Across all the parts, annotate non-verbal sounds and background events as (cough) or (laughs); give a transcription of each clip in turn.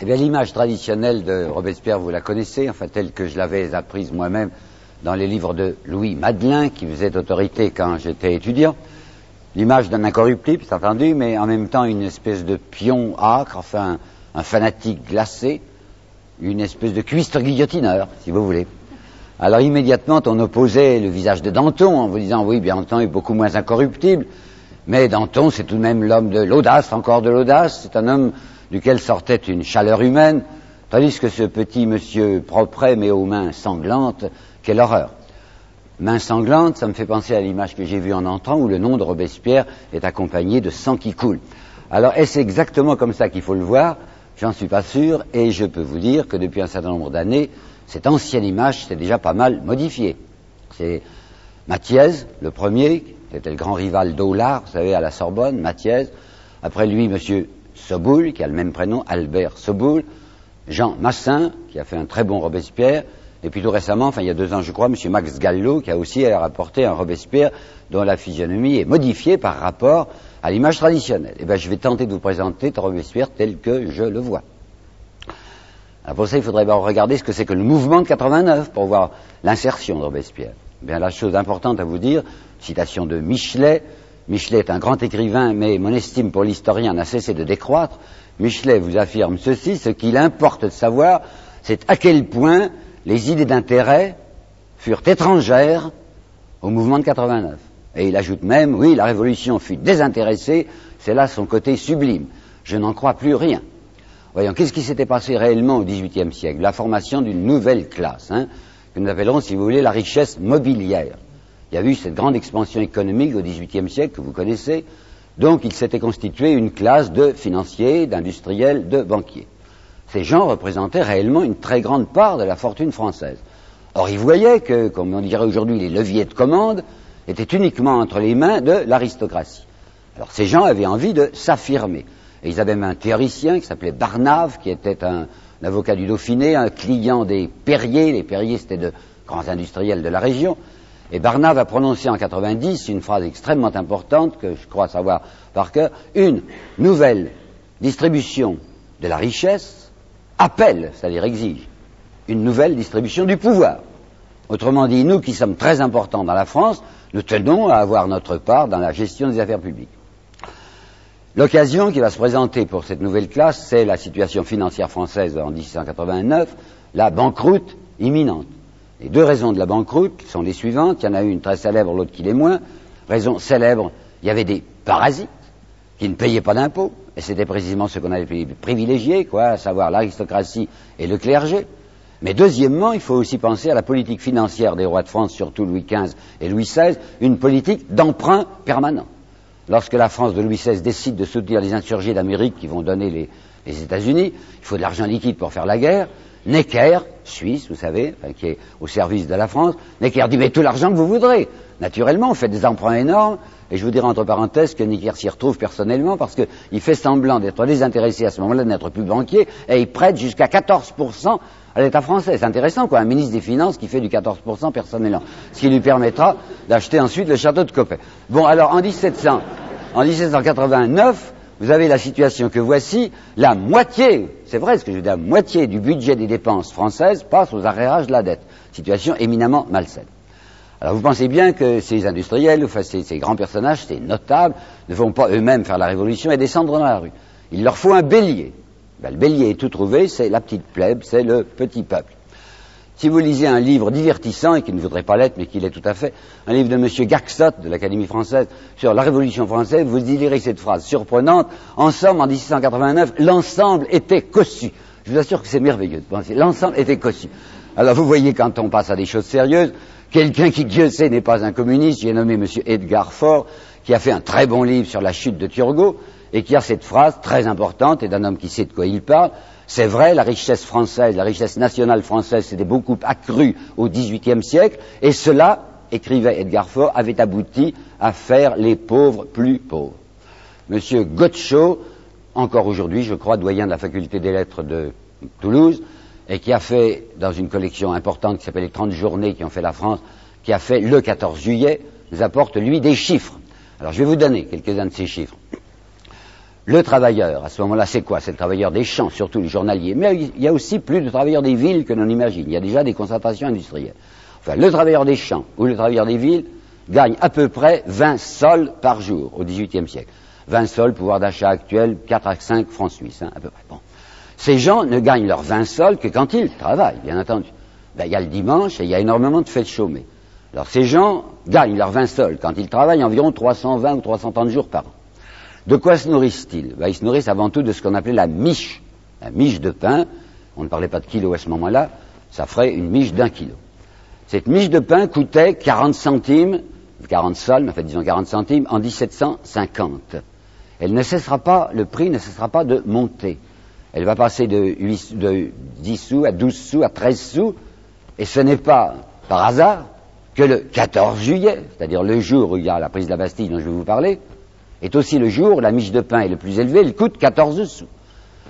Eh bien, l'image traditionnelle de Robespierre, vous la connaissez, enfin telle que je l'avais apprise moi-même dans les livres de Louis Madelin, qui faisait autorité quand j'étais étudiant. L'image d'un incorruptible, c'est entendu, mais en même temps une espèce de pion âcre, enfin un fanatique glacé, une espèce de cuistre guillotineur, si vous voulez. Alors immédiatement, on opposait le visage de Danton en vous disant, oui, bien Danton est beaucoup moins incorruptible, mais Danton, c'est tout de même l'homme de l'audace, encore de l'audace, c'est un homme duquel sortait une chaleur humaine, tandis que ce petit monsieur propre mais aux mains sanglantes, quelle horreur. Mains sanglantes, ça me fait penser à l'image que j'ai vue en entrant où le nom de Robespierre est accompagné de sang qui coule. Alors est-ce exactement comme ça qu'il faut le voir? J'en suis pas sûr et je peux vous dire que depuis un certain nombre d'années, cette ancienne image s'est déjà pas mal modifiée. C'est Mathiez, le premier, qui était le grand rival d'Aulard, vous savez, à la Sorbonne, Mathiez. Après lui, M. Soboul, qui a le même prénom, Albert Soboul, Jean Massin, qui a fait un très bon Robespierre, et puis tout récemment, enfin il y a deux ans je crois, M. Max Gallo, qui a aussi rapporté un Robespierre dont la physionomie est modifiée par rapport à l'image traditionnelle. Eh bien je vais tenter de vous présenter Robespierre tel que je le vois. Alors pour ça, il faudrait regarder ce que c'est que le mouvement de 89 pour voir l'insertion de Robespierre. Eh bien la chose importante à vous dire, citation de Michelet, Michelet est un grand écrivain, mais mon estime pour l'historien n'a cessé de décroître. Michelet vous affirme ceci, ce qu'il importe de savoir, c'est à quel point les idées d'intérêt furent étrangères au mouvement de 89. Et il ajoute même, oui, la révolution fut désintéressée, c'est là son côté sublime. Je n'en crois plus rien. Voyons, qu'est-ce qui s'était passé réellement au XVIIIe siècle? La formation d'une nouvelle classe, hein, que nous appellerons, si vous voulez, la richesse mobilière. Il y a eu cette grande expansion économique au XVIIIe siècle que vous connaissez. Donc il s'était constitué une classe de financiers, d'industriels, de banquiers. Ces gens représentaient réellement une très grande part de la fortune française. Or ils voyaient que, comme on dirait aujourd'hui, les leviers de commande étaient uniquement entre les mains de l'aristocratie. Alors ces gens avaient envie de s'affirmer. Et ils avaient même un théoricien qui s'appelait Barnave, qui était un, avocat du Dauphiné, un client des Perriers. Les Perriers, c'était de grands industriels de la région. Et Barnave a prononcé en 90 une phrase extrêmement importante que je crois savoir par cœur. Une nouvelle distribution de la richesse appelle, c'est-à-dire exige, une nouvelle distribution du pouvoir. Autrement dit, nous qui sommes très importants dans la France, nous tenons à avoir notre part dans la gestion des affaires publiques. L'occasion qui va se présenter pour cette nouvelle classe, c'est la situation financière française en 1689, la banqueroute imminente. Les deux raisons de la banqueroute sont les suivantes. Il y en a une très célèbre, l'autre qui l'est moins. Raison célèbre, il y avait des parasites qui ne payaient pas d'impôts. Et c'était précisément ce qu'on avait privilégié, quoi, à savoir l'aristocratie et le clergé. Mais deuxièmement, il faut aussi penser à la politique financière des rois de France, surtout Louis XV et Louis XVI, une politique d'emprunt permanent. Lorsque la France de Louis XVI décide de soutenir les insurgés d'Amérique qui vont donner les, les États-Unis, il faut de l'argent liquide pour faire la guerre. Necker, Suisse, vous savez, qui est au service de la France, Necker dit mais tout l'argent que vous voudrez. Naturellement, on fait des emprunts énormes, et je vous dirai entre parenthèses que Necker s'y retrouve personnellement parce qu'il fait semblant d'être désintéressé à ce moment-là, d'être plus banquier, et il prête jusqu'à 14% à l'État français. C'est intéressant, quoi, un ministre des Finances qui fait du 14% personnellement, ce qui lui permettra d'acheter ensuite le château de Coppet. Bon, alors en 1700, en 1789, vous avez la situation que voici, la moitié, c'est vrai ce que je dis, la moitié du budget des dépenses françaises passe aux arrérages de la dette. Situation éminemment malsaine. Alors vous pensez bien que ces industriels, ces grands personnages, ces notables, ne vont pas eux-mêmes faire la révolution et descendre dans la rue. Il leur faut un bélier. Ben, le bélier est tout trouvé, c'est la petite plèbe, c'est le petit peuple. Si vous lisez un livre divertissant, et qui ne voudrait pas l'être, mais qui l'est tout à fait, un livre de M. Gaxot, de l'Académie française, sur la Révolution française, vous y lirez cette phrase surprenante. En somme, en 1689, l'ensemble était cossu. Je vous assure que c'est merveilleux de penser. L'ensemble était cossu. Alors vous voyez, quand on passe à des choses sérieuses, quelqu'un qui, Dieu sait, n'est pas un communiste, j'ai nommé M. Edgar Faure, qui a fait un très bon livre sur la chute de Turgot, et qui a cette phrase très importante, et d'un homme qui sait de quoi il parle, c'est vrai, la richesse française, la richesse nationale française s'était beaucoup accrue au XVIIIe siècle, et cela, écrivait Edgar Faure, avait abouti à faire les pauvres plus pauvres. Monsieur Gotcho, encore aujourd'hui, je crois, doyen de la faculté des lettres de Toulouse, et qui a fait, dans une collection importante qui s'appelle les 30 journées qui ont fait la France, qui a fait le 14 juillet, nous apporte, lui, des chiffres. Alors, je vais vous donner quelques-uns de ces chiffres. Le travailleur, à ce moment-là, c'est quoi? C'est le travailleur des champs, surtout les journaliers. Mais il y a aussi plus de travailleurs des villes que l'on imagine. Il y a déjà des concentrations industrielles. Enfin, le travailleur des champs ou le travailleur des villes gagne à peu près 20 sols par jour au XVIIIe siècle. 20 sols, pouvoir d'achat actuel, 4 à 5 francs suisses, hein, à peu près. Bon. Ces gens ne gagnent leurs 20 sols que quand ils travaillent, bien entendu. Ben, il y a le dimanche et il y a énormément de fêtes chômées. Alors ces gens gagnent leurs 20 sols quand ils travaillent environ 320 ou 330 jours par an. De quoi se nourrissent-ils? Ben, Ils se nourrissent avant tout de ce qu'on appelait la miche. La miche de pain, on ne parlait pas de kilo à ce moment-là, ça ferait une miche d'un kilo. Cette miche de pain coûtait 40 centimes, 40 sols, en fait disons 40 centimes, en 1750. Elle ne cessera pas, le prix ne cessera pas de monter. Elle va passer de, 10 sous à 12 sous à 13 sous, et ce n'est pas par hasard que le 14 juillet, c'est-à-dire le jour où il y a la prise de la Bastille dont je vais vous parler, est aussi le jour où la miche de pain est le plus élevée, elle coûte 14 sous.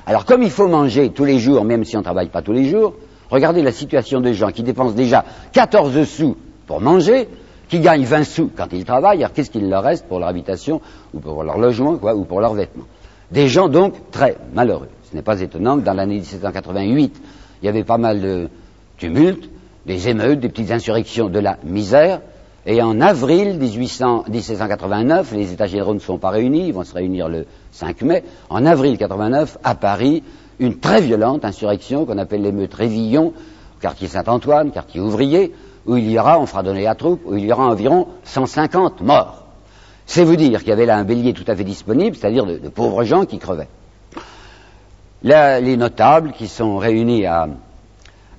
Alors comme il faut manger tous les jours, même si on ne travaille pas tous les jours, regardez la situation des gens qui dépensent déjà 14 sous pour manger, qui gagnent 20 sous quand ils travaillent, alors qu'est-ce qu'il leur reste pour leur habitation, ou pour leur logement, ou pour leurs vêtements? Des gens donc très malheureux. Ce n'est pas étonnant que dans l'année 1788, il y avait pas mal de tumultes, des émeutes, des petites insurrections de la misère, et en avril 1789, les États généraux ne sont pas réunis, ils vont se réunir le 5 mai. En avril 89, à Paris, une très violente insurrection qu'on appelle l'émeute Révillon, quartier Saint-Antoine, quartier ouvrier, où il y aura, on fera donner la troupe, où il y aura environ 150 morts. C'est vous dire qu'il y avait là un bélier tout à fait disponible, c'est-à-dire de, pauvres gens qui crevaient. les notables qui sont réunis à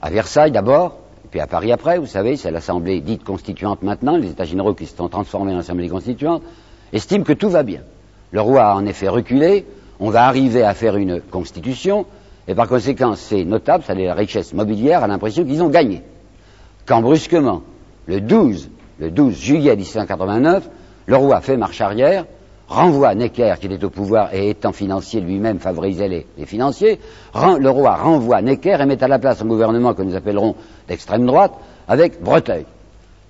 Versailles d'abord, puis à Paris après, vous savez, c'est l'Assemblée dite constituante maintenant, les États généraux qui se sont transformés en Assemblée constituante, estiment que tout va bien. Le roi a en effet reculé, on va arriver à faire une constitution, et par conséquent, ces notables, ça la richesse mobilière, a l'impression qu'ils ont gagné. Quand brusquement, le 12, le 12 juillet 1789, le roi fait marche arrière, renvoie Necker, qui était au pouvoir et étant financier lui-même favorisait les, financiers, le roi renvoie Necker et met à la place un gouvernement que nous appellerons d'extrême droite avec Breteuil.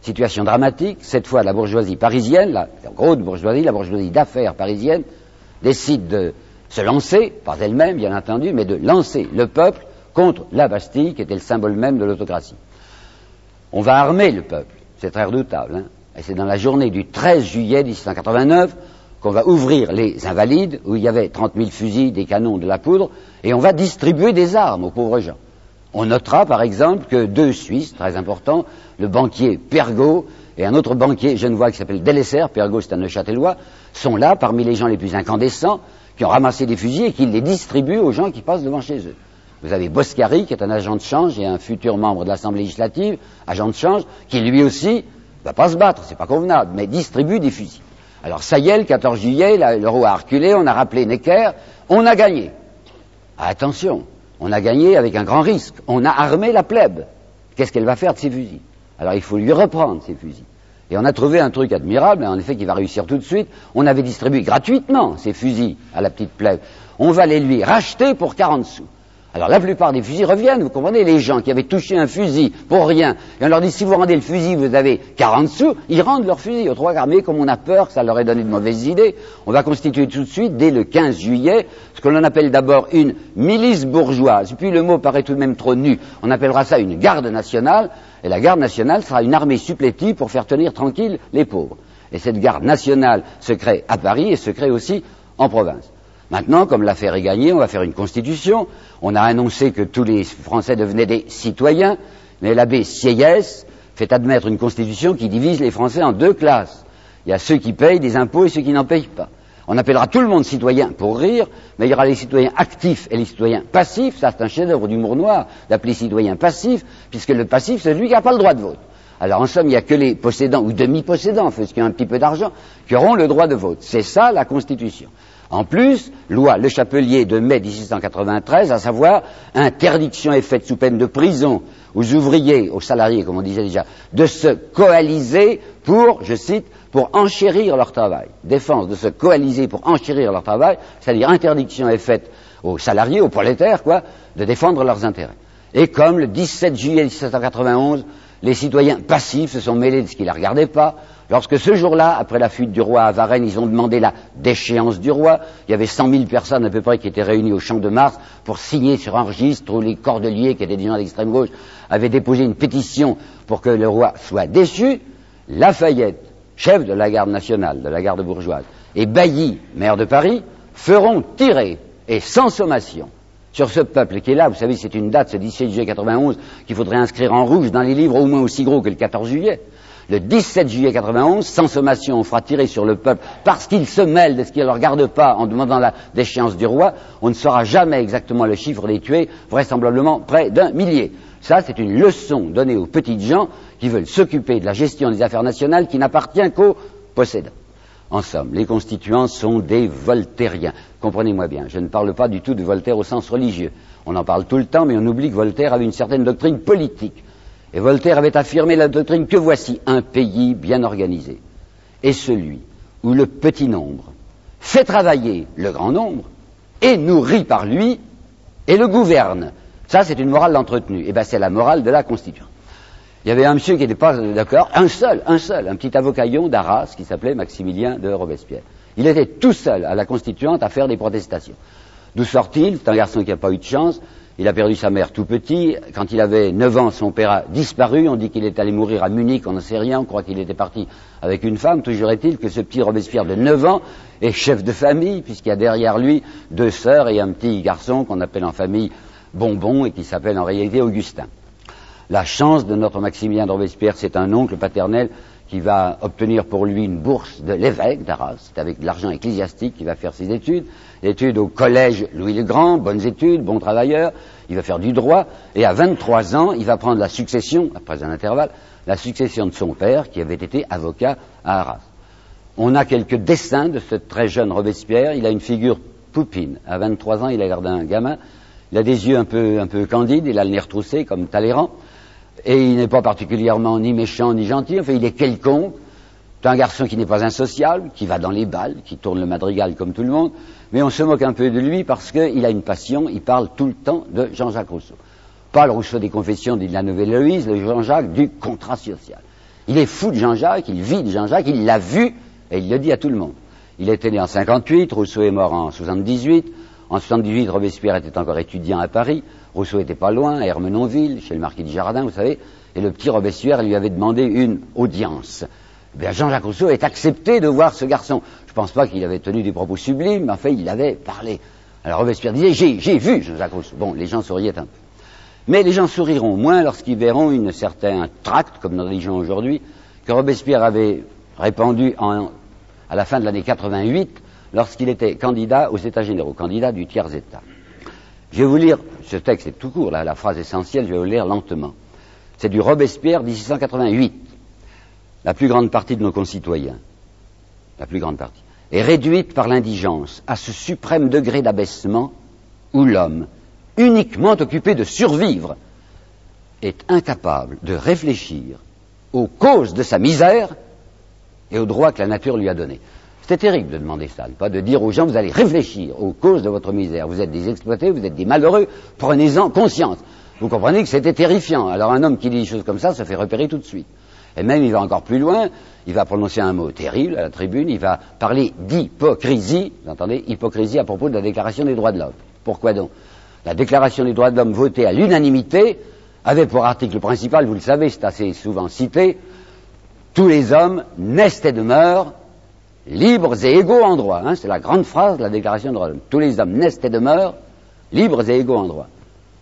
Situation dramatique, cette fois la bourgeoisie parisienne, la, la grosse bourgeoisie, la bourgeoisie d'affaires parisienne, décide de se lancer, pas elle-même bien entendu, mais de lancer le peuple contre la Bastille, qui était le symbole même de l'autocratie. On va armer le peuple, c'est très redoutable, hein. et c'est dans la journée du 13 juillet 1789 qu'on va ouvrir les invalides, où il y avait 30 000 fusils, des canons, de la poudre, et on va distribuer des armes aux pauvres gens. On notera par exemple que deux Suisses, très importants, le banquier Pergaud et un autre banquier genevois qui s'appelle Delesser, Pergaud c'est un Neuchâtelois, sont là parmi les gens les plus incandescents, qui ont ramassé des fusils et qui les distribuent aux gens qui passent devant chez eux. Vous avez Boscari, qui est un agent de change et un futur membre de l'Assemblée législative, agent de change, qui lui aussi va pas se battre, c'est pas convenable, mais distribue des fusils. Alors ça y est, le 14 juillet, l'euro a reculé, on a rappelé Necker, on a gagné. Attention, on a gagné avec un grand risque. On a armé la plèbe. Qu'est-ce qu'elle va faire de ces fusils? Alors il faut lui reprendre ces fusils. Et on a trouvé un truc admirable, en effet, qui va réussir tout de suite. On avait distribué gratuitement ces fusils à la petite plèbe. On va les lui racheter pour 40 sous. Alors la plupart des fusils reviennent, vous comprenez, les gens qui avaient touché un fusil pour rien, et on leur dit si vous rendez le fusil, vous avez 40 sous, ils rendent leur fusil aux trois armées, comme on a peur que ça leur ait donné de mauvaises idées. On va constituer tout de suite, dès le 15 juillet, ce que l'on appelle d'abord une milice bourgeoise, puis le mot paraît tout de même trop nu, on appellera ça une garde nationale, et la garde nationale sera une armée supplétive pour faire tenir tranquille les pauvres. Et cette garde nationale se crée à Paris et se crée aussi en province. Maintenant, comme l'affaire est gagnée, on va faire une constitution. On a annoncé que tous les Français devenaient des citoyens, mais l'abbé Sieyès fait admettre une constitution qui divise les Français en deux classes. Il y a ceux qui payent des impôts et ceux qui n'en payent pas. On appellera tout le monde citoyen pour rire, mais il y aura les citoyens actifs et les citoyens passifs. Ça, c'est un chef-d'œuvre d'humour noir d'appeler citoyen passif, puisque le passif, c'est celui qui n'a pas le droit de vote. Alors en somme, il n'y a que les possédants ou demi-possédants, ceux qui ont un petit peu d'argent, qui auront le droit de vote. C'est ça la Constitution. En plus, loi Le Chapelier de mai 1693, à savoir interdiction est faite sous peine de prison aux ouvriers, aux salariés, comme on disait déjà, de se coaliser pour, je cite, pour enchérir leur travail. Défense de se coaliser pour enchérir leur travail, c'est-à-dire interdiction est faite aux salariés, aux prolétaires, quoi, de défendre leurs intérêts. Et comme le 17 juillet 1791, Les citoyens passifs se sont mêlés de ce qui ne les regardait pas. Lorsque ce jour-là, après la fuite du roi à Varennes, ils ont demandé la déchéance du roi, il y avait cent mille personnes à peu près qui étaient réunies au Champ de Mars pour signer sur un registre où les cordeliers, qui étaient des gens d'extrême gauche, avaient déposé une pétition pour que le roi soit déçu. Lafayette, chef de la garde nationale, de la garde bourgeoise, et Bailly, maire de Paris, feront tirer, et sans sommation, sur ce peuple qui est là, vous savez, c'est une date, ce 17 juillet 91, qu'il faudrait inscrire en rouge dans les livres au moins aussi gros que le 14 juillet. Le 17 juillet 91, sans sommation, on fera tirer sur le peuple parce qu'il se mêle de ce qui ne le regarde pas en demandant la déchéance du roi. On ne saura jamais exactement le chiffre des tués, vraisemblablement près d'un millier. Ça, c'est une leçon donnée aux petites gens qui veulent s'occuper de la gestion des affaires nationales qui n'appartient qu'aux possédants. En somme, les constituants sont des voltairiens. Comprenez-moi bien, je ne parle pas du tout de Voltaire au sens religieux. On en parle tout le temps, mais on oublie que Voltaire avait une certaine doctrine politique. Et Voltaire avait affirmé la doctrine que voici un pays bien organisé est celui où le petit nombre fait travailler le grand nombre et nourrit par lui et le gouverne. Ça, c'est une morale d'entretenu. Et eh bien, c'est la morale de la Constitution. Il y avait un monsieur qui n'était pas d'accord, un seul, un seul, un petit avocaillon d'Arras qui s'appelait Maximilien de Robespierre. Il était tout seul à la Constituante à faire des protestations. D'où sort-il C'est un garçon qui n'a pas eu de chance. Il a perdu sa mère tout petit. Quand il avait 9 ans, son père a disparu. On dit qu'il est allé mourir à Munich, on ne sait rien. On croit qu'il était parti avec une femme. Toujours est-il que ce petit Robespierre de 9 ans est chef de famille, puisqu'il y a derrière lui deux sœurs et un petit garçon qu'on appelle en famille Bonbon et qui s'appelle en réalité Augustin. La chance de notre Maximilien de Robespierre, c'est un oncle paternel qui va obtenir pour lui une bourse de l'évêque d'Arras. C'est avec de l'argent ecclésiastique qu'il va faire ses études. Études au collège Louis le Grand, bonnes études, bon travailleur. Il va faire du droit. Et à 23 ans, il va prendre la succession, après un intervalle, la succession de son père qui avait été avocat à Arras. On a quelques dessins de ce très jeune Robespierre. Il a une figure poupine. À 23 ans, il a gardé un gamin. Il a des yeux un peu, un peu candides. Il a le nez retroussé comme Talleyrand. Et il n'est pas particulièrement ni méchant ni gentil, enfin il est quelconque. C'est un garçon qui n'est pas insociable, qui va dans les balles, qui tourne le madrigal comme tout le monde, mais on se moque un peu de lui parce qu'il a une passion, il parle tout le temps de Jean-Jacques Rousseau. Pas le Rousseau des Confessions de la Nouvelle Héloïse, le Jean-Jacques du contrat social. Il est fou de Jean-Jacques, il vit de Jean-Jacques, il l'a vu et il le dit à tout le monde. Il était né en 58, Rousseau est mort en 78. En 78, Robespierre était encore étudiant à Paris. Rousseau était pas loin, à Hermenonville, chez le marquis du Jardin, vous savez, et le petit Robespierre lui avait demandé une audience. Eh Jean-Jacques Rousseau est accepté de voir ce garçon. Je ne pense pas qu'il avait tenu des propos sublimes, mais enfin, il avait parlé. Alors Robespierre disait, j'ai, vu Jean-Jacques Rousseau. Bon, les gens souriaient un peu. Mais les gens souriront moins lorsqu'ils verront une certain tract, comme nous religion aujourd'hui, que Robespierre avait répandu à la fin de l'année 88, lorsqu'il était candidat aux États généraux, candidat du tiers-État. Je vais vous lire, ce texte est tout court, là, la phrase essentielle, je vais vous lire lentement. C'est du Robespierre 1688. La plus grande partie de nos concitoyens, la plus grande partie, est réduite par l'indigence à ce suprême degré d'abaissement où l'homme, uniquement occupé de survivre, est incapable de réfléchir aux causes de sa misère et aux droits que la nature lui a donnés. C'est terrible de demander ça, pas de dire aux gens, vous allez réfléchir aux causes de votre misère. Vous êtes des exploités, vous êtes des malheureux, prenez-en conscience. Vous comprenez que c'était terrifiant. Alors un homme qui dit des choses comme ça, ça fait repérer tout de suite. Et même, il va encore plus loin, il va prononcer un mot terrible à la tribune, il va parler d'hypocrisie, vous entendez, hypocrisie à propos de la Déclaration des droits de l'homme. Pourquoi donc? La Déclaration des droits de l'homme votée à l'unanimité avait pour article principal, vous le savez, c'est assez souvent cité, tous les hommes naissent et demeurent libres et égaux en droit. Hein, c'est la grande phrase de la Déclaration de l'homme. Tous les hommes naissent et demeurent libres et égaux en droit.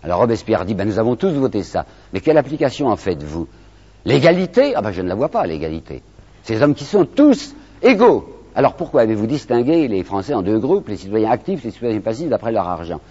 Alors Robespierre dit, ben nous avons tous voté ça. Mais quelle application en faites-vous? L'égalité? Ah ben je ne la vois pas, l'égalité. Ces hommes qui sont tous égaux. Alors pourquoi avez-vous distingué les Français en deux groupes, les citoyens actifs les citoyens passifs d'après leur argent?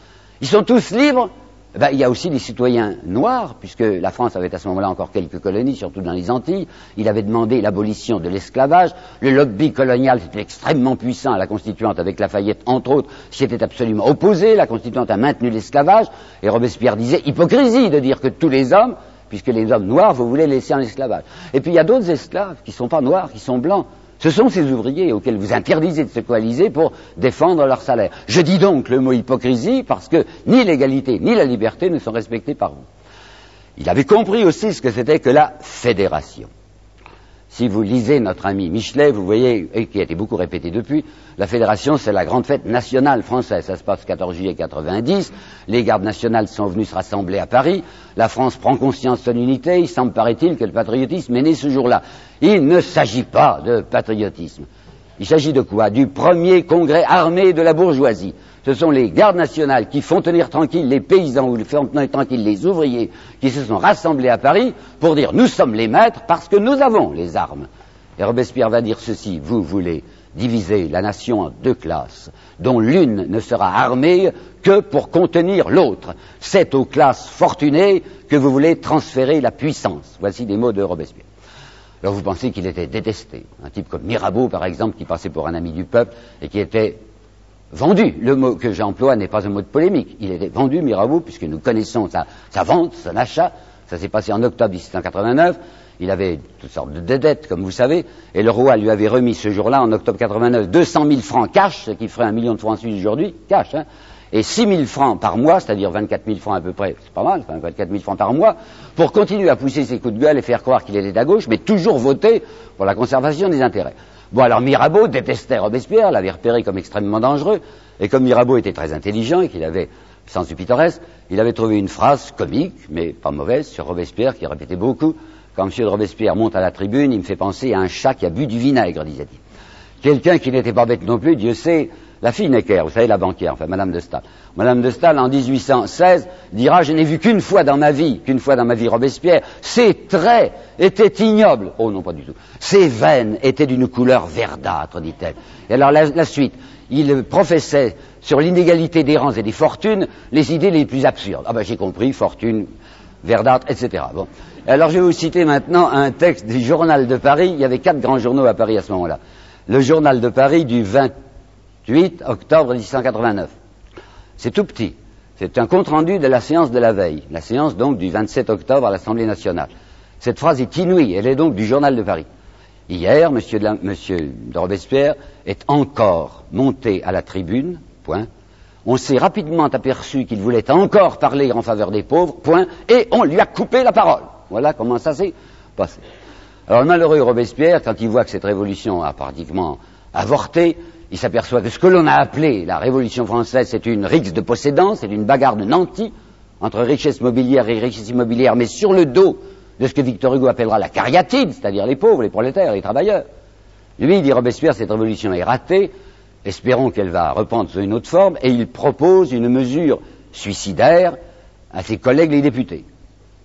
Ils sont tous libres ben, il y a aussi des citoyens noirs, puisque la France avait à ce moment-là encore quelques colonies, surtout dans les Antilles. Il avait demandé l'abolition de l'esclavage. Le lobby colonial était extrêmement puissant à la Constituante, avec Lafayette, entre autres, s'y était absolument opposé. La Constituante a maintenu l'esclavage. Et Robespierre disait hypocrisie de dire que tous les hommes, puisque les hommes noirs, vous voulez laisser en esclavage. Et puis il y a d'autres esclaves qui ne sont pas noirs, qui sont blancs. Ce sont ces ouvriers auxquels vous interdisez de se coaliser pour défendre leur salaire. Je dis donc le mot hypocrisie parce que ni l'égalité ni la liberté ne sont respectés par vous. Il avait compris aussi ce que c'était que la fédération. Si vous lisez notre ami Michelet, vous voyez, et qui a été beaucoup répété depuis, la fédération, c'est la grande fête nationale française. Ça se passe le 14 juillet 90. Les gardes nationales sont venus se rassembler à Paris. La France prend conscience de son unité. Il semble, paraît-il, que le patriotisme est né ce jour-là. Il ne s'agit pas de patriotisme. Il s'agit de quoi? Du premier congrès armé de la bourgeoisie ce sont les gardes nationales qui font tenir tranquilles les paysans ou font tenir tranquilles les ouvriers qui se sont rassemblés à Paris pour dire nous sommes les maîtres parce que nous avons les armes. Et Robespierre va dire ceci, vous voulez diviser la nation en deux classes, dont l'une ne sera armée que pour contenir l'autre. C'est aux classes fortunées que vous voulez transférer la puissance. Voici des mots de Robespierre. Alors vous pensez qu'il était détesté. Un type comme Mirabeau, par exemple, qui passait pour un ami du peuple et qui était vendu. Le mot que j'emploie n'est pas un mot de polémique. Il était vendu, Mirabeau, puisque nous connaissons sa, vente, son achat. Ça s'est passé en octobre 1789. Il avait toutes sortes de dettes, comme vous savez, et le roi lui avait remis ce jour-là, en octobre 89, 200 000 francs cash, ce qui ferait un million de francs suisses aujourd'hui, cash, hein, et 6 000 francs par mois, c'est-à-dire 24 000 francs à peu près, c'est pas mal, 24 000 francs par mois, pour continuer à pousser ses coups de gueule et faire croire qu'il était à gauche, mais toujours voter pour la conservation des intérêts. Bon, alors Mirabeau détestait Robespierre, l'avait repéré comme extrêmement dangereux, et comme Mirabeau était très intelligent et qu'il avait sens du pittoresque, il avait trouvé une phrase comique, mais pas mauvaise, sur Robespierre, qui répétait beaucoup. Quand M. de Robespierre monte à la tribune, il me fait penser à un chat qui a bu du vinaigre, disait-il. Quelqu'un qui n'était pas bête non plus, Dieu sait, la fille Necker, vous savez, la banquière, enfin, Madame de Stahl. Madame de Stahl, en 1816, dira, je n'ai vu qu'une fois dans ma vie, qu'une fois dans ma vie Robespierre, ses traits étaient ignobles. Oh non, pas du tout. Ses veines étaient d'une couleur verdâtre, dit-elle. Et alors, la, suite. Il professait sur l'inégalité des rangs et des fortunes les idées les plus absurdes. Ah ben, j'ai compris, fortune, verdâtre, etc. Bon. Alors, je vais vous citer maintenant un texte du Journal de Paris. Il y avait quatre grands journaux à Paris à ce moment-là. Le Journal de Paris du 20 8 octobre 1889. C'est tout petit. C'est un compte-rendu de la séance de la veille, la séance donc du 27 octobre à l'Assemblée nationale. Cette phrase est inouïe, elle est donc du journal de Paris. Hier, monsieur de, monsieur de Robespierre est encore monté à la tribune, point. On s'est rapidement aperçu qu'il voulait encore parler en faveur des pauvres, point, et on lui a coupé la parole. Voilà comment ça s'est passé. Alors le malheureux Robespierre, quand il voit que cette révolution a pratiquement avorté, il s'aperçoit que ce que l'on a appelé la Révolution française, c'est une rixe de possédants, c'est une bagarre de nantis entre richesse mobilière et richesse immobilière, mais sur le dos de ce que Victor Hugo appellera la cariatide, c'est-à-dire les pauvres, les prolétaires, les travailleurs. Lui, dit Robespierre, cette révolution est ratée, espérons qu'elle va reprendre sous une autre forme, et il propose une mesure suicidaire à ses collègues les députés.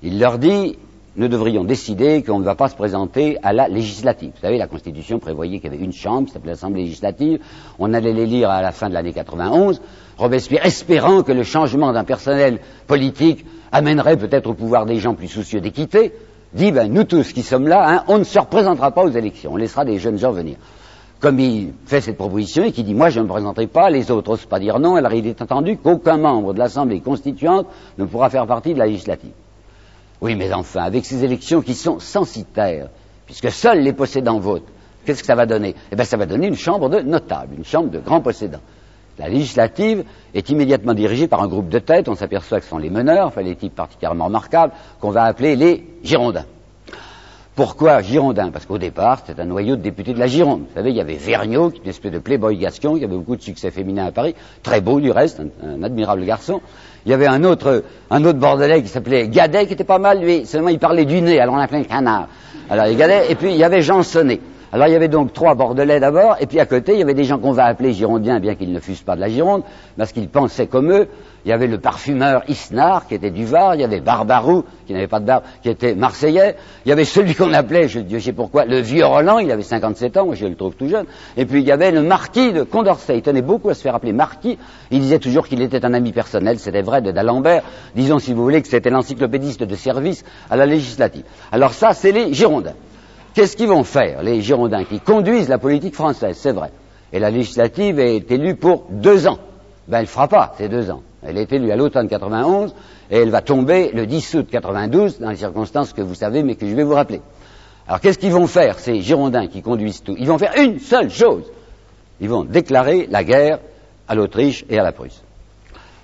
Il leur dit, nous devrions décider qu'on ne va pas se présenter à la législative. Vous savez, la Constitution prévoyait qu'il y avait une chambre qui s'appelait l'Assemblée législative. On allait les lire à la fin de l'année 91. Robespierre, espérant que le changement d'un personnel politique amènerait peut-être au pouvoir des gens plus soucieux d'équité, dit, ben, nous tous qui sommes là, hein, on ne se représentera pas aux élections. On laissera des jeunes gens venir. Comme il fait cette proposition et qui dit, moi je ne me présenterai pas, les autres n'osent pas dire non, alors il est entendu qu'aucun membre de l'Assemblée constituante ne pourra faire partie de la législative. Oui, mais enfin, avec ces élections qui sont censitaires, puisque seuls les possédants votent, qu'est-ce que ça va donner? Eh bien, ça va donner une chambre de notables, une chambre de grands possédants. La législative est immédiatement dirigée par un groupe de têtes, on s'aperçoit que ce sont les meneurs, enfin les types particulièrement remarquables, qu'on va appeler les Girondins. Pourquoi Girondins? Parce qu'au départ, c'était un noyau de députés de la Gironde. Vous savez, il y avait Vergniaud, qui était une espèce de playboy gascon, qui avait beaucoup de succès féminin à Paris, très beau du reste, un, admirable garçon. Il y avait un autre, un autre bordelais qui s'appelait Gadet, qui était pas mal, lui, seulement il parlait du nez, alors on l'appelait canard. Alors il Gadet, et puis il y avait Jean Sonnet. Alors il y avait donc trois bordelais d'abord, et puis à côté, il y avait des gens qu'on va appeler girondiens, bien qu'ils ne fussent pas de la Gironde, parce qu'ils pensaient comme eux, il y avait le parfumeur Isnard, qui était du Var, il y avait Barbarou, qui n'avait pas de barbe, qui était marseillais, il y avait celui qu'on appelait, je ne sais pourquoi, le vieux Roland, il avait 57 ans, je le trouve tout jeune, et puis il y avait le marquis de Condorcet, il tenait beaucoup à se faire appeler marquis, il disait toujours qu'il était un ami personnel, c'était vrai, de d'Alembert, disons si vous voulez que c'était l'encyclopédiste de service à la législative. Alors ça, c'est les Girondins. Qu'est-ce qu'ils vont faire, les Girondins, qui conduisent la politique française, c'est vrai. Et la législative est élue pour deux ans. Ben, elle ne fera pas ces deux ans. Elle est élue à l'automne 91 et elle va tomber le 10 août 92 dans les circonstances que vous savez mais que je vais vous rappeler. Alors qu'est-ce qu'ils vont faire ces Girondins qui conduisent tout? Ils vont faire une seule chose. Ils vont déclarer la guerre à l'Autriche et à la Prusse.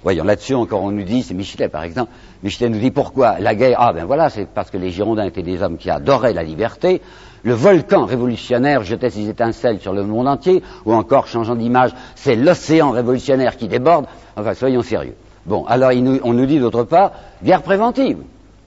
Voyons, là-dessus encore, on nous dit, c'est Michelet par exemple, Michelet nous dit pourquoi la guerre, ah ben voilà, c'est parce que les Girondins étaient des hommes qui adoraient la liberté, le volcan révolutionnaire jetait ses étincelles sur le monde entier, ou encore, changeant d'image, c'est l'océan révolutionnaire qui déborde, enfin soyons sérieux. Bon, alors on nous dit d'autre part, guerre préventive.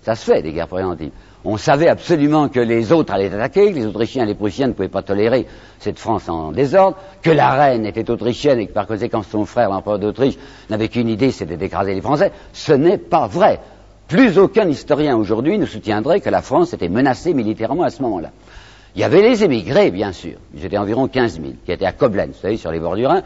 Ça se fait, des guerres préventives. On savait absolument que les autres allaient attaquer, que les Autrichiens et les Prussiens ne pouvaient pas tolérer cette France en désordre, que la reine était autrichienne et que par conséquent son frère, l'empereur d'Autriche, n'avait qu'une idée, c'était d'écraser les Français. Ce n'est pas vrai. Plus aucun historien aujourd'hui ne soutiendrait que la France était menacée militairement à ce moment-là. Il y avait les émigrés, bien sûr. Ils étaient environ 15 000, qui étaient à Koblenz, vous savez, sur les bords du Rhin.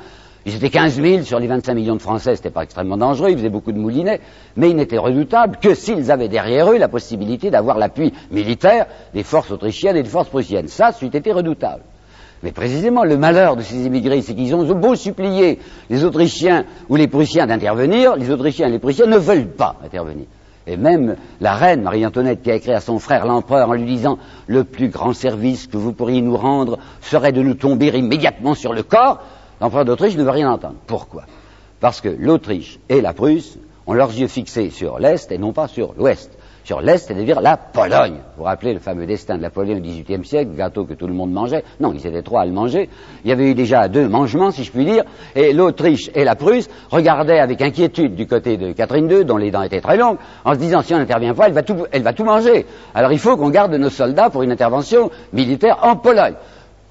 Ils étaient 15 000 sur les 25 millions de Français, c'était pas extrêmement dangereux, ils faisaient beaucoup de moulinets, mais ils n'étaient redoutables que s'ils avaient derrière eux la possibilité d'avoir l'appui militaire des forces autrichiennes et des forces prussiennes. Ça, c'eût été redoutable. Mais précisément, le malheur de ces immigrés, c'est qu'ils ont beau supplier les Autrichiens ou les Prussiens d'intervenir, les Autrichiens et les Prussiens ne veulent pas intervenir. Et même la reine Marie-Antoinette qui a écrit à son frère l'empereur en lui disant le plus grand service que vous pourriez nous rendre serait de nous tomber immédiatement sur le corps, L'empereur d'Autriche ne veut rien entendre. Pourquoi? Parce que l'Autriche et la Prusse ont leurs yeux fixés sur l'Est et non pas sur l'Ouest. Sur l'Est, c'est-à-dire la Pologne. Vous vous rappelez le fameux destin de la Pologne au XVIIIe siècle, gâteau que tout le monde mangeait Non, ils étaient trois à le manger. Il y avait eu déjà deux mangements, si je puis dire, et l'Autriche et la Prusse regardaient avec inquiétude du côté de Catherine II, dont les dents étaient très longues, en se disant si on n'intervient pas, elle va, tout, elle va tout manger. Alors il faut qu'on garde nos soldats pour une intervention militaire en Pologne.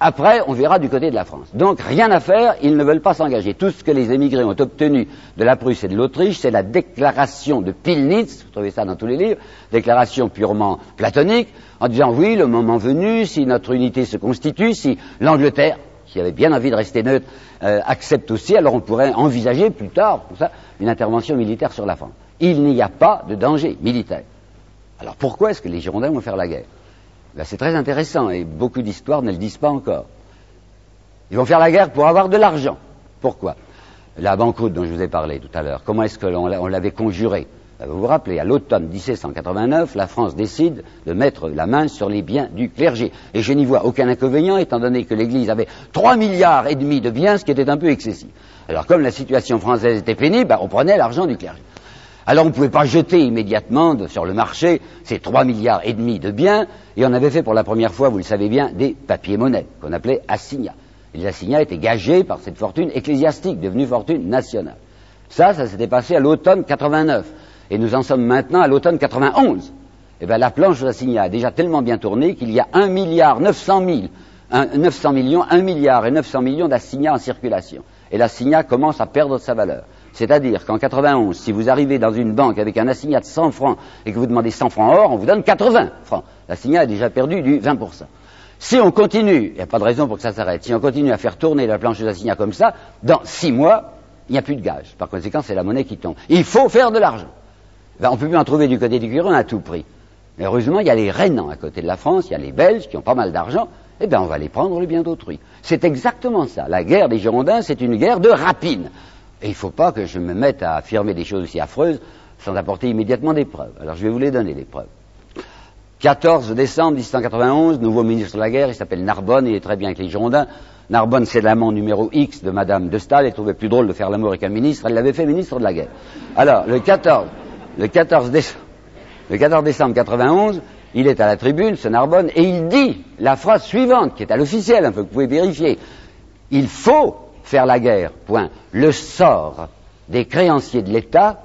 Après, on verra du côté de la France. Donc, rien à faire, ils ne veulent pas s'engager. Tout ce que les émigrés ont obtenu de la Prusse et de l'Autriche, c'est la déclaration de Pilnitz, vous trouvez ça dans tous les livres, déclaration purement platonique, en disant oui, le moment venu, si notre unité se constitue, si l'Angleterre, qui avait bien envie de rester neutre, euh, accepte aussi, alors on pourrait envisager plus tard, ça, une intervention militaire sur la France. Il n'y a pas de danger militaire. Alors pourquoi est-ce que les Girondins vont faire la guerre? C'est très intéressant et beaucoup d'histoires ne le disent pas encore. Ils vont faire la guerre pour avoir de l'argent. Pourquoi? La banqueroute dont je vous ai parlé tout à l'heure, comment est-ce qu'on l'avait conjurée? Vous vous rappelez, à l'automne 1789, la France décide de mettre la main sur les biens du clergé. Et je n'y vois aucun inconvénient, étant donné que l'Église avait 3 milliards et demi de biens, ce qui était un peu excessif. Alors comme la situation française était pénible, ben, on prenait l'argent du clergé. Alors on ne pouvait pas jeter immédiatement sur le marché ces 3 milliards et demi de biens, et on avait fait pour la première fois, vous le savez bien, des papiers-monnaies, qu'on appelait assignats. Les assignats étaient gagés par cette fortune ecclésiastique, devenue fortune nationale. Ça, ça s'était passé à l'automne 89. Et nous en sommes maintenant à l'automne 91. Eh bien, la planche d'assignats a déjà tellement bien tourné qu'il y a 1 milliard 900 000, 900 millions, 1 milliard et 900 millions d'assignats en circulation. Et l'assignat commence à perdre sa valeur. C'est-à-dire qu'en 91, si vous arrivez dans une banque avec un assignat de 100 francs et que vous demandez 100 francs or, on vous donne 80 francs. L'assignat a déjà perdu du 20%. Si on continue, il n'y a pas de raison pour que ça s'arrête, si on continue à faire tourner la planche d'assignat comme ça, dans 6 mois, il n'y a plus de gage. Par conséquent, c'est la monnaie qui tombe. Il faut faire de l'argent. Ben, on ne peut plus en trouver du côté du Curon à tout prix. Mais heureusement, il y a les Rénans à côté de la France, il y a les Belges qui ont pas mal d'argent, eh bien on va les prendre le bien d'autrui. C'est exactement ça. La guerre des Girondins, c'est une guerre de rapine. Et il ne faut pas que je me mette à affirmer des choses aussi affreuses sans apporter immédiatement des preuves. Alors je vais vous les donner, les preuves. 14 décembre 1791, nouveau ministre de la guerre, il s'appelle Narbonne, il est très bien avec les Girondins. Narbonne, c'est l'amant numéro X de Madame de Stahl, elle trouvait plus drôle de faire l'amour avec un ministre, elle l'avait fait ministre de la guerre. Alors, le 14, le 14 décembre, le 14 décembre 91, il est à la tribune, ce Narbonne, et il dit la phrase suivante, qui est à l'officiel, peu que vous pouvez vérifier. Il faut faire la guerre, point. Le sort des créanciers de l'État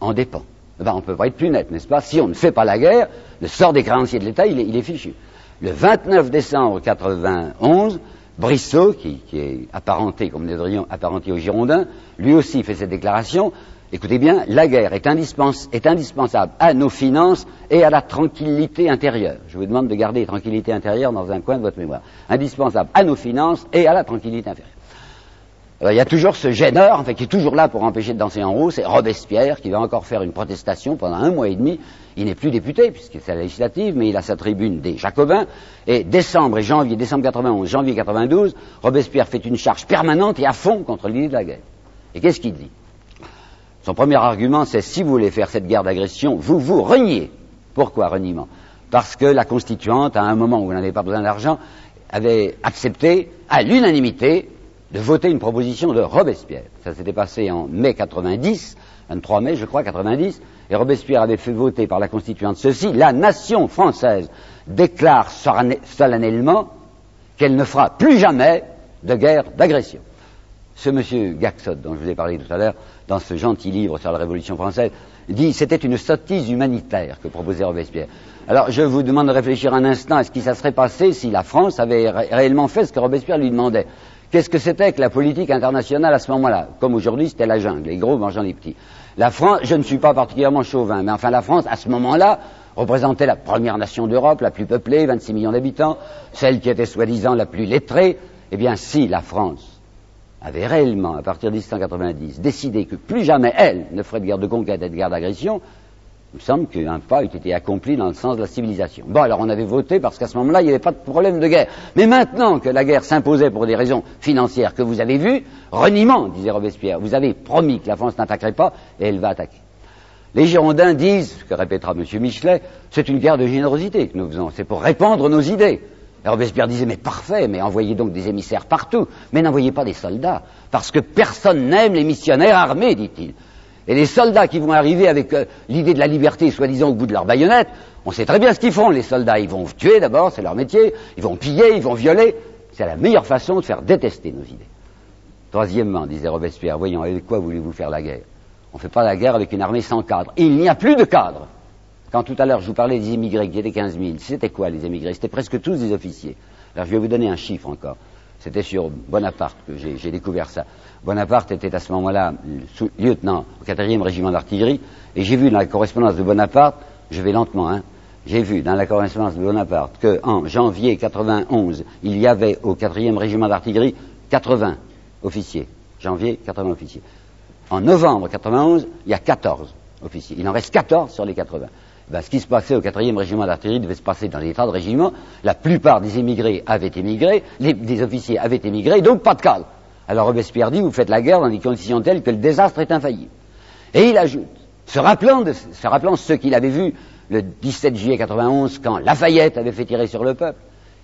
en dépend. Ben, on ne peut pas être plus net, n'est-ce pas? Si on ne fait pas la guerre, le sort des créanciers de l'État, il est, fichu. Le 29 décembre 91, Brissot, qui, est apparenté, comme nous devrions apparenté aux Girondins, lui aussi fait cette déclaration. Écoutez bien, la guerre est, est, indispensable à nos finances et à la tranquillité intérieure. Je vous demande de garder tranquillité intérieure dans un coin de votre mémoire. Indispensable à nos finances et à la tranquillité intérieure. Euh, il y a toujours ce gêneur, qui est toujours là pour empêcher de danser en haut, c'est Robespierre, qui va encore faire une protestation pendant un mois et demi. Il n'est plus député, puisque c'est la législative, mais il a sa tribune des Jacobins. Et décembre et janvier, décembre 91, janvier 92, Robespierre fait une charge permanente et à fond contre l'idée de la guerre. Et qu'est-ce qu'il dit? Son premier argument, c'est si vous voulez faire cette guerre d'agression, vous vous reniez. Pourquoi reniement? Parce que la Constituante, à un moment où vous n'avez pas besoin d'argent, avait accepté à l'unanimité de voter une proposition de Robespierre. Ça s'était passé en mai 90, 23 mai, je crois, 90, et Robespierre avait fait voter par la Constituante ceci, la nation française déclare solennellement qu'elle ne fera plus jamais de guerre d'agression. Ce monsieur Gaxot, dont je vous ai parlé tout à l'heure, dans ce gentil livre sur la Révolution française, dit c'était une sottise humanitaire que proposait Robespierre. Alors je vous demande de réfléchir un instant à ce qui ça serait passé si la France avait réellement fait ce que Robespierre lui demandait. Qu'est-ce que c'était que la politique internationale à ce moment-là? Comme aujourd'hui, c'était la jungle, les gros mangeant les petits. La France, je ne suis pas particulièrement chauvin, mais enfin la France, à ce moment-là, représentait la première nation d'Europe, la plus peuplée, 26 millions d'habitants, celle qui était soi-disant la plus lettrée. Eh bien, si la France avait réellement, à partir de 1790, décidé que plus jamais elle ne ferait de guerre de conquête et de guerre d'agression, il me semble qu'un pas eût été accompli dans le sens de la civilisation. Bon, alors on avait voté parce qu'à ce moment-là, il n'y avait pas de problème de guerre. Mais maintenant que la guerre s'imposait pour des raisons financières que vous avez vues, reniement, disait Robespierre, vous avez promis que la France n'attaquerait pas et elle va attaquer. Les Girondins disent, ce que répétera M. Michelet, c'est une guerre de générosité que nous faisons, c'est pour répandre nos idées. Et Robespierre disait, mais parfait, mais envoyez donc des émissaires partout, mais n'envoyez pas des soldats, parce que personne n'aime les missionnaires armés, dit-il. Et les soldats qui vont arriver avec euh, l'idée de la liberté, soi-disant au bout de leur baïonnette, on sait très bien ce qu'ils font, les soldats. Ils vont tuer d'abord, c'est leur métier, ils vont piller, ils vont violer. C'est la meilleure façon de faire détester nos idées. Troisièmement, disait Robespierre, voyons, avec quoi voulez-vous faire la guerre? On ne fait pas la guerre avec une armée sans cadre. Il n'y a plus de cadre. Quand tout à l'heure je vous parlais des immigrés qui étaient 15 000, c'était quoi les immigrés C'était presque tous des officiers. Alors je vais vous donner un chiffre encore. C'était sur Bonaparte que j'ai découvert ça. Bonaparte était à ce moment-là lieutenant au 4e régiment d'artillerie, et j'ai vu dans la correspondance de Bonaparte, je vais lentement, hein, j'ai vu dans la correspondance de Bonaparte qu'en janvier 91, il y avait au 4e régiment d'artillerie 80 officiers. Janvier, 80 officiers. En novembre 91, il y a 14 officiers. Il en reste 14 sur les 80. Ben, ce qui se passait au 4e régiment d'artillerie devait se passer dans les tas de régiments. La plupart des émigrés avaient émigré, les, des officiers avaient émigré, donc pas de cadre. Alors Robespierre dit, vous faites la guerre dans des conditions telles que le désastre est infaillible. Et il ajoute, se rappelant, de, se rappelant ce qu'il avait vu le 17 juillet 91 quand Lafayette avait fait tirer sur le peuple,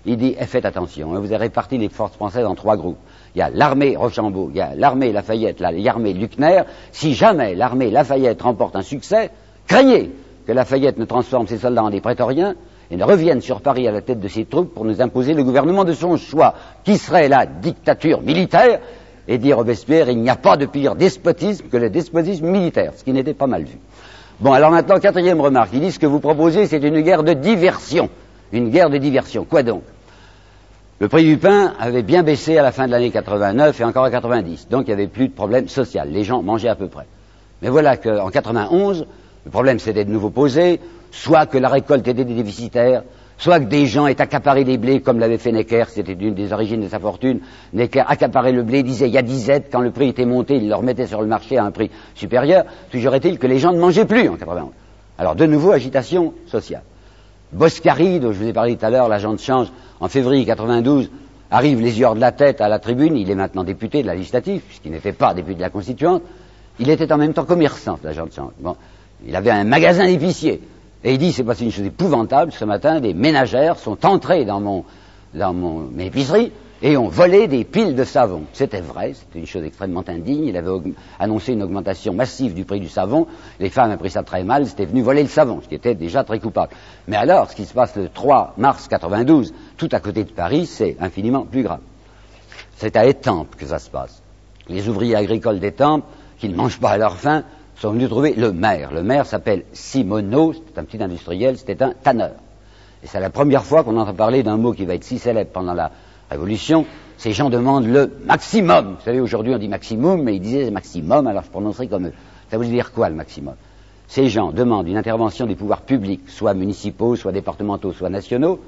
il dit, eh, faites attention, hein, vous avez réparti les forces françaises en trois groupes. Il y a l'armée Rochambeau, il y a l'armée Lafayette, l'armée Luckner. Si jamais l'armée Lafayette remporte un succès, craignez que Lafayette ne transforme ses soldats en des prétoriens et ne revienne sur Paris à la tête de ses troupes pour nous imposer le gouvernement de son choix, qui serait la dictature militaire, et dit Robespierre, il n'y a pas de pire despotisme que le despotisme militaire, ce qui n'était pas mal vu. Bon, alors maintenant, quatrième remarque, il dit ce que vous proposez, c'est une guerre de diversion. Une guerre de diversion. Quoi donc? Le prix du pain avait bien baissé à la fin de l'année 89 et encore en 90, donc il n'y avait plus de problème social, les gens mangeaient à peu près. Mais voilà qu'en 91, le problème s'était de nouveau posé, soit que la récolte était déficitaire, soit que des gens aient accaparé des blés comme l'avait fait Necker, c'était une des origines de sa fortune. Necker accaparait le blé, disait il y a 10 aides, quand le prix était monté, il le remettait sur le marché à un prix supérieur. Toujours est-il que les gens ne mangeaient plus en 91. Alors de nouveau, agitation sociale. Boscari, dont je vous ai parlé tout à l'heure, l'agent de change, en février 92, arrive les yeux hors de la tête à la tribune, il est maintenant député de la législative, puisqu'il n'était pas député de la constituante, il était en même temps commerçant, l'agent de change. Il avait un magasin d'épicier. Et il dit, c'est passé une chose épouvantable, ce matin, des ménagères sont entrées dans mon, dans mon épicerie et ont volé des piles de savon. C'était vrai, c'était une chose extrêmement indigne. Il avait annoncé une augmentation massive du prix du savon. Les femmes ont pris ça très mal, c'était venu voler le savon, ce qui était déjà très coupable. Mais alors, ce qui se passe le 3 mars 92, tout à côté de Paris, c'est infiniment plus grave. C'est à Étampes que ça se passe. Les ouvriers agricoles d'Étampes, qui ne mangent pas à leur faim, sont venus trouver le maire. Le maire s'appelle Simoneau, c'est un petit industriel, c'était un tanneur. Et c'est la première fois qu'on entend parler d'un mot qui va être si célèbre pendant la Révolution. Ces gens demandent le maximum. Vous savez, aujourd'hui on dit maximum, mais ils disaient maximum, alors je prononcerai comme eux. Ça veut dire quoi le maximum? Ces gens demandent une intervention des pouvoirs publics, soit municipaux, soit départementaux, soit nationaux,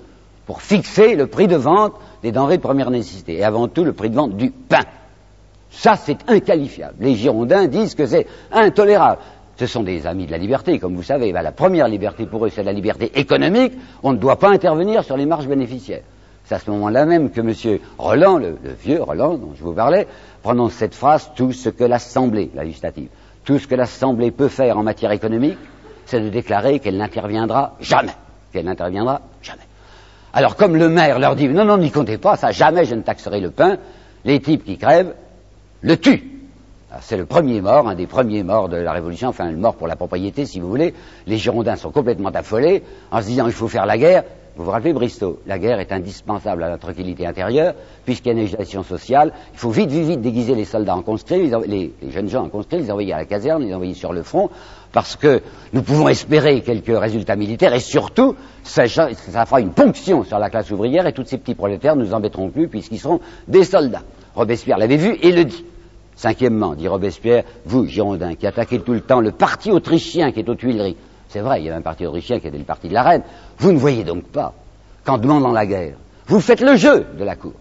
pour fixer le prix de vente des denrées de première nécessité, et avant tout le prix de vente du pain. Ça, c'est inqualifiable. Les Girondins disent que c'est intolérable. Ce sont des amis de la liberté, comme vous savez. Ben, la première liberté pour eux, c'est la liberté économique. On ne doit pas intervenir sur les marges bénéficiaires. C'est à ce moment-là même que M. Roland, le, vieux Roland dont je vous parlais, prononce cette phrase tout ce que l'Assemblée, la législative, tout ce que l'Assemblée peut faire en matière économique, c'est de déclarer qu'elle n'interviendra jamais. Qu'elle n'interviendra jamais. Alors, comme le maire leur dit non, non, n'y comptez pas, ça jamais je ne taxerai le pain, les types qui crèvent, le tue. C'est le premier mort, un des premiers morts de la Révolution, enfin le mort pour la propriété, si vous voulez. Les Girondins sont complètement affolés en se disant il faut faire la guerre. Vous vous rappelez Bristow La guerre est indispensable à la tranquillité intérieure, puisqu'il y a une agitation sociale. Il faut vite, vite, vite déguiser les soldats en conscrits, les, jeunes gens en conscrits, les envoyer à la caserne, les envoyer sur le front, parce que nous pouvons espérer quelques résultats militaires, et surtout, ça, ça fera une ponction sur la classe ouvrière, et tous ces petits prolétaires ne nous embêteront plus, puisqu'ils seront des soldats. Robespierre l'avait vu et le dit. Cinquièmement, dit Robespierre, vous, Girondins, qui attaquez tout le temps le parti autrichien qui est aux Tuileries, c'est vrai, il y avait un parti autrichien qui était le parti de la reine, vous ne voyez donc pas qu'en demandant la guerre, vous faites le jeu de la cour.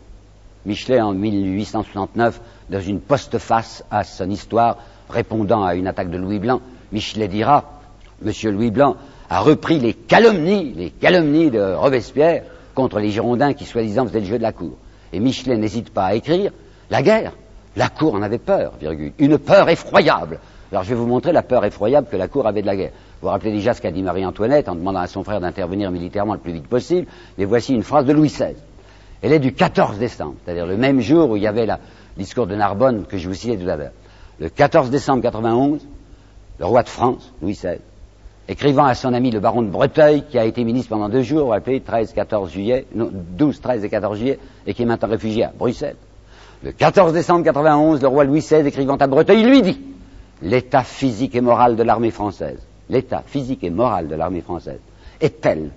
Michelet, en 1869, dans une postface à son histoire, répondant à une attaque de Louis Blanc, Michelet dira, Monsieur Louis Blanc a repris les calomnies, les calomnies de Robespierre contre les Girondins qui soi-disant faisaient le jeu de la cour. Et Michelet n'hésite pas à écrire, la guerre, la cour en avait peur, virgule. Une peur effroyable. Alors je vais vous montrer la peur effroyable que la cour avait de la guerre. Vous vous rappelez déjà ce qu'a dit Marie-Antoinette en demandant à son frère d'intervenir militairement le plus vite possible. Mais voici une phrase de Louis XVI. Elle est du 14 décembre, c'est-à-dire le même jour où il y avait le discours de Narbonne que je vous citais tout à l'heure. Le 14 décembre 91, le roi de France, Louis XVI, écrivant à son ami le baron de Breteuil, qui a été ministre pendant deux jours, rappelez, 13, 14 juillet, non, 12, 13 et 14 juillet, et qui est maintenant réfugié à Bruxelles. Le 14 décembre 91, le roi Louis XVI, écrivant à Breteuil, lui dit L'état physique et moral de l'armée française, l'état physique et moral de l'armée française est tel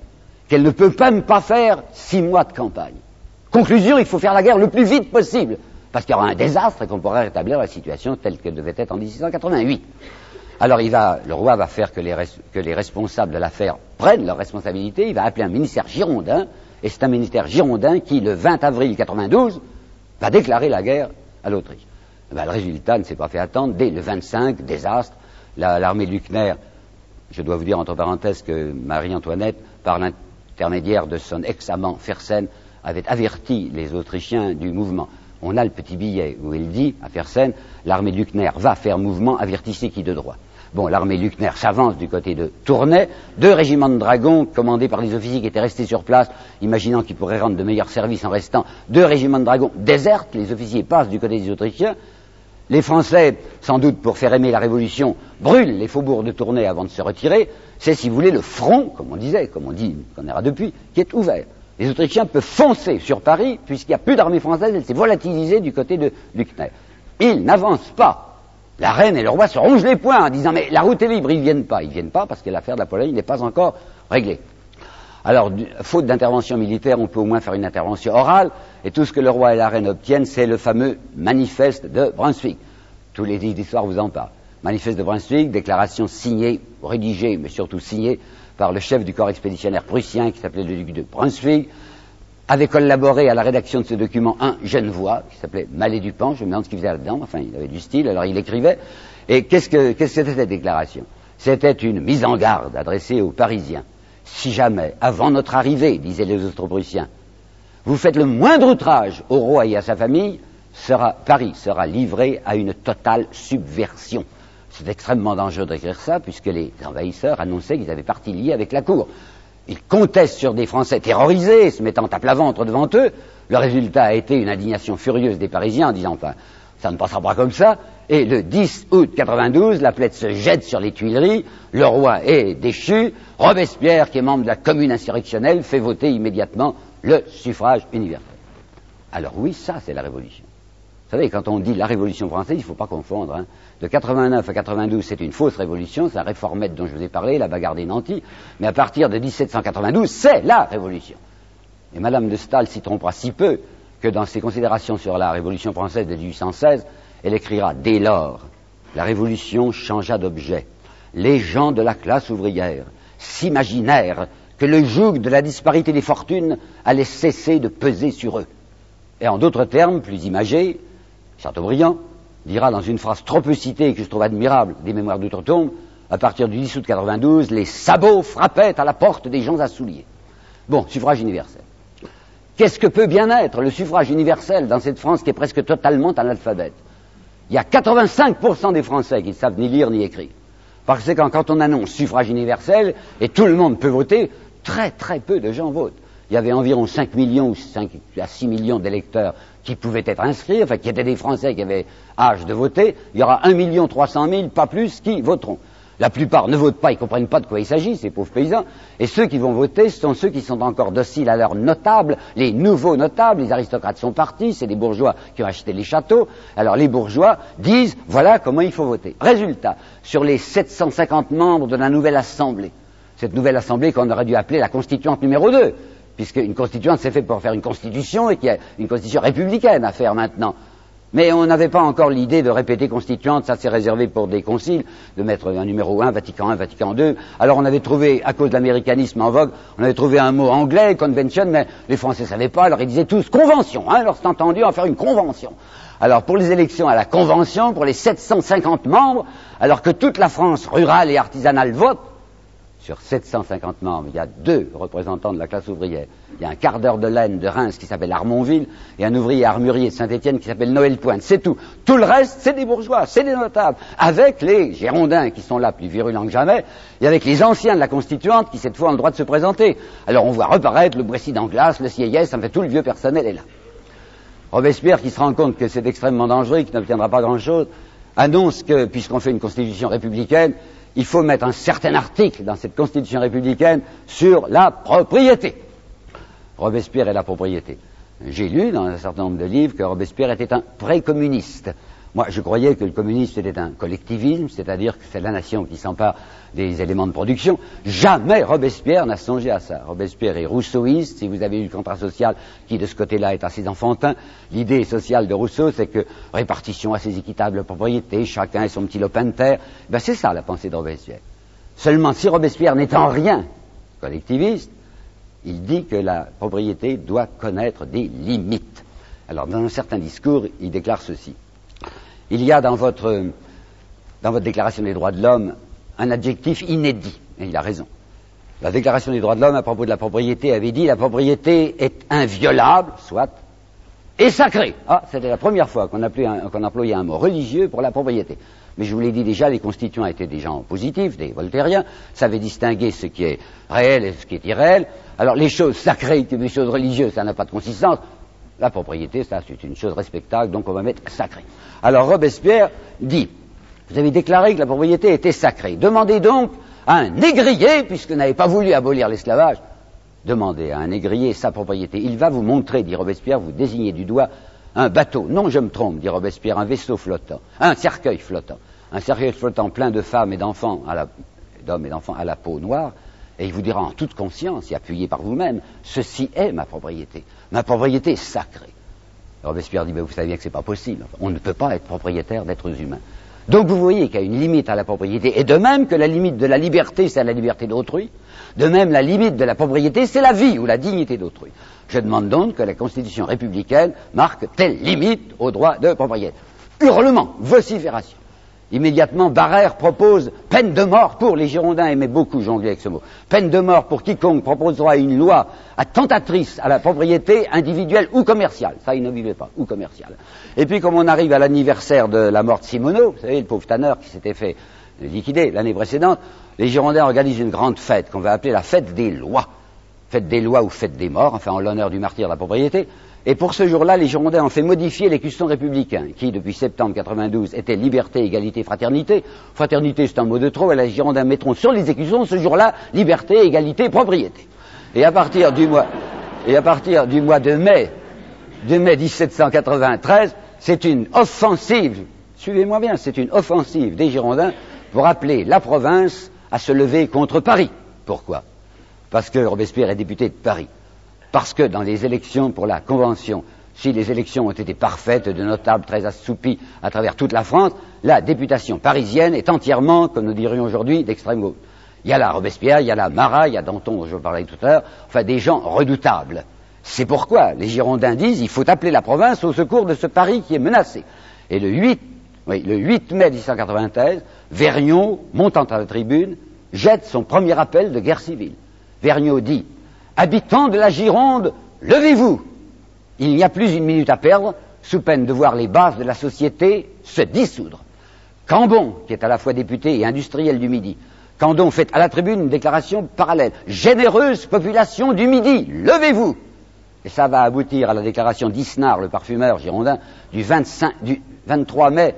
qu'elle ne peut même pas faire six mois de campagne. Conclusion, il faut faire la guerre le plus vite possible, parce qu'il y aura un désastre et qu'on pourra rétablir la situation telle qu'elle devait être en 1688. Alors le roi va faire que les, responsables de l'affaire prennent leurs responsabilités, il va appeler un ministère girondin, et c'est un ministère girondin qui, le 20 avril 92, va déclarer la guerre à l'Autriche. Eh ben, le résultat ne s'est pas fait attendre. Dès le 25, désastre, l'armée de Luckner, je dois vous dire entre parenthèses que Marie-Antoinette, par l'intermédiaire de son ex-amant Fersen, avait averti les Autrichiens du mouvement. On a le petit billet où il dit à Fersen, l'armée Luckner va faire mouvement, avertissez qui de droit. Bon, l'armée Luckner s'avance du côté de Tournai. Deux régiments de dragons, commandés par les officiers qui étaient restés sur place, imaginant qu'ils pourraient rendre de meilleurs services en restant. Deux régiments de dragons désertent, les officiers passent du côté des Autrichiens. Les Français, sans doute pour faire aimer la Révolution, brûlent les faubourgs de Tournai avant de se retirer. C'est, si vous voulez, le front, comme on disait, comme on dit qu'on ira depuis, qui est ouvert. Les Autrichiens peuvent foncer sur Paris, puisqu'il n'y a plus d'armée française, elle s'est volatilisée du côté de Luckner. Ils n'avancent pas la reine et le roi se rongent les poings en disant mais la route est libre, ils viennent pas. Ils viennent pas parce que l'affaire de la Pologne n'est pas encore réglée. Alors, faute d'intervention militaire, on peut au moins faire une intervention orale, et tout ce que le roi et la reine obtiennent, c'est le fameux manifeste de Brunswick. Tous les livres d'histoire vous en parlent. Manifeste de Brunswick, déclaration signée, rédigée, mais surtout signée par le chef du corps expéditionnaire prussien qui s'appelait le duc de Brunswick, avait collaboré à la rédaction de ce document un Genevois qui s'appelait Mallet Dupont, je me demande ce qu'il faisait là-dedans, enfin il avait du style, alors il écrivait. Et qu'est-ce que c'était cette déclaration? C'était une mise en garde adressée aux Parisiens. Si jamais, avant notre arrivée, disaient les Austro-Prussiens, vous faites le moindre outrage au roi et à sa famille, Paris sera livré à une totale subversion. C'est extrêmement dangereux d'écrire ça, puisque les envahisseurs annonçaient qu'ils avaient parti lié avec la cour. Ils contestent sur des Français terrorisés, se mettant à plat ventre devant eux. Le résultat a été une indignation furieuse des Parisiens en disant, enfin, ça ne passera pas comme ça. Et le 10 août 92, la plaide se jette sur les Tuileries, le roi est déchu, Robespierre, qui est membre de la commune insurrectionnelle, fait voter immédiatement le suffrage universel. Alors oui, ça c'est la révolution. Vous savez, quand on dit la révolution française, il ne faut pas confondre. Hein. De 89 à 92, c'est une fausse révolution, c'est la réformette dont je vous ai parlé, la bagarre des nantis. Mais à partir de 1792, c'est la révolution. Et Madame de Stahl s'y trompera si peu que dans ses considérations sur la révolution française de 1816, elle écrira Dès lors, la révolution changea d'objet. Les gens de la classe ouvrière s'imaginèrent que le joug de la disparité des fortunes allait cesser de peser sur eux. Et en d'autres termes, plus imagés, Chateaubriand dira dans une phrase trop peu citée que je trouve admirable des mémoires d'outre-tombe, à partir du 10 août 92, les sabots frappaient à la porte des gens à souliers. Bon, suffrage universel. Qu'est-ce que peut bien être le suffrage universel dans cette France qui est presque totalement analphabète Il y a 85% des Français qui ne savent ni lire ni écrire. Parce que quand on annonce suffrage universel et tout le monde peut voter, très très peu de gens votent. Il y avait environ 5 millions ou 5 à 6 millions d'électeurs qui pouvaient être inscrits, enfin qui étaient des Français qui avaient âge de voter, il y aura 1 million 300 000, pas plus, qui voteront. La plupart ne votent pas, ils ne comprennent pas de quoi il s'agit, ces pauvres paysans. Et ceux qui vont voter, sont ceux qui sont encore dociles à leurs notables, les nouveaux notables, les aristocrates sont partis, c'est des bourgeois qui ont acheté les châteaux. Alors les bourgeois disent, voilà comment il faut voter. Résultat, sur les 750 membres de la nouvelle Assemblée, cette nouvelle Assemblée qu'on aurait dû appeler la constituante numéro 2, puisqu'une constituante c'est fait pour faire une constitution et qu'il y a une constitution républicaine à faire maintenant. Mais on n'avait pas encore l'idée de répéter constituante, ça s'est réservé pour des conciles, de mettre un numéro 1, Vatican 1, Vatican 2. Alors on avait trouvé, à cause de l'américanisme en vogue, on avait trouvé un mot anglais, convention, mais les Français ne savaient pas, alors ils disaient tous convention, hein, alors c'est entendu en faire une convention. Alors pour les élections à la convention, pour les 750 membres, alors que toute la France rurale et artisanale vote, sur 750 membres, il y a deux représentants de la classe ouvrière. Il y a un quart d'heure de laine de Reims qui s'appelle Armonville et un ouvrier armurier de Saint-Étienne qui s'appelle Noël Pointe. C'est tout. Tout le reste, c'est des bourgeois, c'est des notables. Avec les Girondins qui sont là plus virulents que jamais et avec les anciens de la Constituante qui cette fois ont le droit de se présenter. Alors on voit reparaître le Brécy d'Anglas, le Sieyès, en fait tout le vieux personnel est là. Robespierre qui se rend compte que c'est extrêmement dangereux, qu'il n'obtiendra pas grand-chose, annonce que, puisqu'on fait une constitution républicaine, il faut mettre un certain article dans cette constitution républicaine sur la propriété. Robespierre et la propriété. J'ai lu dans un certain nombre de livres que Robespierre était un précommuniste. Moi, je croyais que le communisme était un collectivisme, c'est-à-dire que c'est la nation qui s'empare des éléments de production. Jamais Robespierre n'a songé à ça. Robespierre est rousseauiste. Si vous avez eu le contrat social qui, de ce côté-là, est assez enfantin, l'idée sociale de Rousseau, c'est que répartition assez équitable propriété, chacun et son petit lopin de terre. Ben, c'est ça la pensée de Robespierre. Seulement, si Robespierre n'est en rien collectiviste, il dit que la propriété doit connaître des limites. Alors, dans un certain discours, il déclare ceci. Il y a dans votre, déclaration des droits de l'homme un adjectif inédit, et il a raison. La déclaration des droits de l'homme à propos de la propriété avait dit la propriété est inviolable, soit, et sacrée. Ah, c'était la première fois qu'on employait un mot religieux pour la propriété. Mais je vous l'ai dit déjà, les constituants étaient des gens positifs, des voltairiens, savaient distinguer ce qui est réel et ce qui est irréel. Alors les choses sacrées, les choses religieuses, ça n'a pas de consistance. La propriété, ça, c'est une chose respectable, donc on va mettre sacré. Alors Robespierre dit, vous avez déclaré que la propriété était sacrée. Demandez donc à un négrier, puisque vous n'avez pas voulu abolir l'esclavage, demandez à un négrier sa propriété. Il va vous montrer, dit Robespierre, vous désignez du doigt un bateau. Non, je me trompe, dit Robespierre, un vaisseau flottant, un cercueil flottant, un cercueil flottant plein de femmes et d'enfants, d'hommes et d'enfants à la peau noire, et il vous dira en toute conscience et appuyé par vous-même, ceci est ma propriété. Ma propriété sacrée. Robespierre dit, vous savez bien que ce n'est pas possible. On ne peut pas être propriétaire d'êtres humains. Donc vous voyez qu'il y a une limite à la propriété. Et de même que la limite de la liberté, c'est la liberté d'autrui, de même la limite de la propriété, c'est la vie ou la dignité d'autrui. Je demande donc que la Constitution républicaine marque telle limite au droit de propriété. Hurlement, vocifération. Immédiatement, Barrère propose peine de mort pour, les Girondins aimaient beaucoup jongler avec ce mot, peine de mort pour quiconque proposera une loi attentatrice à la propriété individuelle ou commerciale. Ça, il ne vivait pas, ou commerciale. Et puis, comme on arrive à l'anniversaire de la mort de Simoneau, vous savez, le pauvre tanneur qui s'était fait liquider l'année précédente, les Girondins organisent une grande fête qu'on va appeler la fête des lois. Fête des lois ou fête des morts, enfin en l'honneur du martyr de la propriété. Et pour ce jour-là, les Girondins ont fait modifier les custons républicains, qui, depuis septembre 92, étaient liberté, égalité, fraternité. Fraternité, c'est un mot de trop, et les Girondins mettront sur les écusons ce jour-là liberté, égalité, propriété. Et à partir du mois, et à partir du mois de mai, de mai 1793, c'est une offensive, suivez-moi bien, c'est une offensive des Girondins pour appeler la province à se lever contre Paris. Pourquoi? Parce que Robespierre est député de Paris parce que dans les élections pour la Convention, si les élections ont été parfaites, de notables très assoupis à travers toute la France, la députation parisienne est entièrement, comme nous dirions aujourd'hui, d'extrême gauche. Il y a là Robespierre, il y a là Marat, il y a Danton, dont je parlais tout à l'heure, enfin des gens redoutables. C'est pourquoi les Girondins disent il faut appeler la province au secours de ce Paris qui est menacé. Et le 8, oui, le 8 mai 1893, Vergniaud, montant à la tribune, jette son premier appel de guerre civile. Vergniaud dit Habitants de la Gironde, levez-vous. Il n'y a plus une minute à perdre, sous peine de voir les bases de la société se dissoudre. Cambon, qui est à la fois député et industriel du Midi, Candon fait à la tribune une déclaration parallèle. Généreuse population du Midi, levez-vous Et ça va aboutir à la déclaration d'Isnard, le parfumeur girondin, du, 25, du 23 mai,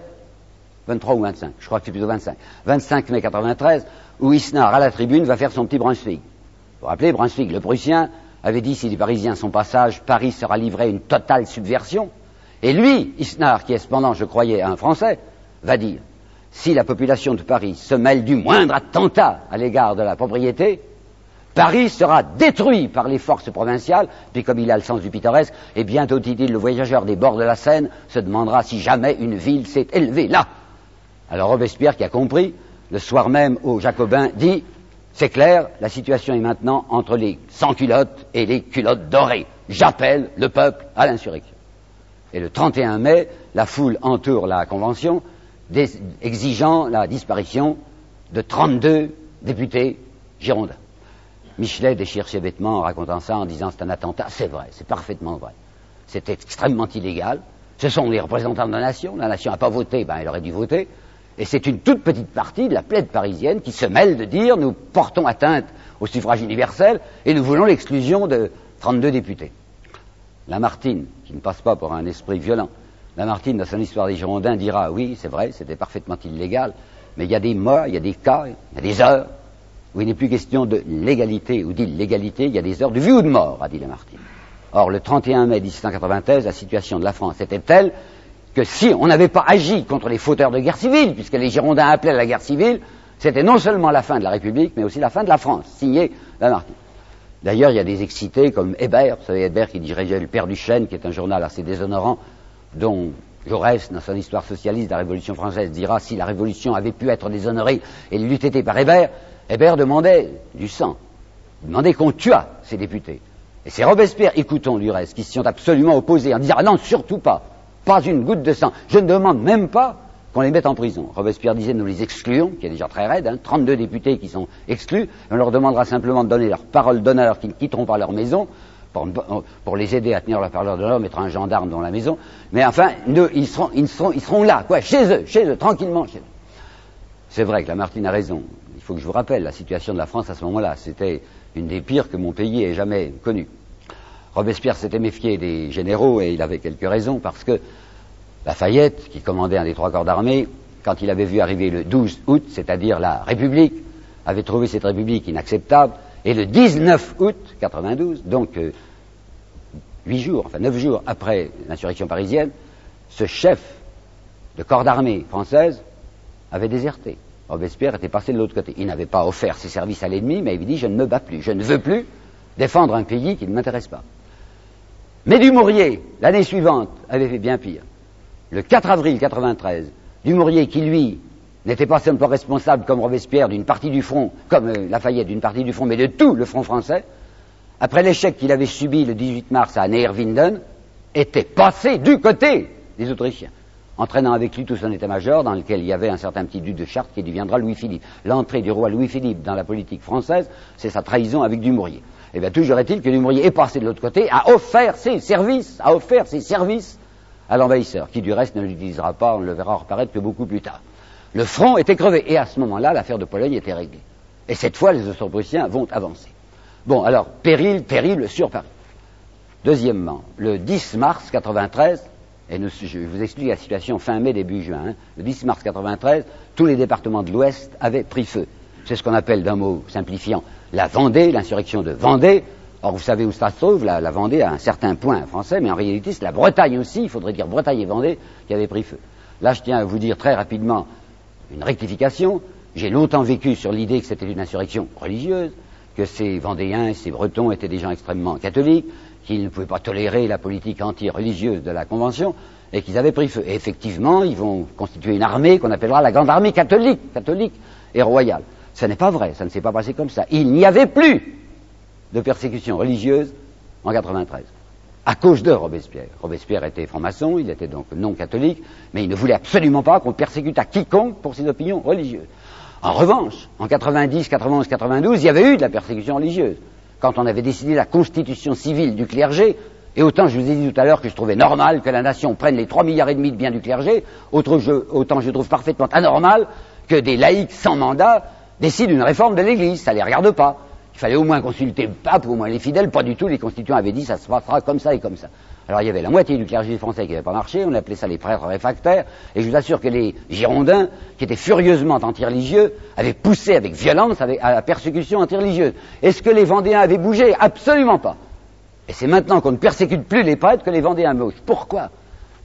23 ou 25, je crois que c'est plutôt 25, 25 mai 93, où Isnard, à la tribune, va faire son petit Brunswick. Vous rappelez, Brunswick, le Prussien, avait dit si les Parisiens sont passage, Paris sera livré à une totale subversion. Et lui, Isnard, qui est cependant, je croyais, un Français, va dire si la population de Paris se mêle du moindre attentat à l'égard de la propriété, Paris sera détruit par les forces provinciales, puis comme il a le sens du pittoresque, et bientôt, dit-il, le voyageur des bords de la Seine se demandera si jamais une ville s'est élevée là. Alors Robespierre, qui a compris, le soir même aux Jacobins, dit C'est clair, la situation est maintenant entre les sans-culottes et les culottes dorées. J'appelle le peuple à l'insurrection. Et le 31 mai, la foule entoure la Convention, exigeant la disparition de 32 députés girondins. Michelet déchire ses vêtements en racontant ça, en disant c'est un attentat. C'est vrai, c'est parfaitement vrai. C'était extrêmement illégal. Ce sont les représentants de la nation. La nation n'a pas voté, ben elle aurait dû voter. Et c'est une toute petite partie de la plaide parisienne qui se mêle de dire nous portons atteinte au suffrage universel et nous voulons l'exclusion de 32 députés. Lamartine, qui ne passe pas pour un esprit violent, Lamartine, dans son histoire des Girondins, dira oui, c'est vrai, c'était parfaitement illégal, mais il y a des mois, il y a des cas, il y a des heures où il n'est plus question de légalité ou d'illégalité, il y a des heures de vie ou de mort, a dit Lamartine. Or, le 31 mai 1793, la situation de la France était telle que si on n'avait pas agi contre les fauteurs de guerre civile, puisque les Girondins appelaient à la guerre civile, c'était non seulement la fin de la République, mais aussi la fin de la France, signé Lamartine. D'ailleurs, il y a des excités comme Hébert, vous savez, Hébert qui dirigeait le Père du Chêne, qui est un journal assez déshonorant, dont Jaurès, dans son histoire socialiste de la Révolution française, dira si la Révolution avait pu être déshonorée et l'eût été par Hébert, Hébert demandait du sang, demandait qu'on tuât ses députés. Et c'est Robespierre, écoutons du reste, qui s'y sont absolument opposés en disant ah non, surtout pas, pas une goutte de sang. Je ne demande même pas qu'on les mette en prison. Robespierre disait nous les excluons, qui est déjà très raide, hein, 32 députés qui sont exclus, on leur demandera simplement de donner leur parole d'honneur qu'ils quitteront pas leur maison, pour, les aider à tenir leur parole d'honneur, mettre un gendarme dans la maison. Mais enfin, ils seront là, quoi, chez eux, chez eux, tranquillement chez eux. C'est vrai que Lamartine a raison. Il faut que je vous rappelle, la situation de la France à ce moment-là, c'était une des pires que mon pays ait jamais connue. Robespierre s'était méfié des généraux et il avait quelques raisons parce que Lafayette, qui commandait un des trois corps d'armée, quand il avait vu arriver le 12 août, c'est-à-dire la République, avait trouvé cette République inacceptable, et le 19 août 92, donc euh, huit jours, enfin neuf jours après l'insurrection parisienne, ce chef de corps d'armée française avait déserté. Robespierre était passé de l'autre côté. Il n'avait pas offert ses services à l'ennemi, mais il dit je ne me bats plus, je ne veux plus défendre un pays qui ne m'intéresse pas. Mais Dumouriez, l'année suivante, avait fait bien pire le 4 avril 93, Dumouriez, qui lui n'était pas simplement responsable comme Robespierre d'une partie du front, comme euh, Lafayette d'une partie du front, mais de tout le front français, après l'échec qu'il avait subi le 18 mars à Neerwinden, était passé du côté des Autrichiens, entraînant avec lui tout son état-major dans lequel il y avait un certain petit duc de Chartres qui deviendra Louis-Philippe. L'entrée du roi Louis-Philippe dans la politique française, c'est sa trahison avec Dumouriez. Eh bien, toujours est-il que Dumouriez est passé de l'autre côté, a offert ses services, a offert ses services à l'envahisseur, qui du reste ne l'utilisera pas, on le verra reparaître que beaucoup plus tard. Le front était crevé, et à ce moment-là, l'affaire de Pologne était réglée. Et cette fois, les Austro-Prussiens vont avancer. Bon, alors, péril terrible sur Paris. Deuxièmement, le 10 mars 93, et je vous explique la situation fin mai, début juin, hein, le 10 mars 93, tous les départements de l'Ouest avaient pris feu. C'est ce qu'on appelle, d'un mot simplifiant, la Vendée, l'insurrection de Vendée, Or, vous savez où ça se trouve la, Vendée à un certain point français, mais en réalité, c'est la Bretagne aussi, il faudrait dire Bretagne et Vendée, qui avaient pris feu. Là, je tiens à vous dire très rapidement une rectification. J'ai longtemps vécu sur l'idée que c'était une insurrection religieuse, que ces Vendéens et ces Bretons étaient des gens extrêmement catholiques, qu'ils ne pouvaient pas tolérer la politique anti-religieuse de la Convention, et qu'ils avaient pris feu. Et effectivement, ils vont constituer une armée qu'on appellera la Grande Armée catholique, catholique et royale. Ce n'est pas vrai, ça ne s'est pas passé comme ça. Il n'y avait plus de persécution religieuse en 93. À cause de Robespierre. Robespierre était franc-maçon, il était donc non catholique, mais il ne voulait absolument pas qu'on persécutât quiconque pour ses opinions religieuses. En revanche, en 90, 91, 92, il y avait eu de la persécution religieuse. Quand on avait décidé la constitution civile du clergé, et autant je vous ai dit tout à l'heure que je trouvais normal que la nation prenne les 3 milliards et demi de biens du clergé, je, autant je trouve parfaitement anormal que des laïcs sans mandat décide une réforme de l'Église, ça les regarde pas. Il fallait au moins consulter le pape, au moins les fidèles, pas du tout, les constituants avaient dit ça se passera comme ça et comme ça. Alors il y avait la moitié du clergé français qui n'avait pas marché, on appelait ça les prêtres réfractaires, et je vous assure que les Girondins, qui étaient furieusement anti-religieux, avaient poussé avec violence à la persécution anti-religieuse. Est-ce que les Vendéens avaient bougé? Absolument pas. Et c'est maintenant qu'on ne persécute plus les prêtres que les Vendéens bougent. Pourquoi?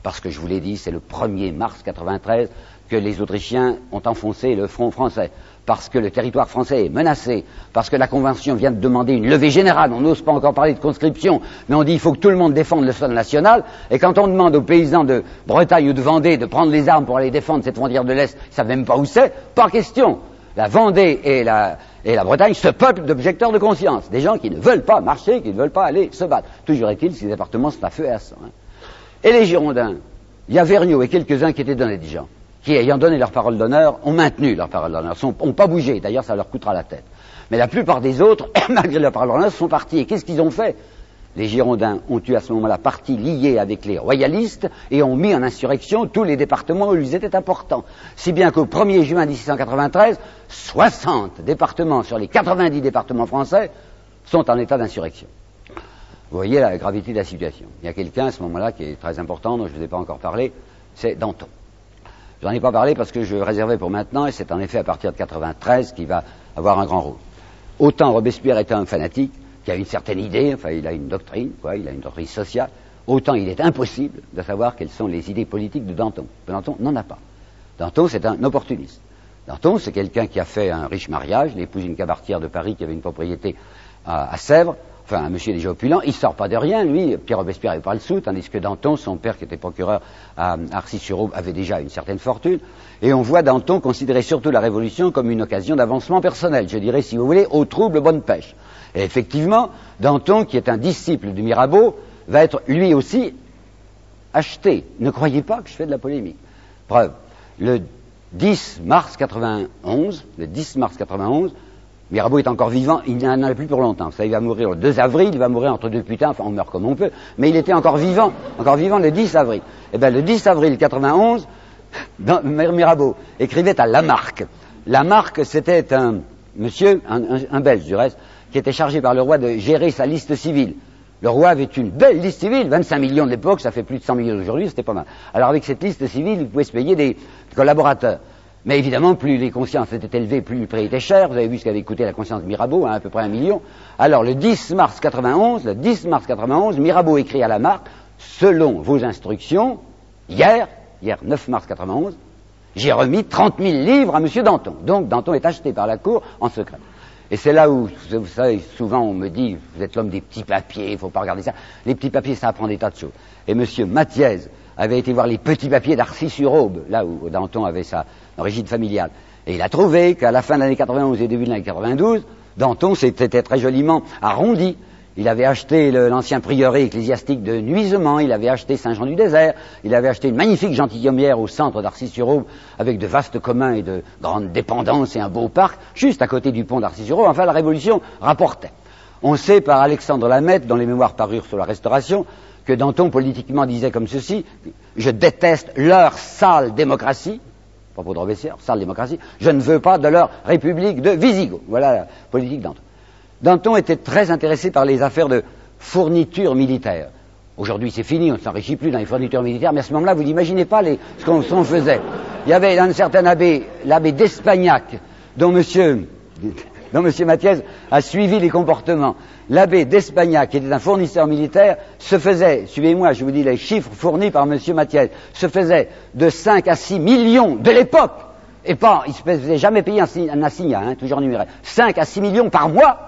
Parce que je vous l'ai dit, c'est le 1er mars 93 que les Autrichiens ont enfoncé le front français parce que le territoire français est menacé, parce que la Convention vient de demander une levée générale, on n'ose pas encore parler de conscription, mais on dit qu'il faut que tout le monde défende le sol national, et quand on demande aux paysans de Bretagne ou de Vendée de prendre les armes pour aller défendre cette frontière de l'Est, ils savent même pas où c'est, pas question. La Vendée et la, Bretagne se peuplent d'objecteurs de conscience, des gens qui ne veulent pas marcher, qui ne veulent pas aller se battre. Toujours est-il, ces départements sont à feu et à. Et les Girondins, il y a Vergniaud et quelques-uns qui étaient dans les gens qui, ayant donné leur parole d'honneur, ont maintenu leur parole d'honneur, n'ont pas bougé. D'ailleurs, ça leur coûtera la tête. Mais la plupart des autres, (coughs) malgré leur parole d'honneur, sont partis. Et qu'est-ce qu'ils ont fait? Les Girondins ont eu à ce moment-là parti lié avec les royalistes et ont mis en insurrection tous les départements où ils étaient importants. Si bien qu'au 1er juin 1693, 60 départements sur les 90 départements français sont en état d'insurrection. Vous voyez la gravité de la situation. Il y a quelqu'un à ce moment-là qui est très important, dont je ne vous ai pas encore parlé, c'est Danton. Je n'en ai pas parlé parce que je réservais pour maintenant, et c'est en effet à partir de 93 qu'il va avoir un grand rôle. Autant Robespierre est un fanatique, qui a une certaine idée, enfin il a une doctrine, quoi, il a une doctrine sociale, autant il est impossible de savoir quelles sont les idées politiques de Danton. Danton n'en a pas. Danton, c'est un opportuniste. Danton, c'est quelqu'un qui a fait un riche mariage, il épouse une cabaretière de Paris qui avait une propriété à Sèvres, enfin un monsieur déjà opulent, il sort pas de rien, lui, Pierre Robespierre n'avait pas le sou, tandis que Danton, son père qui était procureur à Arcis-sur-Aube, avait déjà une certaine fortune, et on voit Danton considérer surtout la Révolution comme une occasion d'avancement personnel, je dirais, si vous voulez, au trouble bonne pêche. Et effectivement, Danton, qui est un disciple du Mirabeau, va être lui aussi acheté. Ne croyez pas que je fais de la polémique. Preuve, le 10 mars 91, le 10 mars 91, Mirabeau est encore vivant, il n'en a plus pour longtemps. Ça, il va mourir le 2 avril, il va mourir entre deux putains, enfin on meurt comme on peut, mais il était encore vivant, encore vivant le 10 avril. Eh bien le 10 avril 91, (laughs) Mirabeau écrivait à Lamarck. Lamarck, c'était un monsieur, un, un, belge du reste, qui était chargé par le roi de gérer sa liste civile. Le roi avait une belle liste civile, 25 millions de l'époque, ça fait plus de 100 millions aujourd'hui, c'était pas mal. Alors avec cette liste civile, il pouvait se payer des collaborateurs. Mais évidemment, plus les consciences étaient élevées, plus le prix était cher. Vous avez vu ce qu'avait coûté la conscience de Mirabeau, hein, à peu près un million. Alors, le 10 mars 91, le 10 mars 91, Mirabeau écrit à la marque, selon vos instructions, hier, hier 9 mars 91, j'ai remis 30 000 livres à M. Danton. Donc, Danton est acheté par la Cour en secret. Et c'est là où, vous savez, souvent on me dit, vous êtes l'homme des petits papiers, il ne faut pas regarder ça. Les petits papiers, ça apprend des tas de choses. Et M. Mathiez avait été voir les petits papiers d'Arcy-sur-Aube, là où Danton avait sa origine familiale. Et il a trouvé qu'à la fin de l'année 91 et début de l'année 92, Danton s'était très joliment arrondi. Il avait acheté l'ancien prieuré ecclésiastique de Nuisement, il avait acheté Saint-Jean-du-Désert, il avait acheté une magnifique gentilhommière au centre d'Arcy-sur-Aube avec de vastes communs et de grandes dépendances et un beau parc, juste à côté du pont d'Arcy-sur-Aube. Enfin, la Révolution rapportait. On sait par Alexandre Lamette, dont les mémoires parurent sur la Restauration, que Danton politiquement disait comme ceci Je déteste leur sale démocratie, propos de Robespierre, sale démocratie, je ne veux pas de leur république de Visigoth. Voilà la politique Danton. Danton était très intéressé par les affaires de fournitures militaires. Aujourd'hui, c'est fini, on ne s'enrichit plus dans les fournitures militaires, mais à ce moment-là, vous n'imaginez pas ce qu'on faisait. Il y avait un certain abbé, l'abbé d'Espagnac, dont monsieur dont M. Mathiez a suivi les comportements. L'abbé d'Espagnac, qui était un fournisseur militaire, se faisait, suivez-moi, je vous dis les chiffres fournis par M. Mathiez, se faisait de 5 à 6 millions de l'époque, et pas, il ne se faisait jamais payer un, assignat, hein, toujours numéré, 5 à 6 millions par mois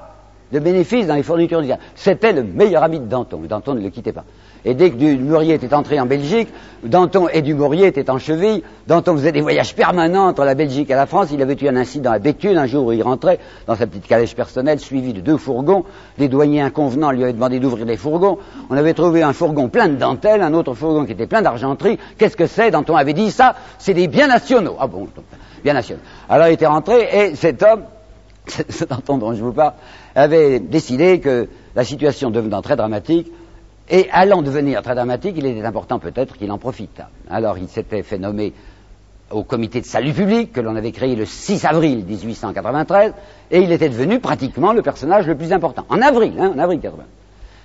de bénéfices dans les fournitures militaires. C'était le meilleur ami de Danton. Danton ne le quittait pas. Et dès que Dumouriez était entré en Belgique, Danton et Dumouriez étaient en cheville. Danton faisait des voyages permanents entre la Belgique et la France. Il avait eu un incident à Béthune un jour où il rentrait dans sa petite calèche personnelle, suivi de deux fourgons. Des douaniers inconvenants lui avaient demandé d'ouvrir les fourgons. On avait trouvé un fourgon plein de dentelles, un autre fourgon qui était plein d'argenterie. Qu'est-ce que c'est? Danton avait dit ça, c'est des biens nationaux. Ah bon, biens nationaux. Alors il était rentré et cet homme, (laughs) cet Danton dont je vous parle, avait décidé que la situation devenant très dramatique, et allant devenir très dramatique, il était important peut-être qu'il en profite. Alors il s'était fait nommer au comité de salut public que l'on avait créé le 6 avril 1893, et il était devenu pratiquement le personnage le plus important. En avril, hein, en avril 80.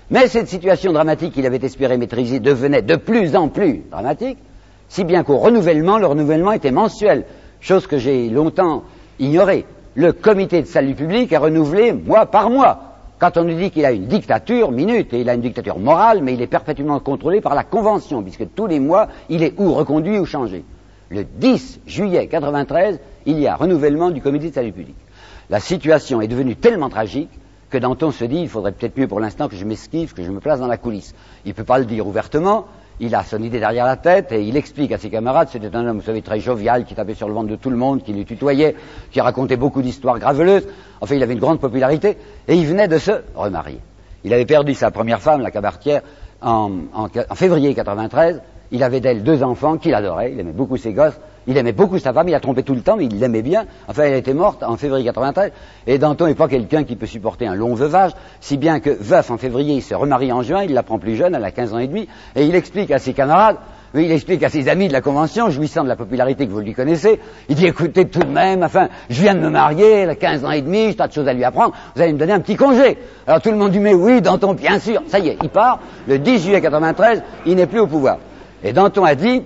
Mais cette situation dramatique qu'il avait espéré maîtriser devenait de plus en plus dramatique, si bien qu'au renouvellement, le renouvellement était mensuel, chose que j'ai longtemps ignorée. Le comité de salut public est renouvelé mois par mois. Quand on nous dit qu'il a une dictature, minute, et il a une dictature morale, mais il est parfaitement contrôlé par la Convention, puisque tous les mois, il est ou reconduit ou changé. Le 10 juillet 93, il y a renouvellement du comité de salut public. La situation est devenue tellement tragique que Danton se dit, il faudrait peut-être mieux pour l'instant que je m'esquive, que je me place dans la coulisse. Il ne peut pas le dire ouvertement, il a son idée derrière la tête et il explique à ses camarades, c'était un homme, vous savez, très jovial, qui tapait sur le ventre de tout le monde, qui lui tutoyait, qui racontait beaucoup d'histoires graveleuses. Enfin, il avait une grande popularité et il venait de se remarier. Il avait perdu sa première femme, la cabaretière, en, en, en février 93. Il avait d'elle deux enfants qu'il adorait, il aimait beaucoup ses gosses. Il aimait beaucoup sa femme, il a trompé tout le temps, mais il l'aimait bien. Enfin, elle était morte en février 93. Et Danton n'est pas quelqu'un qui peut supporter un long veuvage, si bien que veuf en février, il se remarie en juin, il la prend plus jeune, elle a 15 ans et demi, et il explique à ses camarades, oui, il explique à ses amis de la Convention, jouissant de la popularité que vous lui connaissez, il dit, écoutez, tout de même, enfin, je viens de me marier, elle a 15 ans et demi, j'ai tas de choses à lui apprendre, vous allez me donner un petit congé. Alors tout le monde dit, mais oui, Danton, bien sûr. Ça y est, il part, le 10 juillet 93, il n'est plus au pouvoir. Et Danton a dit,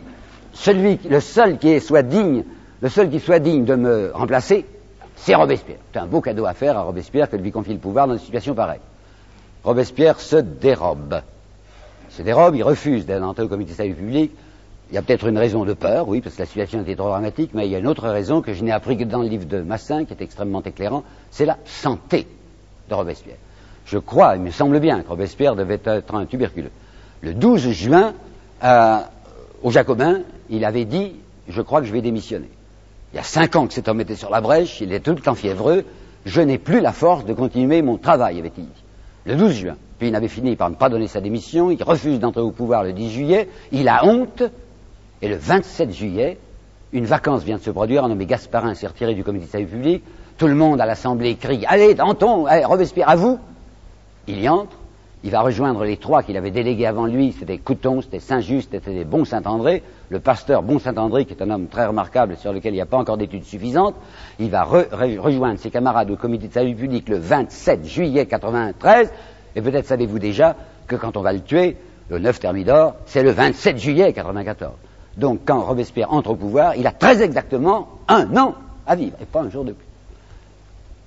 celui, le seul qui soit digne, le seul qui soit digne de me remplacer, c'est Robespierre. C'est un beau cadeau à faire à Robespierre que de lui confier le pouvoir dans une situation pareille. Robespierre se dérobe. Il se dérobe, il refuse d'entrer au comité de salut public. Il y a peut-être une raison de peur, oui, parce que la situation était trop dramatique, mais il y a une autre raison que je n'ai appris que dans le livre de Massin, qui est extrêmement éclairant, c'est la santé de Robespierre. Je crois, il me semble bien, que Robespierre devait être un tuberculeux. Le 12 juin, euh, aux Jacobins, il avait dit Je crois que je vais démissionner. Il y a cinq ans que cet homme était sur la brèche, il est tout le temps fiévreux, je n'ai plus la force de continuer mon travail, avait-il dit. Le 12 juin. Puis il avait fini par ne pas donner sa démission, il refuse d'entrer au pouvoir le 10 juillet, il a honte, et le 27 juillet, une vacance vient de se produire, un nommé Gasparin s'est retiré du comité de salut public, tout le monde à l'Assemblée crie Allez, Danton, allez, Robespierre, à vous Il y entre, il va rejoindre les trois qu'il avait délégués avant lui, c'était Couton, c'était Saint-Just, c'était Bon Saint-André, le pasteur Bon Saint-André, qui est un homme très remarquable sur lequel il n'y a pas encore d'études suffisantes, il va rejoindre ses camarades au comité de salut public le 27 juillet 93, et peut-être savez-vous déjà que quand on va le tuer, le 9 Thermidor, c'est le 27 juillet 94. Donc quand Robespierre entre au pouvoir, il a très exactement un an à vivre, et pas un jour de plus.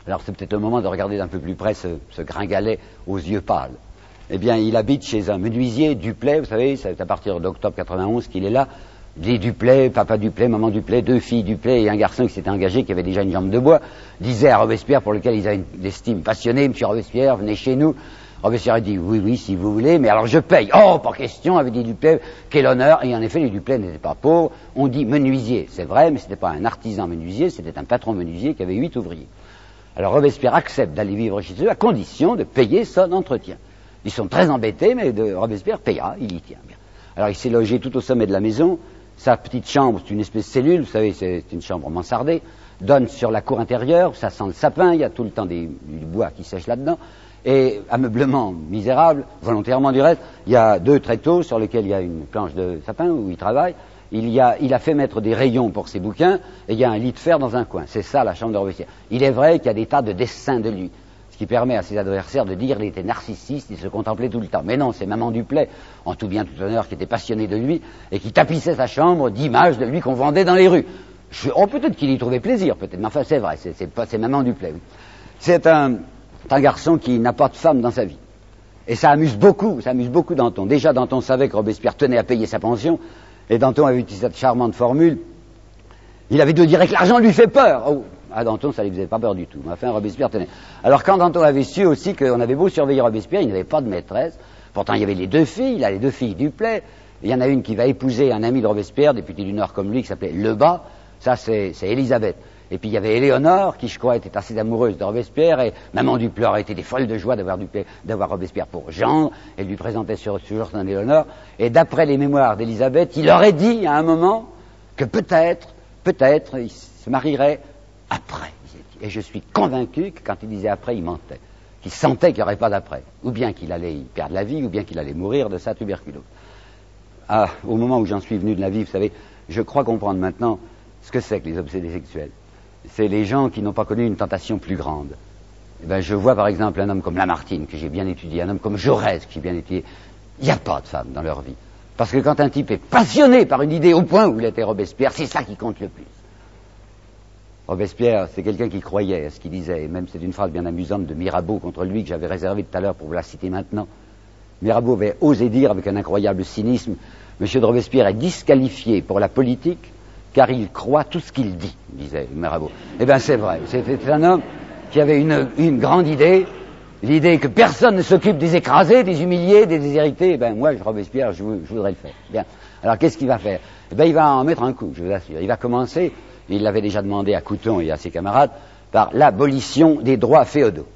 Alors c'est peut-être le moment de regarder d'un peu plus près ce, ce gringalet aux yeux pâles eh bien, il habite chez un menuisier, Duplay, vous savez, c'est à partir d'octobre 91 qu'il est là. Les Duplay, papa Duplay, maman Duplay, deux filles Duplay et un garçon qui s'était engagé, qui avait déjà une jambe de bois, disaient à Robespierre, pour lequel ils avaient une estime passionnée, Monsieur Robespierre, venez chez nous. Robespierre a dit, oui, oui, si vous voulez, mais alors je paye. Oh, pas question, avait dit Duplay, quel honneur. Et en effet, les Duplay n'étaient pas pauvres. On dit menuisier, c'est vrai, mais ce n'était pas un artisan menuisier, c'était un patron menuisier qui avait huit ouvriers. Alors Robespierre accepte d'aller vivre chez eux à condition de payer son entretien. Ils sont très embêtés, mais de Robespierre payera, il y tient bien. Alors il s'est logé tout au sommet de la maison. Sa petite chambre, c'est une espèce de cellule, vous savez, c'est une chambre mansardée, donne sur la cour intérieure, ça sent le sapin, il y a tout le temps du bois qui sèche là-dedans. Et ameublement misérable, volontairement du reste, il y a deux tréteaux sur lesquels il y a une planche de sapin où il travaille. Il, y a, il a fait mettre des rayons pour ses bouquins et il y a un lit de fer dans un coin. C'est ça la chambre de Robespierre. Il est vrai qu'il y a des tas de dessins de lui ce qui permet à ses adversaires de dire qu'il était narcissiste, il se contemplait tout le temps. Mais non, c'est Maman Duplay, en tout bien tout honneur, qui était passionnée de lui et qui tapissait sa chambre d'images de lui qu'on vendait dans les rues. Je, oh, peut-être qu'il y trouvait plaisir, peut-être, mais enfin c'est vrai, c'est Maman Duplay. C'est un, garçon qui n'a pas de femme dans sa vie. Et ça amuse beaucoup, ça amuse beaucoup Danton. Déjà, Danton savait que Robespierre tenait à payer sa pension, et Danton avait utilisé cette charmante formule. Il avait dû dire que l'argent lui fait peur. Oh, ah, Danton, ça ne lui faisait pas peur du tout. Enfin, Robespierre tenait. Alors quand Danton avait su aussi qu'on avait beau surveiller Robespierre, il n'avait pas de maîtresse. Pourtant, il y avait les deux filles, il a les deux filles du. Il y en a une qui va épouser un ami de Robespierre, député du Nord comme lui, qui s'appelait Lebas. Ça, c'est Elisabeth. Et puis il y avait Éléonore, qui je crois était assez amoureuse de Robespierre, et maman aurait été des folles de joie d'avoir, d'avoir Robespierre pour gendre, elle lui présentait sur, toujours son Éléonore, et d'après les mémoires d'Élisabeth, il aurait dit à un moment que peut-être, peut-être, il se marierait après, Et je suis convaincu que quand il disait après, il mentait. Qu'il sentait qu'il n'y aurait pas d'après. Ou bien qu'il allait y perdre la vie, ou bien qu'il allait mourir de sa tuberculose. Ah, au moment où j'en suis venu de la vie, vous savez, je crois comprendre maintenant ce que c'est que les obsédés sexuels. C'est les gens qui n'ont pas connu une tentation plus grande. Eh ben, je vois par exemple un homme comme Lamartine, que j'ai bien étudié, un homme comme Jaurès, que j'ai bien étudié. Il n'y a pas de femme dans leur vie. Parce que quand un type est passionné par une idée au point où il était Robespierre, c'est ça qui compte le plus. Robespierre, c'est quelqu'un qui croyait à ce qu'il disait, et même c'est une phrase bien amusante de Mirabeau contre lui que j'avais réservée tout à l'heure pour vous la citer maintenant. Mirabeau avait osé dire avec un incroyable cynisme, Monsieur de Robespierre est disqualifié pour la politique car il croit tout ce qu'il dit, disait Mirabeau. Eh bien c'est vrai, c'était un homme qui avait une, une grande idée, l'idée que personne ne s'occupe des écrasés, des humiliés, des déshérités. Eh bien moi, Robespierre, je, je, voudrais le faire. Bien. Alors qu'est-ce qu'il va faire? Eh bien il va en mettre un coup, je vous assure. Il va commencer, il l'avait déjà demandé à Couton et à ses camarades, par l'abolition des droits féodaux.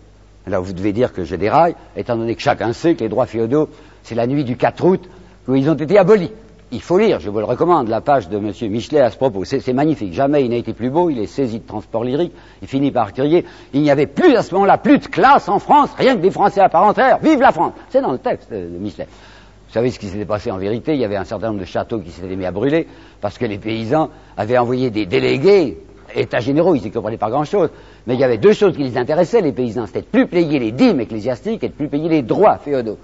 Alors vous devez dire que je déraille, étant donné que chacun sait que les droits féodaux, c'est la nuit du 4 août où ils ont été abolis. Il faut lire, je vous le recommande, la page de M. Michelet à ce propos. C'est magnifique. Jamais il n'a été plus beau. Il est saisi de transport lyrique. Il finit par crier il n'y avait plus à ce moment-là, plus de classe en France, rien que des Français à part entière. Vive la France C'est dans le texte de Michelet. Vous savez ce qui s'était passé en vérité Il y avait un certain nombre de châteaux qui s'étaient mis à brûler parce que les paysans avaient envoyé des délégués, états généraux, ils ne comprenaient pas grand-chose. Mais il y avait deux choses qui les intéressaient, les paysans. C'était de plus payer les dîmes ecclésiastiques et de plus payer les droits féodaux.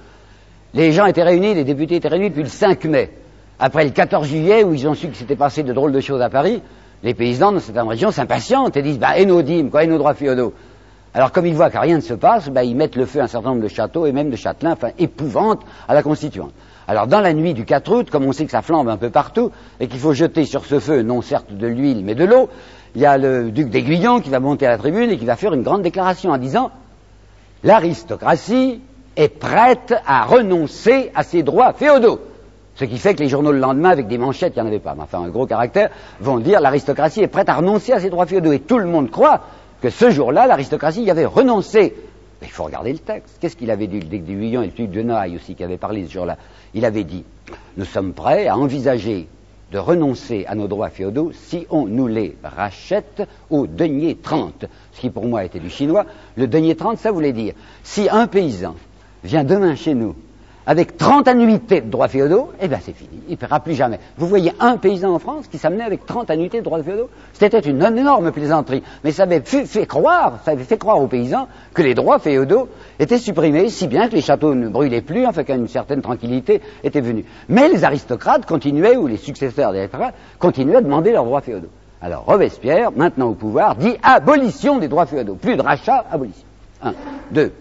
Les gens étaient réunis, les députés étaient réunis depuis le 5 mai. Après le 14 juillet, où ils ont su qu'il s'était passé de drôles de choses à Paris, les paysans dans cette région s'impatientent et disent bah, et nos dîmes, quoi, et nos droits féodaux. Alors comme ils voient que rien ne se passe, bah, ils mettent le feu à un certain nombre de châteaux et même de châtelains, enfin épouvante à la constituante. Alors dans la nuit du 4 août, comme on sait que ça flambe un peu partout et qu'il faut jeter sur ce feu non certes de l'huile mais de l'eau, il y a le duc d'Aiguillon qui va monter à la tribune et qui va faire une grande déclaration en disant l'aristocratie est prête à renoncer à ses droits féodaux. Ce qui fait que les journaux le lendemain, avec des manchettes, il n'y en avait pas, mais enfin un gros caractère, vont dire l'aristocratie est prête à renoncer à ses droits féodaux. Et tout le monde croit que ce jour-là, l'aristocratie y avait renoncé. Il faut regarder le texte. Qu'est-ce qu'il avait dit, le et le de Noailles aussi, qui avait parlé ce jour-là? Il avait dit, nous sommes prêts à envisager de renoncer à nos droits féodaux si on nous les rachète au denier 30. Ce qui pour moi était du chinois. Le denier 30, ça voulait dire, si un paysan vient demain chez nous avec 30 annuités de droits féodaux, eh bien c'est fini, il ne paiera plus jamais. Vous voyez un paysan en France qui s'amenait avec 30 annuités de droits féodaux? C'était une énorme plaisanterie, mais ça avait fait, croire, ça avait fait croire aux paysans que les droits féodaux étaient supprimés, si bien que les châteaux ne brûlaient plus, enfin qu'une certaine tranquillité était venue. Mais les aristocrates continuaient, ou les successeurs des aristocrates, continuaient à demander leurs droits féodaux. Alors Robespierre, maintenant au pouvoir, dit abolition des droits féodaux. Plus de rachat, abolition. Un. Deux.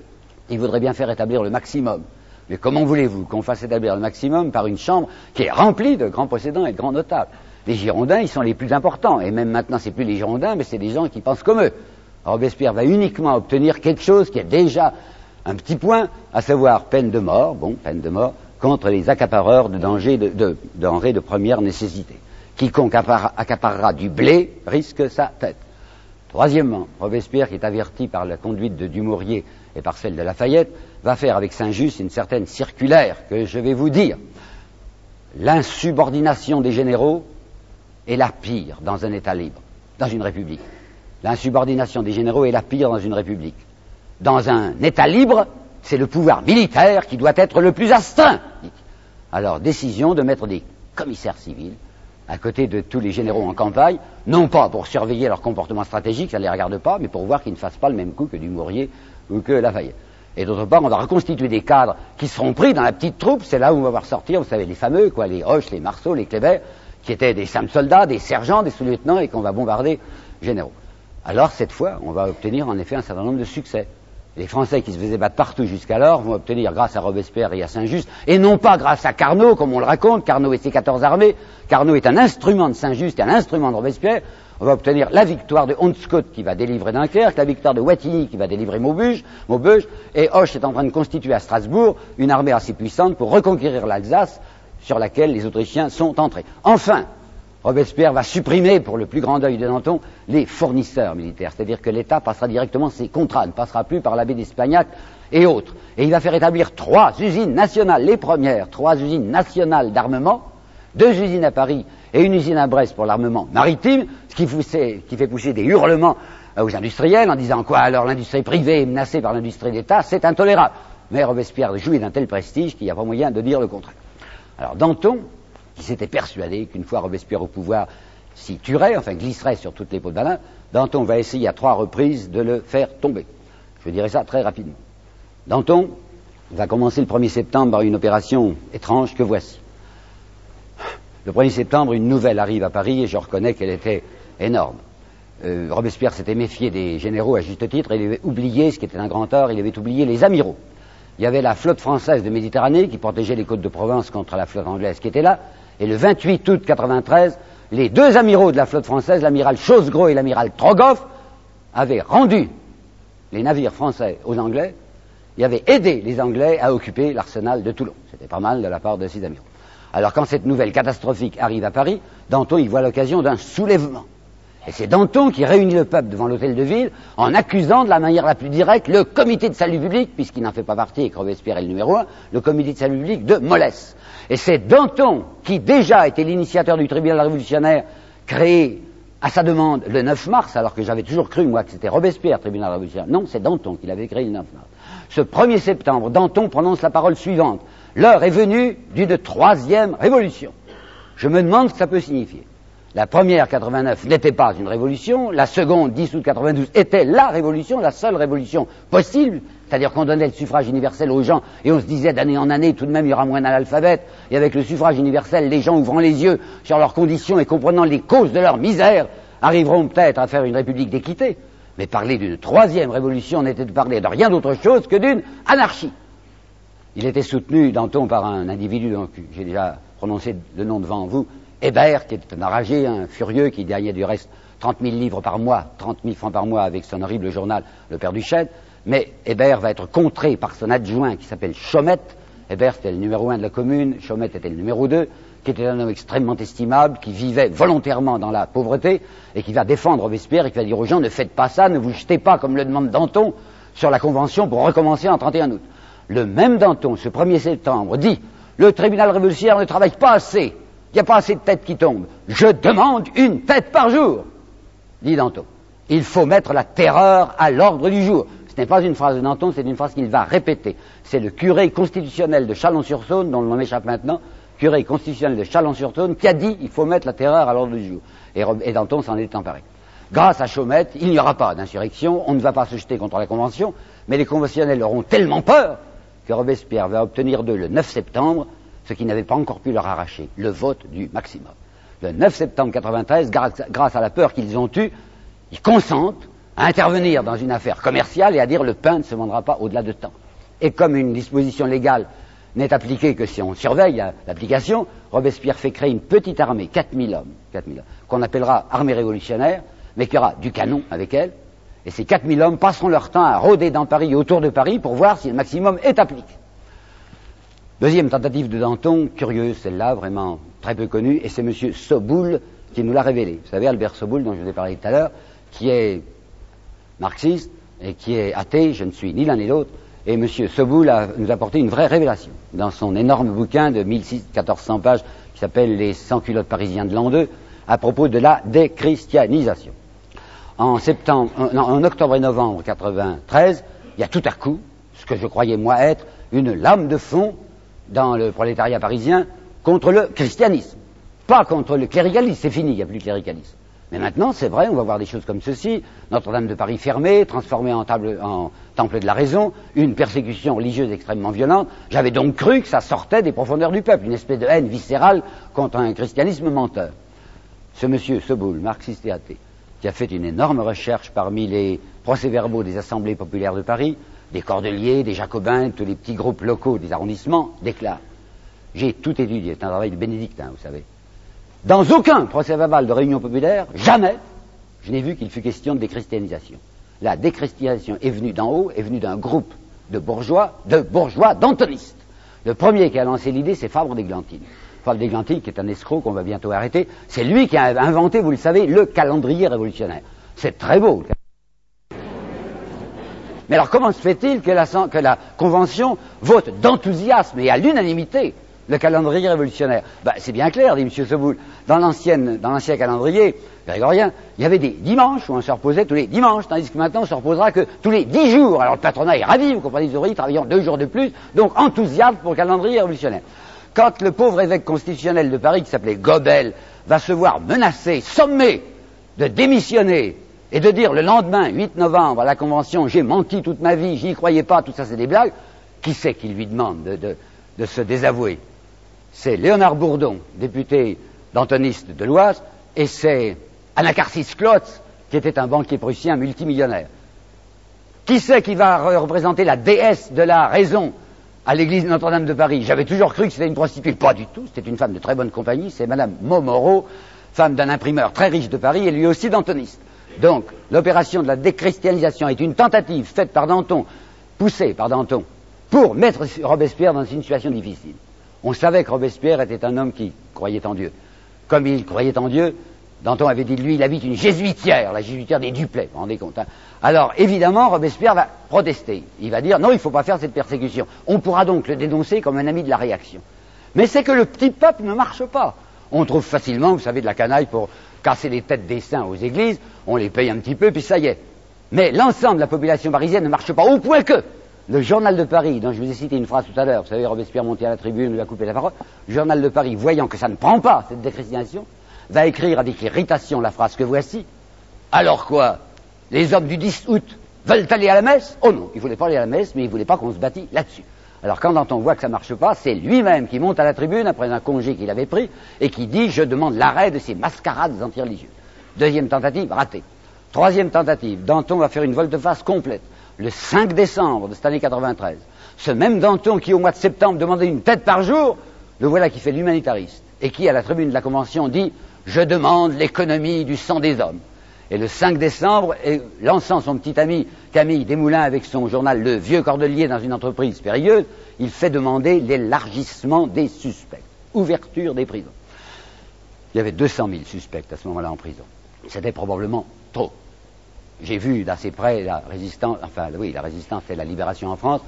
Il voudrait bien faire établir le maximum mais comment voulez-vous qu'on fasse établir le maximum par une chambre qui est remplie de grands possédants et de grands notables? Les Girondins, ils sont les plus importants. Et même maintenant, c'est plus les Girondins, mais c'est des gens qui pensent comme eux. Robespierre va uniquement obtenir quelque chose qui est déjà un petit point, à savoir peine de mort, bon, peine de mort, contre les accapareurs de danger de, denrées de première nécessité. Quiconque accaparera du blé risque sa tête. Troisièmement, Robespierre, qui est averti par la conduite de Dumouriez et par celle de Lafayette, va faire avec Saint-Just une certaine circulaire que je vais vous dire. L'insubordination des généraux est la pire dans un État libre, dans une république. L'insubordination des généraux est la pire dans une république. Dans un État libre, c'est le pouvoir militaire qui doit être le plus astreint. Alors, décision de mettre des commissaires civils à côté de tous les généraux en campagne, non pas pour surveiller leur comportement stratégique, ça ne les regarde pas, mais pour voir qu'ils ne fassent pas le même coup que Dumouriez ou que Lafayette. Et d'autre part, on va reconstituer des cadres qui seront pris dans la petite troupe. C'est là où on va voir sortir, vous savez, les fameux, quoi, les Roches, les Marceau, les Kléber, qui étaient des simples soldats, des sergents, des sous-lieutenants, et qu'on va bombarder généraux. Alors, cette fois, on va obtenir en effet un certain nombre de succès. Les Français qui se faisaient battre partout jusqu'alors vont obtenir grâce à Robespierre et à Saint-Just, et non pas grâce à Carnot, comme on le raconte, Carnot et ses 14 armées. Carnot est un instrument de Saint-Just et un instrument de Robespierre on va obtenir la victoire de Hunscott qui va délivrer Dunkerque, la victoire de Wattigny qui va délivrer Maubeuge, Maubeuge, et Hoche est en train de constituer à Strasbourg une armée assez puissante pour reconquérir l'Alsace sur laquelle les Autrichiens sont entrés. Enfin, Robespierre va supprimer, pour le plus grand deuil de Danton, les fournisseurs militaires. C'est-à-dire que l'État passera directement ses contrats, ne passera plus par l'abbé d'Espagnac et autres. Et il va faire établir trois usines nationales, les premières, trois usines nationales d'armement, deux usines à Paris et une usine à Brest pour l'armement maritime, ce qui, fait pousser des hurlements euh, aux industriels en disant quoi alors l'industrie privée est menacée par l'industrie d'État, c'est intolérable. Mais Robespierre jouit d'un tel prestige qu'il n'y a pas moyen de dire le contraire. Alors Danton, qui s'était persuadé qu'une fois Robespierre au pouvoir, s'y tuerait, enfin glisserait sur toutes les peaux de banane, Danton va essayer à trois reprises de le faire tomber. Je dirais ça très rapidement. Danton va commencer le 1er septembre par une opération étrange que voici. Le 1er septembre, une nouvelle arrive à Paris et je reconnais qu'elle était énorme. Euh, Robespierre s'était méfié des généraux à juste titre, il avait oublié, ce qui était un grand tort, il avait oublié les amiraux. Il y avait la flotte française de Méditerranée qui protégeait les côtes de Provence contre la flotte anglaise qui était là, et le 28 août 93, les deux amiraux de la flotte française, l'amiral Chosgros et l'amiral Trogoff, avaient rendu les navires français aux Anglais et avaient aidé les Anglais à occuper l'arsenal de Toulon. C'était pas mal de la part de ces amiraux. Alors quand cette nouvelle catastrophique arrive à Paris, Danton y voit l'occasion d'un soulèvement. C'est Danton qui réunit le peuple devant l'hôtel de ville en accusant de la manière la plus directe le comité de salut public, puisqu'il n'en fait pas partie et que Robespierre est le numéro un, le comité de salut public de mollesse. Et c'est Danton qui déjà était l'initiateur du tribunal révolutionnaire créé à sa demande le 9 mars, alors que j'avais toujours cru, moi, que c'était Robespierre, tribunal révolutionnaire. Non, c'est Danton qui l'avait créé le 9 mars. Ce 1er septembre, Danton prononce la parole suivante. L'heure est venue d'une troisième révolution. Je me demande ce que ça peut signifier. La première, 89, n'était pas une révolution. La seconde, 10 août 92, était la révolution, la seule révolution possible. C'est-à-dire qu'on donnait le suffrage universel aux gens et on se disait d'année en année, tout de même, il y aura moins d'analphabètes. Et avec le suffrage universel, les gens ouvrant les yeux sur leurs conditions et comprenant les causes de leur misère, arriveront peut-être à faire une république d'équité. Mais parler d'une troisième révolution n'était de parler de rien d'autre chose que d'une anarchie. Il était soutenu, Danton, par un individu dont j'ai déjà prononcé le nom devant vous, Hébert, qui était un enragé, un furieux, qui gagnait du reste 30 000 livres par mois, 30 000 francs par mois avec son horrible journal Le Père du Chêne. Mais Hébert va être contré par son adjoint qui s'appelle Chaumette. Hébert était le numéro un de la commune, Chaumette était le numéro deux, qui était un homme extrêmement estimable, qui vivait volontairement dans la pauvreté et qui va défendre Robespierre et qui va dire aux gens ne faites pas ça, ne vous jetez pas comme le demande Danton sur la convention pour recommencer en 31 août. Le même Danton, ce 1er septembre, dit le tribunal révolutionnaire ne travaille pas assez il n'y a pas assez de têtes qui tombent. Je demande une tête par jour, dit Danton. Il faut mettre la terreur à l'ordre du jour. Ce n'est pas une phrase de Danton, c'est une phrase qu'il va répéter. C'est le curé constitutionnel de Chalon-sur-Saône, dont le nom m'échappe maintenant, curé constitutionnel de Chalon-sur-Saône, qui a dit il faut mettre la terreur à l'ordre du jour. Et, Danton s'en est emparé. Grâce à Chaumette, il n'y aura pas d'insurrection, on ne va pas se jeter contre la Convention, mais les conventionnels auront tellement peur que Robespierre va obtenir d'eux le 9 septembre ce qui n'avait pas encore pu leur arracher, le vote du maximum. Le 9 septembre 93, grâce, à la peur qu'ils ont eue, ils consentent à intervenir dans une affaire commerciale et à dire le pain ne se vendra pas au-delà de temps. Et comme une disposition légale n'est appliquée que si on surveille l'application, Robespierre fait créer une petite armée, 4000 hommes, 4000 hommes qu'on appellera armée révolutionnaire, mais qui aura du canon avec elle, et ces 4000 hommes passeront leur temps à rôder dans Paris et autour de Paris pour voir si le maximum est appliqué. Deuxième tentative de Danton, curieuse celle-là, vraiment très peu connue, et c'est M. Soboul qui nous l'a révélé. Vous savez, Albert Soboul, dont je vous ai parlé tout à l'heure, qui est marxiste et qui est athée, je ne suis ni l'un ni l'autre, et M. Soboul a, nous a apporté une vraie révélation dans son énorme bouquin de 1400 pages qui s'appelle Les 100 culottes parisiens de l'an 2 à propos de la déchristianisation. En, septembre, en octobre et novembre 1993, il y a tout à coup ce que je croyais moi être une lame de fond dans le prolétariat parisien contre le christianisme. Pas contre le cléricalisme, c'est fini, il n'y a plus de cléricalisme. Mais maintenant, c'est vrai, on va voir des choses comme ceci. Notre-Dame de Paris fermée, transformée en, temple de la raison, une persécution religieuse extrêmement violente. J'avais donc cru que ça sortait des profondeurs du peuple, une espèce de haine viscérale contre un christianisme menteur. Ce monsieur Soboul, marxiste et athée, qui a fait une énorme recherche parmi les procès-verbaux des assemblées populaires de Paris, des Cordeliers, des Jacobins, tous les petits groupes locaux des arrondissements, déclarent J'ai tout étudié, c'est un travail de bénédictin, vous savez. Dans aucun procès verbal de réunion populaire, jamais, je n'ai vu qu'il fût question de déchristianisation. La déchristianisation est venue d'en haut, est venue d'un groupe de bourgeois, de bourgeois d'antonistes. Le premier qui a lancé l'idée, c'est Fabre d'Églantine. Fabre d'Églantine, qui est un escroc qu'on va bientôt arrêter, c'est lui qui a inventé, vous le savez, le calendrier révolutionnaire. C'est très beau. Mais alors comment se fait-il que la, que la Convention vote d'enthousiasme et à l'unanimité le calendrier révolutionnaire? Ben, C'est bien clair, dit M. Soboul. Dans l'ancien calendrier grégorien, il y avait des dimanches où on se reposait tous les dimanches, tandis que maintenant on se reposera que tous les dix jours. Alors le patronat est ravi, vous comprenez, les ouvriers travaillant deux jours de plus, donc enthousiasme pour le calendrier révolutionnaire. quand le pauvre évêque constitutionnel de Paris, qui s'appelait Gobel, va se voir menacé, sommé de démissionner et de dire le lendemain, 8 novembre, à la Convention, j'ai menti toute ma vie, j'y croyais pas, tout ça c'est des blagues, qui c'est qui lui demande de, se désavouer? C'est Léonard Bourdon, député d'Antoniste de l'Oise, et c'est Anacarsis Klotz, qui était un banquier prussien multimillionnaire. Qui c'est qui va représenter la déesse de la raison à l'église Notre-Dame de Paris? J'avais toujours cru que c'était une prostituée. Pas du tout, c'était une femme de très bonne compagnie, c'est Madame Momoro, femme d'un imprimeur très riche de Paris et lui aussi dantoniste. Donc, l'opération de la déchristianisation est une tentative faite par Danton, poussée par Danton, pour mettre Robespierre dans une situation difficile. On savait que Robespierre était un homme qui croyait en Dieu. Comme il croyait en Dieu, Danton avait dit de lui, il habite une jésuitière, la jésuitière des Duplets, vous vous rendez compte. Hein. Alors, évidemment, Robespierre va protester. Il va dire, non, il ne faut pas faire cette persécution. On pourra donc le dénoncer comme un ami de la réaction. Mais c'est que le petit peuple ne marche pas. On trouve facilement, vous savez, de la canaille pour casser les têtes des saints aux églises, on les paye un petit peu, puis ça y est. Mais l'ensemble de la population parisienne ne marche pas, au point que le journal de Paris, dont je vous ai cité une phrase tout à l'heure, vous savez, Robespierre montait à la tribune, lui a coupé la parole, le journal de Paris, voyant que ça ne prend pas, cette déchristianisation, va écrire avec irritation la phrase que voici. Alors quoi? Les hommes du 10 août veulent aller à la messe? Oh non, ils voulaient pas aller à la messe, mais ils voulaient pas qu'on se bâtit là-dessus. Alors quand on voit que ça ne marche pas, c'est lui-même qui monte à la tribune après un congé qu'il avait pris et qui dit je demande l'arrêt de ces mascarades antireligieuses. Deuxième tentative, ratée. Troisième tentative, Danton va faire une volte-face complète. Le 5 décembre de cette année 93, ce même Danton qui au mois de septembre demandait une tête par jour, le voilà qui fait l'humanitariste et qui à la tribune de la Convention dit je demande l'économie du sang des hommes. Et le 5 décembre, lançant son petit ami Camille Desmoulins avec son journal Le Vieux Cordelier dans une entreprise périlleuse, il fait demander l'élargissement des suspects, ouverture des prisons. Il y avait 200 000 suspects à ce moment-là en prison. C'était probablement trop. J'ai vu d'assez près la résistance, enfin oui, la résistance et la libération en France.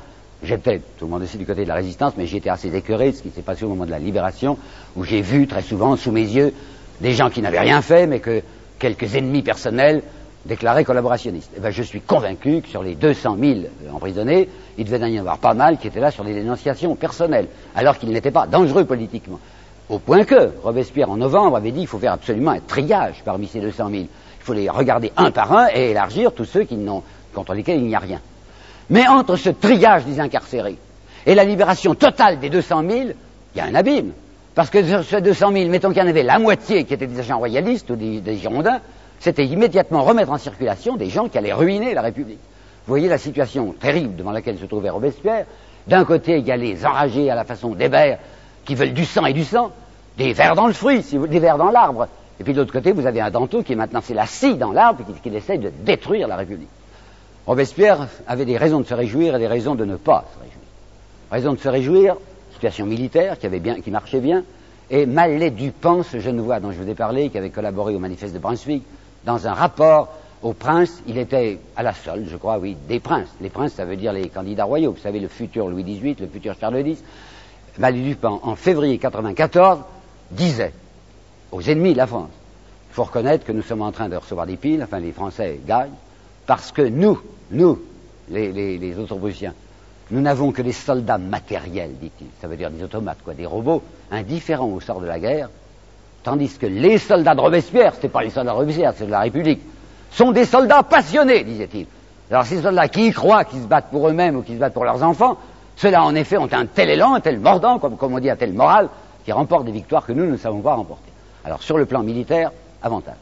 J'étais, tout le monde aussi du côté de la résistance, mais j'étais assez écœuré de ce qui s'est passé au moment de la libération, où j'ai vu très souvent sous mes yeux des gens qui n'avaient rien fait, mais que quelques ennemis personnels déclarés collaborationnistes. Eh bien, je suis convaincu que sur les 200 000 emprisonnés, il devait y en avoir pas mal qui étaient là sur des dénonciations personnelles, alors qu'ils n'étaient pas dangereux politiquement. Au point que Robespierre, en novembre, avait dit qu'il faut faire absolument un triage parmi ces 200 000. Il faut les regarder un par un et élargir tous ceux qui contre lesquels il n'y a rien. Mais entre ce triage des incarcérés et la libération totale des 200 000, il y a un abîme. Parce que sur ces 200 000, mettons qu'il y en avait la moitié qui étaient des agents royalistes ou des, Girondins, c'était immédiatement remettre en circulation des gens qui allaient ruiner la République. Vous voyez la situation terrible devant laquelle se trouvait Robespierre. D'un côté, il y a les enragés à la façon d'Hébert qui veulent du sang et du sang, des vers dans le fruit, des vers dans l'arbre. Et puis de l'autre côté, vous avez un Danton qui maintenant c'est la scie dans l'arbre et qui, qui essaie de détruire la République. Robespierre avait des raisons de se réjouir et des raisons de ne pas se réjouir. Raison de se réjouir, situation militaire qui, avait bien, marchait bien, et Mallet Dupont, ce jeune voix dont je vous ai parlé, qui avait collaboré au manifeste de Brunswick, dans un rapport aux princes, il était à la solde, je crois, oui, des princes. Les princes, ça veut dire les candidats royaux. Vous savez, le futur Louis XVIII, le futur Charles X. Mallet Dupont, en février 1994, disait aux ennemis de la France, il faut reconnaître que nous sommes en train de recevoir des piles, enfin les Français gagnent, parce que nous, nous, les, les, les autres Prussiens, nous n'avons que des soldats matériels, dit-il. Ça veut dire des automates, quoi, des robots indifférents au sort de la guerre. Tandis que les soldats de Robespierre, ce pas les soldats de Robespierre, c'est de la République, sont des soldats passionnés, disait-il. Alors ces soldats qui y croient, qui se battent pour eux-mêmes ou qui se battent pour leurs enfants, ceux-là en effet ont un tel élan, un tel mordant, comme, comme on dit, un tel moral, qui remportent des victoires que nous ne savons pas remporter. Alors sur le plan militaire, avantage.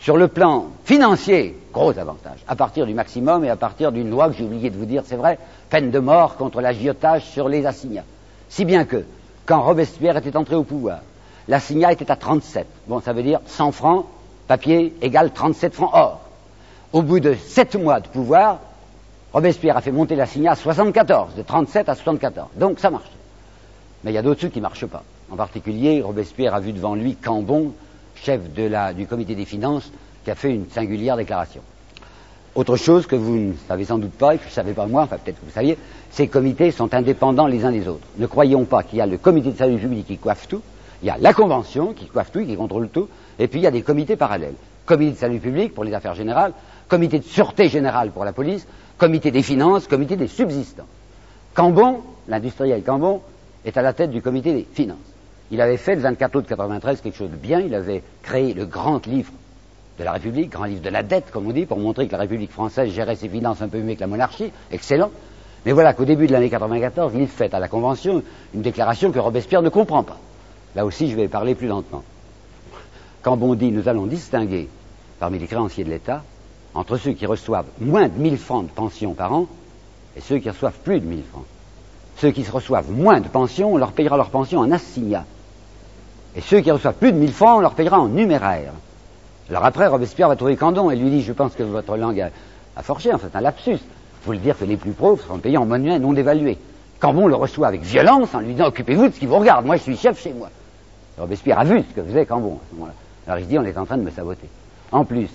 Sur le plan financier, gros avantage, à partir du maximum et à partir d'une loi que j'ai oublié de vous dire, c'est vrai, peine de mort contre l'agiotage sur les assignats. Si bien que, quand Robespierre était entré au pouvoir, l'assignat était à 37. Bon, ça veut dire 100 francs, papier égale 37 francs or. Au bout de 7 mois de pouvoir, Robespierre a fait monter l'assignat à 74, de 37 à 74. Donc ça marche. Mais il y a d'autres trucs qui ne marchent pas. En particulier, Robespierre a vu devant lui Cambon, chef du comité des finances, qui a fait une singulière déclaration. Autre chose que vous ne savez sans doute pas, et que je ne savais pas moi, enfin peut-être que vous saviez, ces comités sont indépendants les uns des autres. Ne croyons pas qu'il y a le comité de salut public qui coiffe tout, il y a la convention qui coiffe tout, qui contrôle tout, et puis il y a des comités parallèles. Comité de salut public pour les affaires générales, comité de sûreté générale pour la police, comité des finances, comité des subsistants. Cambon, l'industriel Cambon, est à la tête du comité des finances. Il avait fait le 24 août 93 quelque chose de bien, il avait créé le grand livre de la République, grand livre de la dette, comme on dit, pour montrer que la République française gérait ses finances un peu mieux que la monarchie, excellent. Mais voilà qu'au début de l'année 94, il fait à la Convention une déclaration que Robespierre ne comprend pas. Là aussi, je vais parler plus lentement. Quand on dit nous allons distinguer parmi les créanciers de l'État entre ceux qui reçoivent moins de 1000 francs de pension par an et ceux qui reçoivent plus de 1000 francs. Ceux qui reçoivent moins de pension, on leur payera leur pension en assignat. Et ceux qui reçoivent plus de 1000 francs, on leur payera en numéraire. Alors après, Robespierre va trouver Candon et lui dit, je pense que votre langue a, a forgé, en fait, un lapsus. Il faut le dire que les plus pauvres seront payés en monnaie non dévaluée. Cambon le reçoit avec violence en lui disant, occupez-vous de ce qui vous regarde, moi je suis chef chez moi. Robespierre a vu ce que faisait Cambon à ce moment-là. Alors il se dit, on est en train de me saboter. En plus,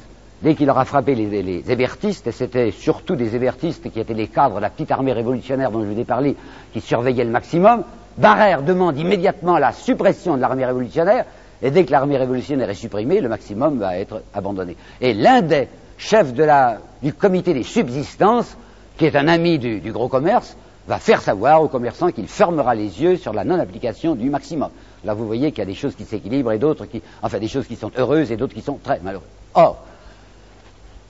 dès qu'il aura frappé les, les hébertistes, et c'était surtout des hébertistes qui étaient les cadres de la petite armée révolutionnaire dont je vous ai parlé, qui surveillaient le maximum, Barrère demande immédiatement la suppression de l'armée révolutionnaire, et dès que l'armée révolutionnaire est supprimée, le maximum va être abandonné. Et l'un des chefs du comité des subsistances, qui est un ami du, du gros commerce, va faire savoir aux commerçants qu'il fermera les yeux sur la non-application du maximum. Là, vous voyez qu'il y a des choses qui s'équilibrent et d'autres qui, enfin, des choses qui sont heureuses et d'autres qui sont très malheureuses. Or,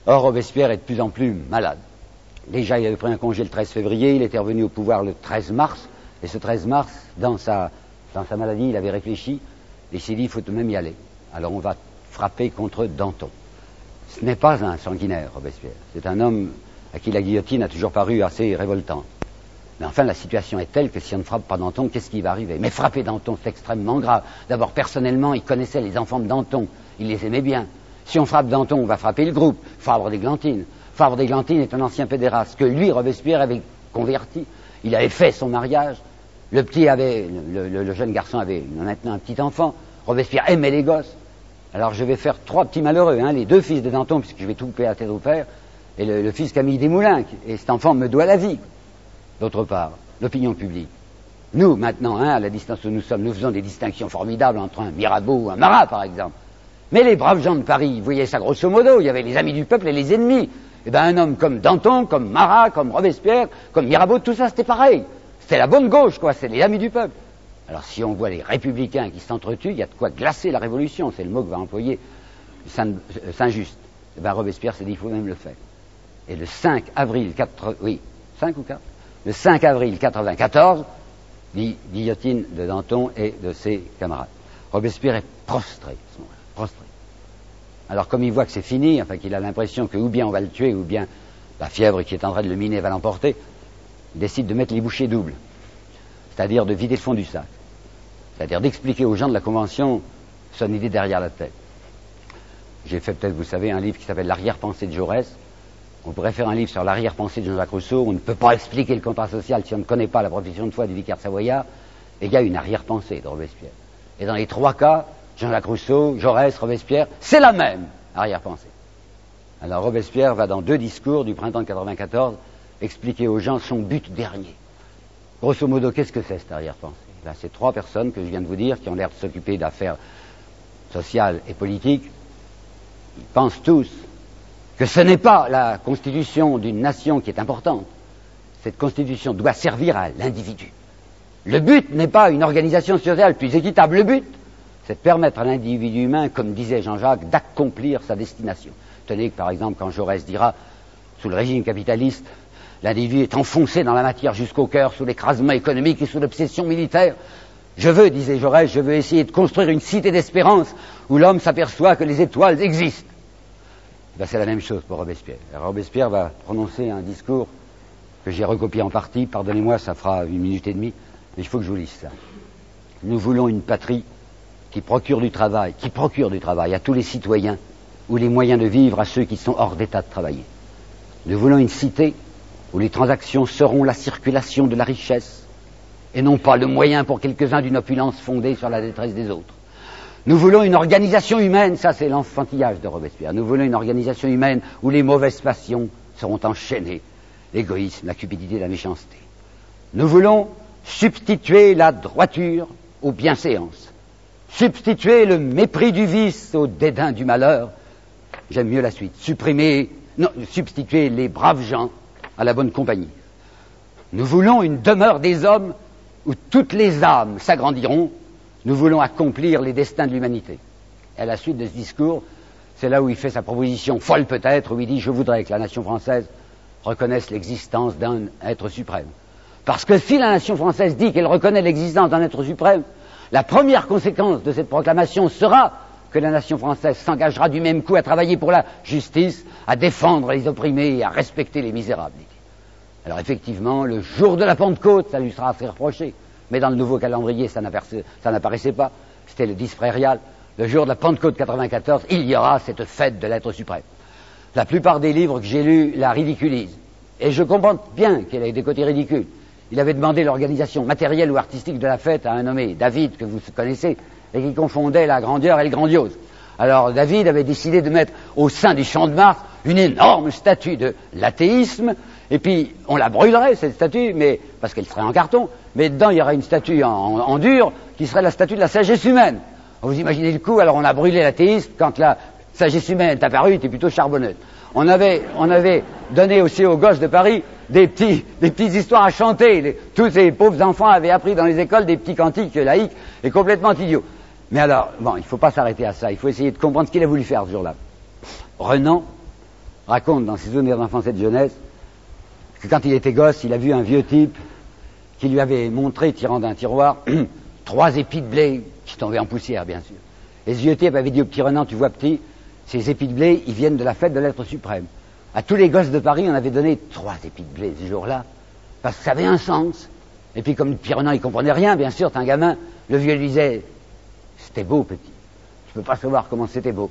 or, Robespierre est de plus en plus malade. Déjà, il avait pris un congé le 13 février, il était revenu au pouvoir le 13 mars, et ce 13 mars, dans sa, maladie, il avait réfléchi, et s'est dit, il faut tout de même y aller. Alors on va frapper contre Danton. Ce n'est pas un sanguinaire, Robespierre. C'est un homme à qui la guillotine a toujours paru assez révoltante. Mais enfin, la situation est telle que si on ne frappe pas Danton, qu'est-ce qui va arriver? Mais frapper Danton, c'est extrêmement grave. D'abord, personnellement, il connaissait les enfants de Danton. Il les aimait bien. Si on frappe Danton, on va frapper le groupe. Fabre d'Églantine. Fabre d'Églantine est un ancien pédéraste que lui, Robespierre, avait converti. Il avait fait son mariage. Le petit avait, le, jeune garçon avait maintenant un petit enfant. Robespierre aimait les gosses. Alors je vais faire trois petits malheureux, hein, les deux fils de Danton, puisque je vais tout payer à tête au père, et le, fils Camille Desmoulins. Et cet enfant me doit la vie. D'autre part, l'opinion publique. Nous, maintenant, hein, à la distance où nous sommes, nous faisons des distinctions formidables entre un Mirabeau ou un Marat, par exemple. Mais les braves gens de Paris, vous voyez ça grosso modo, il y avait les amis du peuple et les ennemis. Eh bien, un homme comme Danton, comme Marat, comme Robespierre, comme Mirabeau, tout ça, c'était pareil. C'était la bonne gauche, quoi, c'est les amis du peuple. Alors, si on voit les républicains qui s'entretuent, il y a de quoi glacer la révolution, c'est le mot que va employer Saint-Just. Eh bien, Robespierre s'est dit, il faut même le faire. Et le 5 avril 4, oui, 5 ou 4 le 5 avril 1994, guillotine de Danton et de ses camarades. Robespierre est prostré prostré. Alors comme il voit que c'est fini, enfin qu'il a l'impression que ou bien on va le tuer, ou bien la fièvre qui est en train de le miner va l'emporter, décide de mettre les bouchées doubles, c'est-à-dire de vider le fond du sac, c'est-à-dire d'expliquer aux gens de la Convention son idée derrière la tête. J'ai fait peut-être, vous savez, un livre qui s'appelle L'arrière-pensée de Jaurès, on pourrait faire un livre sur l'arrière-pensée de Jean-Jacques Rousseau. On ne peut pas expliquer le contrat social si on ne connaît pas la profession de foi du vicaire savoyard. Et il y a une arrière-pensée de Robespierre. Et dans les trois cas, Jean-Jacques Rousseau, Jaurès, Robespierre, c'est la même arrière-pensée. Alors Robespierre va dans deux discours du printemps de 94 expliquer aux gens son but dernier. Grosso modo, qu'est-ce que c'est cette arrière-pensée? Là, c'est trois personnes que je viens de vous dire qui ont l'air de s'occuper d'affaires sociales et politiques. Ils pensent tous que ce n'est pas la constitution d'une nation qui est importante. Cette constitution doit servir à l'individu. Le but n'est pas une organisation sociale plus équitable. Le but, c'est de permettre à l'individu humain, comme disait Jean-Jacques, d'accomplir sa destination. Tenez que, par exemple, quand Jaurès dira, sous le régime capitaliste, l'individu est enfoncé dans la matière jusqu'au cœur, sous l'écrasement économique et sous l'obsession militaire, je veux, disait Jaurès, je veux essayer de construire une cité d'espérance où l'homme s'aperçoit que les étoiles existent. Ben, c'est la même chose pour Robespierre. Robespierre va prononcer un discours que j'ai recopié en partie, pardonnez-moi, ça fera une minute et demie, mais il faut que je vous lise ça. Nous voulons une patrie qui procure du travail, qui procure du travail à tous les citoyens, ou les moyens de vivre à ceux qui sont hors d'état de travailler. Nous voulons une cité où les transactions seront la circulation de la richesse, et non pas le moyen pour quelques-uns d'une opulence fondée sur la détresse des autres. Nous voulons une organisation humaine, ça c'est l'enfantillage de Robespierre. Nous voulons une organisation humaine où les mauvaises passions seront enchaînées, l'égoïsme, la cupidité, la méchanceté. Nous voulons substituer la droiture aux bienséances, substituer le mépris du vice au dédain du malheur. J'aime mieux la suite. Supprimer, non, substituer les braves gens à la bonne compagnie. Nous voulons une demeure des hommes où toutes les âmes s'agrandiront, nous voulons accomplir les destins de l'humanité. Et à la suite de ce discours, c'est là où il fait sa proposition folle peut-être, où il dit Je voudrais que la nation française reconnaisse l'existence d'un être suprême. Parce que si la nation française dit qu'elle reconnaît l'existence d'un être suprême, la première conséquence de cette proclamation sera que la nation française s'engagera du même coup à travailler pour la justice, à défendre les opprimés et à respecter les misérables. Alors effectivement, le jour de la Pentecôte, ça lui sera assez reproché. Mais dans le nouveau calendrier, ça n'apparaissait pas. C'était le 10 fréréal. Le jour de la Pentecôte 94, il y aura cette fête de l'être suprême. La plupart des livres que j'ai lus la ridiculisent. Et je comprends bien qu'elle ait des côtés ridicules. Il avait demandé l'organisation matérielle ou artistique de la fête à un nommé David, que vous connaissez, et qui confondait la grandeur et le grandiose. Alors David avait décidé de mettre au sein du champ de Mars une énorme statue de l'athéisme, et puis on la brûlerait, cette statue, mais parce qu'elle serait en carton, mais dedans il y aurait une statue en, dur qui serait la statue de la sagesse humaine. Vous imaginez le coup, alors on a brûlé l'athéisme, quand la sagesse humaine est apparue, il était plutôt charbonneuse. On avait, on avait donné aussi aux gosses de Paris des, petits, des petites histoires à chanter. tous ces pauvres enfants avaient appris dans les écoles des petits cantiques laïcs et complètement idiots. Mais alors, bon, il ne faut pas s'arrêter à ça. Il faut essayer de comprendre ce qu'il a voulu faire ce jour-là. Renan raconte dans ses souvenirs d'enfance et de jeunesse que quand il était gosse, il a vu un vieux type qui lui avait montré, tirant d'un tiroir, (clears throat) trois épis de blé qui tombaient en poussière, bien sûr. Et ce vieux type avait dit au petit Renan, tu vois petit, ces épis de blé, ils viennent de la fête de l'être suprême. À tous les gosses de Paris, on avait donné trois épis de blé ce jour-là, parce que ça avait un sens. Et puis comme Pierre Renan, il comprenait rien, bien sûr, t'es un gamin, le vieux lui disait, c'était beau, petit. Tu peux pas savoir comment c'était beau.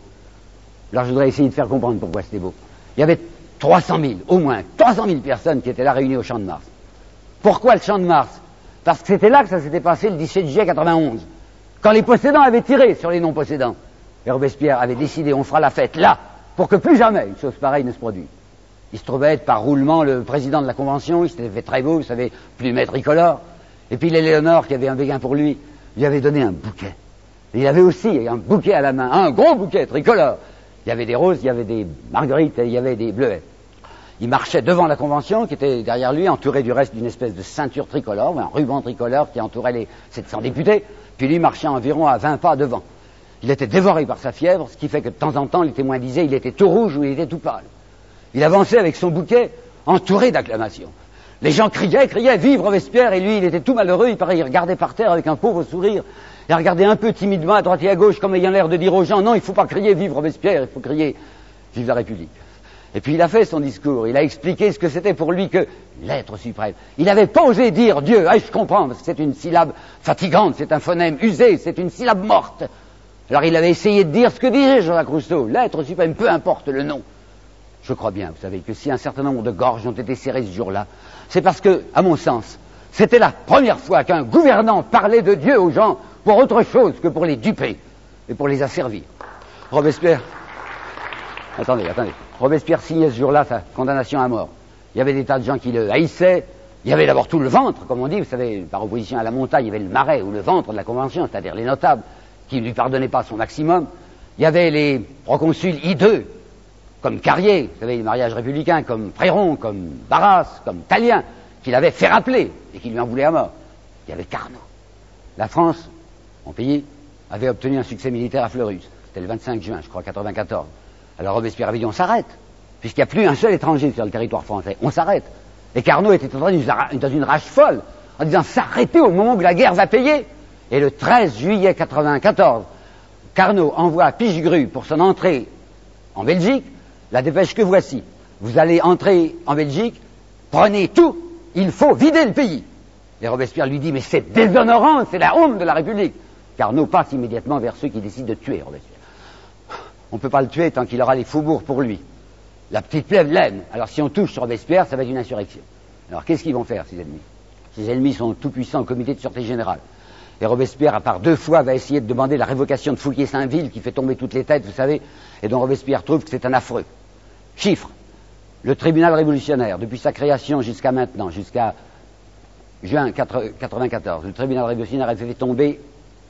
Alors je voudrais essayer de faire comprendre pourquoi c'était beau. Il y avait 300 000, au moins 300 000 personnes qui étaient là réunies au Champ de Mars. Pourquoi le Champ de Mars? Parce que c'était là que ça s'était passé le 17 juillet 91, quand les possédants avaient tiré sur les non-possédants. Et Robespierre avait décidé, on fera la fête là, pour que plus jamais une chose pareille ne se produise. Il se trouvait être par roulement le président de la convention, il s'était fait très beau, vous savez, plumet tricolore. Et puis l'Éléonore, qui avait un béguin pour lui, lui avait donné un bouquet. Il avait aussi un bouquet à la main, un gros bouquet tricolore. Il y avait des roses, il y avait des marguerites, et il y avait des bleuets. Il marchait devant la convention, qui était derrière lui, entouré du reste d'une espèce de ceinture tricolore, un ruban tricolore qui entourait les 700 députés, puis lui marchait environ à 20 pas devant. Il était dévoré par sa fièvre, ce qui fait que de temps en temps, les témoins disaient il était tout rouge ou il était tout pâle. Il avançait avec son bouquet, entouré d'acclamations. Les gens criaient, criaient, vive Robespierre, et lui, il était tout malheureux, il paraît, il regardait par terre avec un pauvre sourire, il regardait un peu timidement à droite et à gauche, comme ayant l'air de dire aux gens, non, il ne faut pas crier vive Robespierre, il faut crier vive la République. Et puis il a fait son discours, il a expliqué ce que c'était pour lui que l'être suprême. Il n'avait pas osé dire Dieu, ah, je comprends, c'est une syllabe fatigante, c'est un phonème usé, c'est une syllabe morte. Alors il avait essayé de dire ce que disait Jean-Jacques Rousseau, l'être suprême, peu importe le nom. Je crois bien, vous savez, que si un certain nombre de gorges ont été serrées ce jour-là, c'est parce que, à mon sens, c'était la première fois qu'un gouvernant parlait de Dieu aux gens pour autre chose que pour les duper et pour les asservir. Robespierre, attendez, attendez, Robespierre signait ce jour-là sa condamnation à mort. Il y avait des tas de gens qui le haïssaient. Il y avait d'abord tout le ventre, comme on dit, vous savez, par opposition à la montagne, il y avait le marais ou le ventre de la Convention, c'est-à-dire les notables qui ne lui pardonnaient pas son maximum. Il y avait les proconsuls hideux, comme Carrier, vous savez, les mariages républicains, comme Fréron, comme Barras, comme Talien, qui l'avaient fait rappeler et qui lui en voulaient à mort. Il y avait Carnot. La France, mon pays, avait obtenu un succès militaire à Fleurus. C'était le 25 juin, je crois, 94. Alors Robespierre avait dit on s'arrête, puisqu'il n'y a plus un seul étranger sur le territoire français. On s'arrête. Et Carnot était dans une rage folle, en disant s'arrêter au moment où la guerre va payer. Et le 13 juillet 94, Carnot envoie Pichegru pour son entrée en Belgique la dépêche que voici. Vous allez entrer en Belgique, prenez tout, il faut vider le pays. Et Robespierre lui dit, mais c'est déshonorant, c'est la honte de la République. Carnot passe immédiatement vers ceux qui décident de tuer Robespierre. On ne peut pas le tuer tant qu'il aura les faubourgs pour lui. La petite plève l'aime. Alors si on touche Robespierre, ça va être une insurrection. Alors qu'est-ce qu'ils vont faire, ces ennemis? Ces ennemis sont tout puissants au comité de sûreté générale. Et Robespierre, à part deux fois, va essayer de demander la révocation de Fouquier-Saint-Ville, qui fait tomber toutes les têtes, vous savez, et dont Robespierre trouve que c'est un affreux. Chiffre. Le tribunal révolutionnaire, depuis sa création jusqu'à maintenant, jusqu'à juin 1994, le tribunal révolutionnaire a fait tomber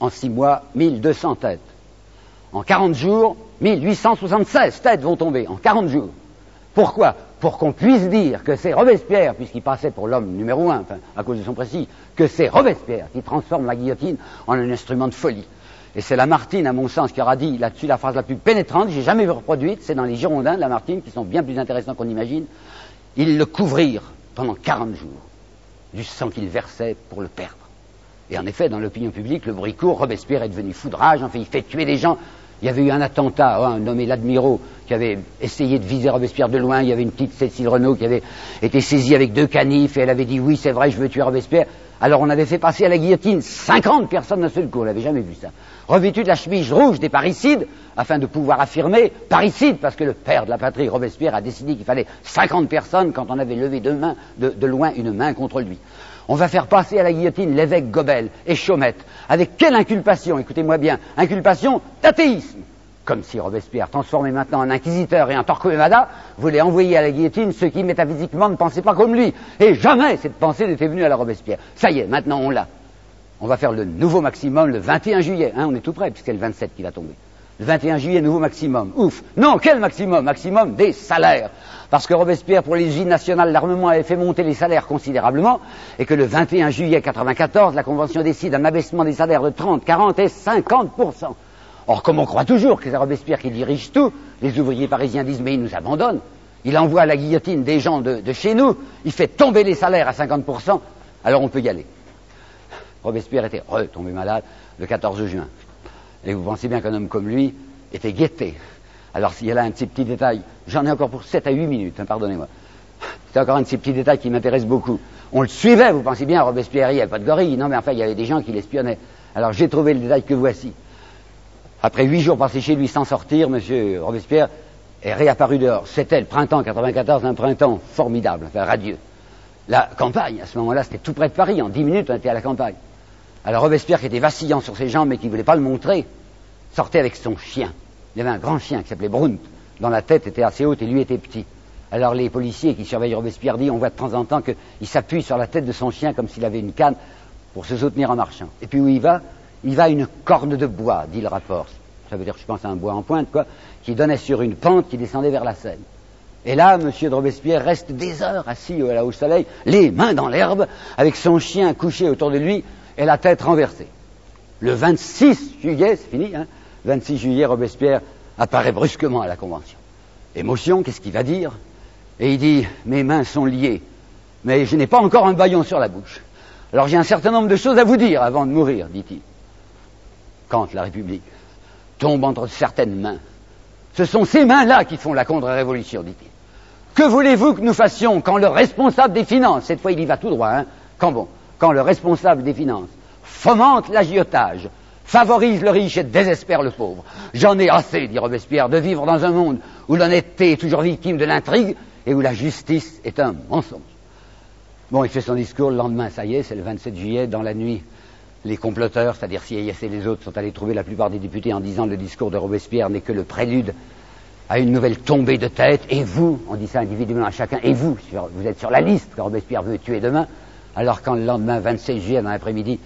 en six mois 1200 têtes. En 40 jours, 1876 têtes vont tomber, en 40 jours. Pourquoi? Pour qu'on puisse dire que c'est Robespierre, puisqu'il passait pour l'homme numéro un, enfin, à cause de son précis, que c'est Robespierre qui transforme la guillotine en un instrument de folie. Et c'est Lamartine, à mon sens, qui aura dit là-dessus la phrase la plus pénétrante, j'ai jamais reproduite, c'est dans les Girondins de Lamartine, qui sont bien plus intéressants qu'on imagine. Ils le couvrirent pendant 40 jours du sang qu'il versait pour le perdre. Et en effet, dans l'opinion publique, le bruit court, Robespierre est devenu foudrage, enfin, il fait tuer des gens. Il y avait eu un attentat, hein, nommé l'Admirault, qui avait essayé de viser Robespierre de loin. Il y avait une petite Cécile Renaud qui avait été saisie avec deux canifs et elle avait dit oui, c'est vrai, je veux tuer Robespierre. Alors on avait fait passer à la guillotine 50 personnes d'un seul coup, on n'avait jamais vu ça. Revêtu de la chemise rouge des parricides, afin de pouvoir affirmer parricide, parce que le père de la patrie, Robespierre, a décidé qu'il fallait 50 personnes quand on avait levé de, de, de loin une main contre lui. On va faire passer à la guillotine l'évêque Gobel et Chaumette. Avec quelle inculpation Écoutez-moi bien, inculpation d'athéisme comme si Robespierre, transformé maintenant en inquisiteur et en Torquemada, voulait envoyer à la guillotine ceux qui métaphysiquement ne pensaient pas comme lui. Et jamais cette pensée n'était venue à la Robespierre. Ça y est, maintenant on l'a. On va faire le nouveau maximum le 21 juillet. Hein, on est tout près, puisque c'est le 27 qui va tomber. Le 21 juillet, nouveau maximum. Ouf. Non, quel maximum? Maximum des salaires. Parce que Robespierre, pour les usines nationales, l'armement avait fait monter les salaires considérablement, et que le 21 juillet 94, la Convention décide un abaissement des salaires de 30, 40 et 50 Or, comme on croit toujours que c'est Robespierre qui dirige tout, les ouvriers parisiens disent mais il nous abandonne. Il envoie à la guillotine des gens de, de chez nous, il fait tomber les salaires à 50%, alors on peut y aller. Robespierre était retombé malade le 14 juin. Et vous pensez bien qu'un homme comme lui était guetté. Alors s'il y a là un petit, détail, j'en ai encore pour 7 à 8 minutes, hein, pardonnez-moi. C'est encore un de ces petits détails qui m'intéresse beaucoup. On le suivait, vous pensez bien, Robespierre, il n'y avait pas de gorille. Non, mais enfin, il y avait des gens qui l'espionnaient. Alors j'ai trouvé le détail que voici. Après huit jours passés chez lui sans sortir, M. Robespierre est réapparu dehors. C'était le printemps 94, un printemps formidable, enfin radieux. La campagne, à ce moment-là, c'était tout près de Paris. En dix minutes, on était à la campagne. Alors Robespierre, qui était vacillant sur ses jambes mais qui ne voulait pas le montrer, sortait avec son chien. Il y avait un grand chien qui s'appelait Brunt, dont la tête était assez haute et lui était petit. Alors les policiers qui surveillent Robespierre disent, on voit de temps en temps qu'il s'appuie sur la tête de son chien comme s'il avait une canne pour se soutenir en marchant. Et puis où il va? Il va à une corne de bois, dit le rapport. Ça veut dire, je pense, à un bois en pointe, quoi, qui donnait sur une pente qui descendait vers la Seine. Et là, M. de Robespierre reste des heures assis au soleil, les mains dans l'herbe, avec son chien couché autour de lui et la tête renversée. Le 26 juillet, c'est fini, hein, 26 juillet, Robespierre apparaît brusquement à la Convention. Émotion, qu'est-ce qu'il va dire? Et il dit, mes mains sont liées, mais je n'ai pas encore un baillon sur la bouche. Alors j'ai un certain nombre de choses à vous dire avant de mourir, dit-il. Quand la République tombe entre certaines mains, ce sont ces mains-là qui font la contre-révolution, dit-il. Que voulez-vous que nous fassions quand le responsable des finances, cette fois il y va tout droit, hein, quand bon, quand le responsable des finances fomente l'agiotage, favorise le riche et désespère le pauvre. J'en ai assez, dit Robespierre, de vivre dans un monde où l'honnêteté est toujours victime de l'intrigue et où la justice est un mensonge. Bon, il fait son discours le lendemain, ça y est, c'est le 27 juillet, dans la nuit. Les comploteurs, c'est-à-dire CIS et les autres, sont allés trouver la plupart des députés en disant le discours de Robespierre n'est que le prélude à une nouvelle tombée de tête. Et vous, on dit ça individuellement à chacun, et vous, vous êtes sur la liste que Robespierre veut tuer demain. Alors quand le lendemain 26 juillet, dans l'après-midi,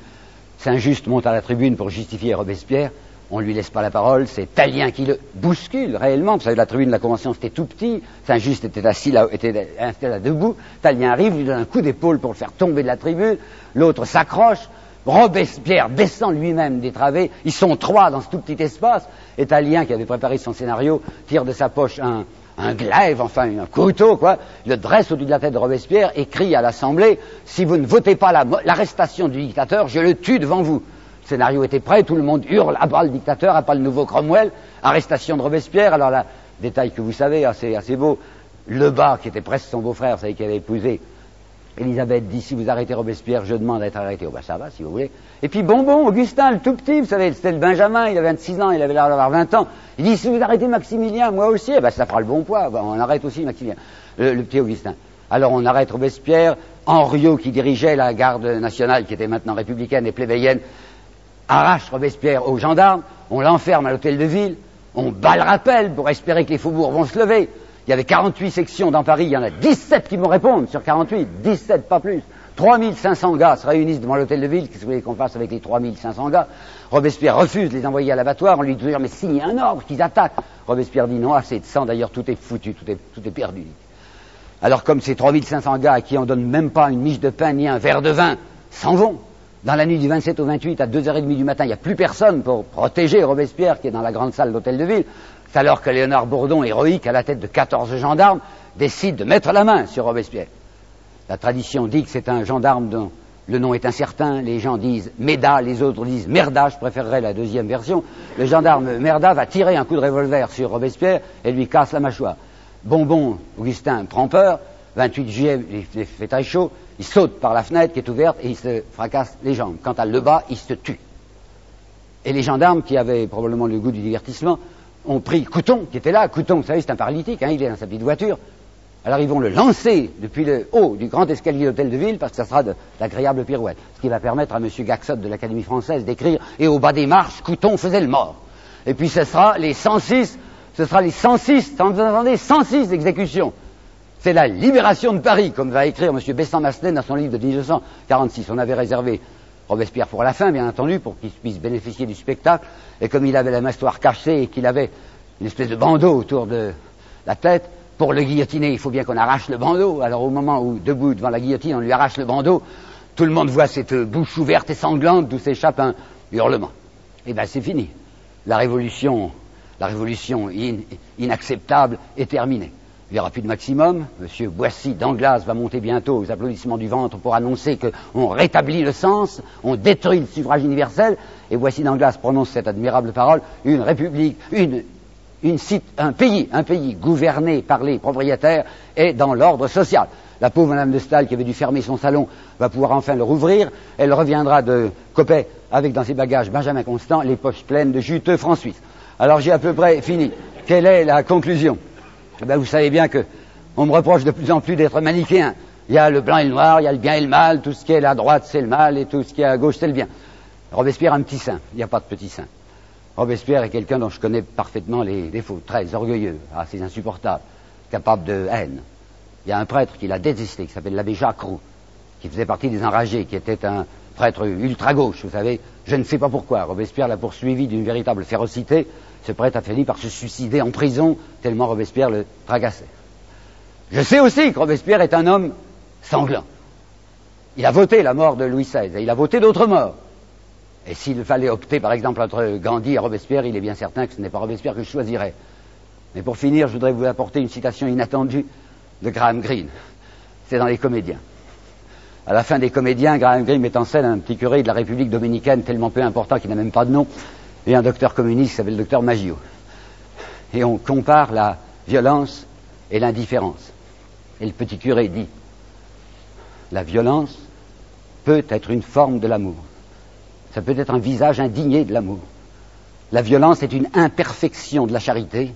Saint-Just monte à la tribune pour justifier Robespierre, on ne lui laisse pas la parole, c'est Talien qui le bouscule réellement. Vous savez, la tribune de la Convention, c'était tout petit. Saint-Just était assis là, était installé là debout. Talien arrive, lui donne un coup d'épaule pour le faire tomber de la tribune. L'autre s'accroche. Robespierre descend lui-même des travées. Ils sont trois dans ce tout petit espace. Et Talien, qui avait préparé son scénario, tire de sa poche un, un glaive, enfin un couteau, quoi, le dresse au-dessus de la tête de Robespierre et crie à l'Assemblée Si vous ne votez pas l'arrestation du dictateur, je le tue devant vous. Le scénario était prêt, tout le monde hurle à bas le dictateur, à pas le nouveau Cromwell, arrestation de Robespierre. Alors là, détail que vous savez, assez, assez beau, Lebas, qui était presque son beau-frère, vous savez, qui avait épousé Elisabeth dit si vous arrêtez Robespierre, je demande à être arrêté. Oh ben ça va, si vous voulez. Et puis Bonbon, Augustin, le tout petit, vous savez, c'était le Benjamin, il avait 26 ans, il avait l'air d'avoir 20 ans. Il dit si vous arrêtez Maximilien, moi aussi, eh ben ça fera le bon poids. On arrête aussi Maximilien, le, petit Augustin. Alors on arrête Robespierre, Henriot qui dirigeait la garde nationale, qui était maintenant républicaine et plébéienne, arrache Robespierre aux gendarmes, on l'enferme à l'hôtel de ville, on bat le rappel pour espérer que les faubourgs vont se lever. Il y avait 48 sections dans Paris, il y en a 17 qui me répondent sur 48, 17 pas plus. 3500 gars se réunissent devant l'hôtel de ville, qu'est-ce que vous voulez qu'on fasse avec les 3500 gars? Robespierre refuse de les envoyer à l'abattoir, on lui dit mais signe un ordre qu'ils attaquent. Robespierre dit non, assez de sang, d'ailleurs tout est foutu, tout est, tout est perdu. Alors comme ces 3500 gars à qui on donne même pas une miche de pain ni un verre de vin s'en vont, dans la nuit du 27 au 28 à 2h30 du matin, il n'y a plus personne pour protéger Robespierre qui est dans la grande salle de l'hôtel de ville. C'est alors que Léonard Bourdon, héroïque, à la tête de 14 gendarmes, décide de mettre la main sur Robespierre. La tradition dit que c'est un gendarme dont le nom est incertain. Les gens disent Méda, les autres disent Merda. Je préférerais la deuxième version. Le gendarme Merda va tirer un coup de revolver sur Robespierre et lui casse la mâchoire. Bonbon, Augustin prend peur. 28 juillet, il fait très chaud. Il saute par la fenêtre qui est ouverte et il se fracasse les jambes. Quant à Lebas, il se tue. Et les gendarmes, qui avaient probablement le goût du divertissement, ont pris Couton, qui était là. Couton, vous savez, c'est un paralytique, hein, il est dans sa petite voiture. Alors ils vont le lancer depuis le haut du grand escalier d'hôtel de ville parce que ça sera d'agréables pirouettes. Ce qui va permettre à M. Gaxot de l'Académie française d'écrire et au bas des marches, Couton faisait le mort. Et puis ce sera les 106, ce sera les 106, vous entendez, 106 exécutions. C'est la libération de Paris, comme va écrire M. Besson-Massenet dans son livre de 1946. On avait réservé Robespierre pour la fin, bien entendu, pour qu'il puisse bénéficier du spectacle. Et comme il avait la mâchoire cachée et qu'il avait une espèce de bandeau autour de la tête, pour le guillotiner, il faut bien qu'on arrache le bandeau. Alors au moment où, debout devant la guillotine, on lui arrache le bandeau, tout le monde voit cette bouche ouverte et sanglante d'où s'échappe un hurlement. Et eh bien c'est fini. La révolution, la révolution inacceptable est terminée. Il n'y aura plus de maximum. Monsieur Boissy d'Anglas va monter bientôt aux applaudissements du ventre pour annoncer qu'on rétablit le sens, on détruit le suffrage universel. Et Boissy d'Anglas prononce cette admirable parole, une république, une un pays, un pays gouverné par les propriétaires est dans l'ordre social. La pauvre Madame de Stahl, qui avait dû fermer son salon, va pouvoir enfin le rouvrir. Elle reviendra de Copet avec dans ses bagages Benjamin Constant, les poches pleines de juteux francs suisses. Alors j'ai à peu près fini. Quelle est la conclusion? Eh ben, Vous savez bien que on me reproche de plus en plus d'être manichéen. Il y a le blanc et le noir, il y a le bien et le mal, tout ce qui est à droite c'est le mal et tout ce qui est à gauche c'est le bien. Robespierre a un petit sein, il n'y a pas de petit sein. Robespierre est quelqu'un dont je connais parfaitement les défauts, très orgueilleux, assez insupportable, capable de haine. Il y a un prêtre qui l'a détesté, qui s'appelle l'abbé Jacques Roux, qui faisait partie des enragés, qui était un prêtre ultra-gauche, vous savez. Je ne sais pas pourquoi. Robespierre l'a poursuivi d'une véritable férocité. Ce prêtre a fini par se suicider en prison, tellement Robespierre le tracassait. Je sais aussi que Robespierre est un homme sanglant. Il a voté la mort de Louis XVI, et il a voté d'autres morts. Et s'il fallait opter, par exemple, entre Gandhi et Robespierre, il est bien certain que ce n'est pas Robespierre que je choisirais. Mais pour finir, je voudrais vous apporter une citation inattendue de Graham Greene. C'est dans Les Comédiens. À la fin des Comédiens, Graham Greene met en scène un petit curé de la République dominicaine tellement peu important qu'il n'a même pas de nom, et un docteur communiste qui s'appelle le docteur Maggio. Et on compare la violence et l'indifférence. Et le petit curé dit, la violence peut être une forme de l'amour. Ça peut être un visage indigné de l'amour. La violence est une imperfection de la charité,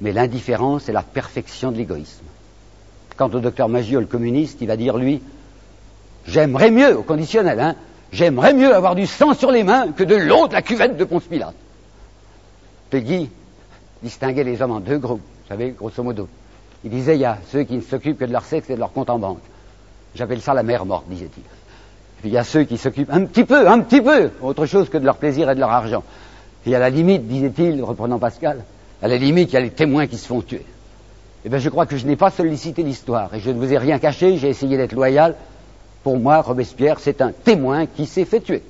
mais l'indifférence est la perfection de l'égoïsme. Quant au docteur Maggio, le communiste, il va dire, lui, j'aimerais mieux, au conditionnel, hein, j'aimerais mieux avoir du sang sur les mains que de l'eau de la cuvette de Ponce Pilate. Peggy distinguait les hommes en deux groupes, vous savez, grosso modo. Il disait, il y a ceux qui ne s'occupent que de leur sexe et de leur compte en banque. J'appelle ça la mère morte, disait-il il y a ceux qui s'occupent un petit peu, un petit peu, autre chose que de leur plaisir et de leur argent. Et à la limite, disait-il, reprenant Pascal, à la limite, il y a les témoins qui se font tuer. Eh bien, je crois que je n'ai pas sollicité l'histoire et je ne vous ai rien caché, j'ai essayé d'être loyal. Pour moi, Robespierre, c'est un témoin qui s'est fait tuer.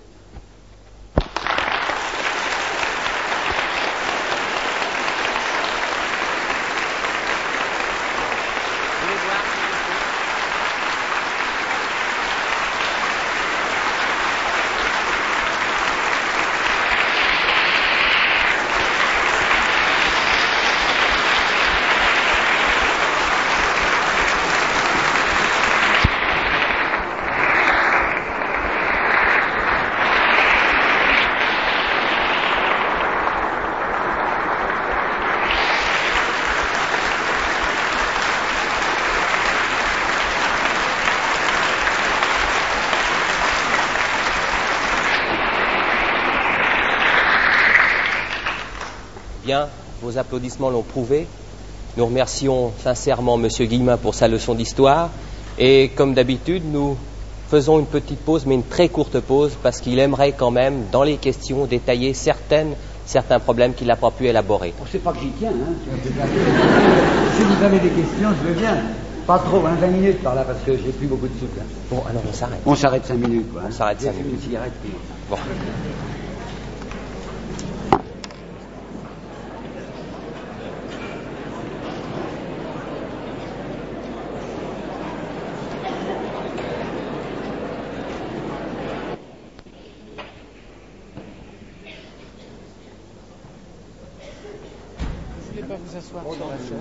Vos applaudissements l'ont prouvé. Nous remercions sincèrement M. Guillemin pour sa leçon d'histoire et comme d'habitude, nous faisons une petite pause, mais une très courte pause, parce qu'il aimerait quand même, dans les questions, détailler certaines, certains problèmes qu'il n'a pas pu élaborer. On ne sait pas que j'y tiens, hein. (laughs) si vous avez des questions, je veux bien. Pas trop, hein, 20 minutes par là, parce que j'ai plus beaucoup de souffle. Bon, alors on s'arrête. On s'arrête 5 minutes, quoi. On s'arrête 5 minutes. une cigarette, puis... Bon. Vous voulez pas vous asseoir sur la chaise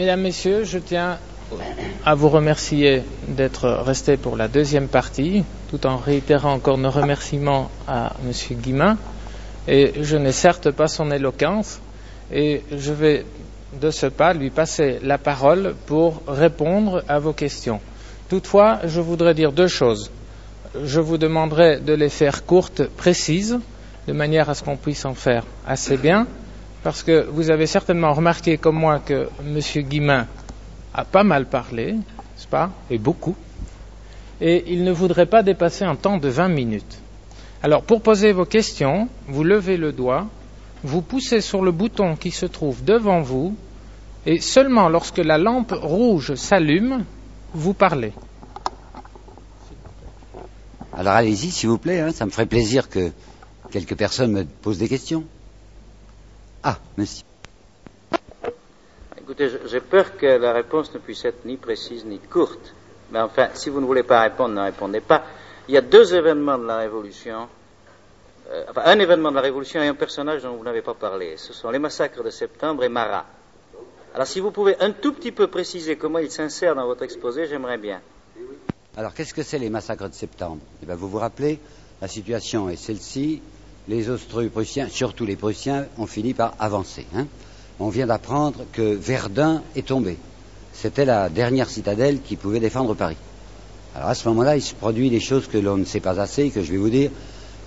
Mesdames, Messieurs, je tiens à vous remercier d'être restés pour la deuxième partie, tout en réitérant encore nos remerciements à M. Guimin. Et je n'ai certes pas son éloquence, et je vais de ce pas lui passer la parole pour répondre à vos questions. Toutefois, je voudrais dire deux choses. Je vous demanderai de les faire courtes, précises, de manière à ce qu'on puisse en faire assez bien, parce que vous avez certainement remarqué comme moi que M. Guimin a pas mal parlé, n'est-ce pas, et beaucoup, et il ne voudrait pas dépasser un temps de 20 minutes. Alors, pour poser vos questions, vous levez le doigt, vous poussez sur le bouton qui se trouve devant vous, et seulement lorsque la lampe rouge s'allume, vous parlez. Alors allez-y, s'il vous plaît, hein, ça me ferait plaisir que quelques personnes me posent des questions. Ah, monsieur. Écoutez, j'ai peur que la réponse ne puisse être ni précise ni courte. Mais enfin, si vous ne voulez pas répondre, ne répondez pas. Il y a deux événements de la Révolution. Euh, enfin, un événement de la Révolution et un personnage dont vous n'avez pas parlé. Ce sont les massacres de septembre et Marat. Alors, si vous pouvez un tout petit peu préciser comment il s'insère dans votre exposé, j'aimerais bien. Alors qu'est-ce que c'est les massacres de septembre? Eh bien, Vous vous rappelez, la situation est celle-ci. Les Austro-Prussiens, surtout les Prussiens, ont fini par avancer. hein. On vient d'apprendre que Verdun est tombé. C'était la dernière citadelle qui pouvait défendre Paris. Alors à ce moment-là, il se produit des choses que l'on ne sait pas assez, que je vais vous dire.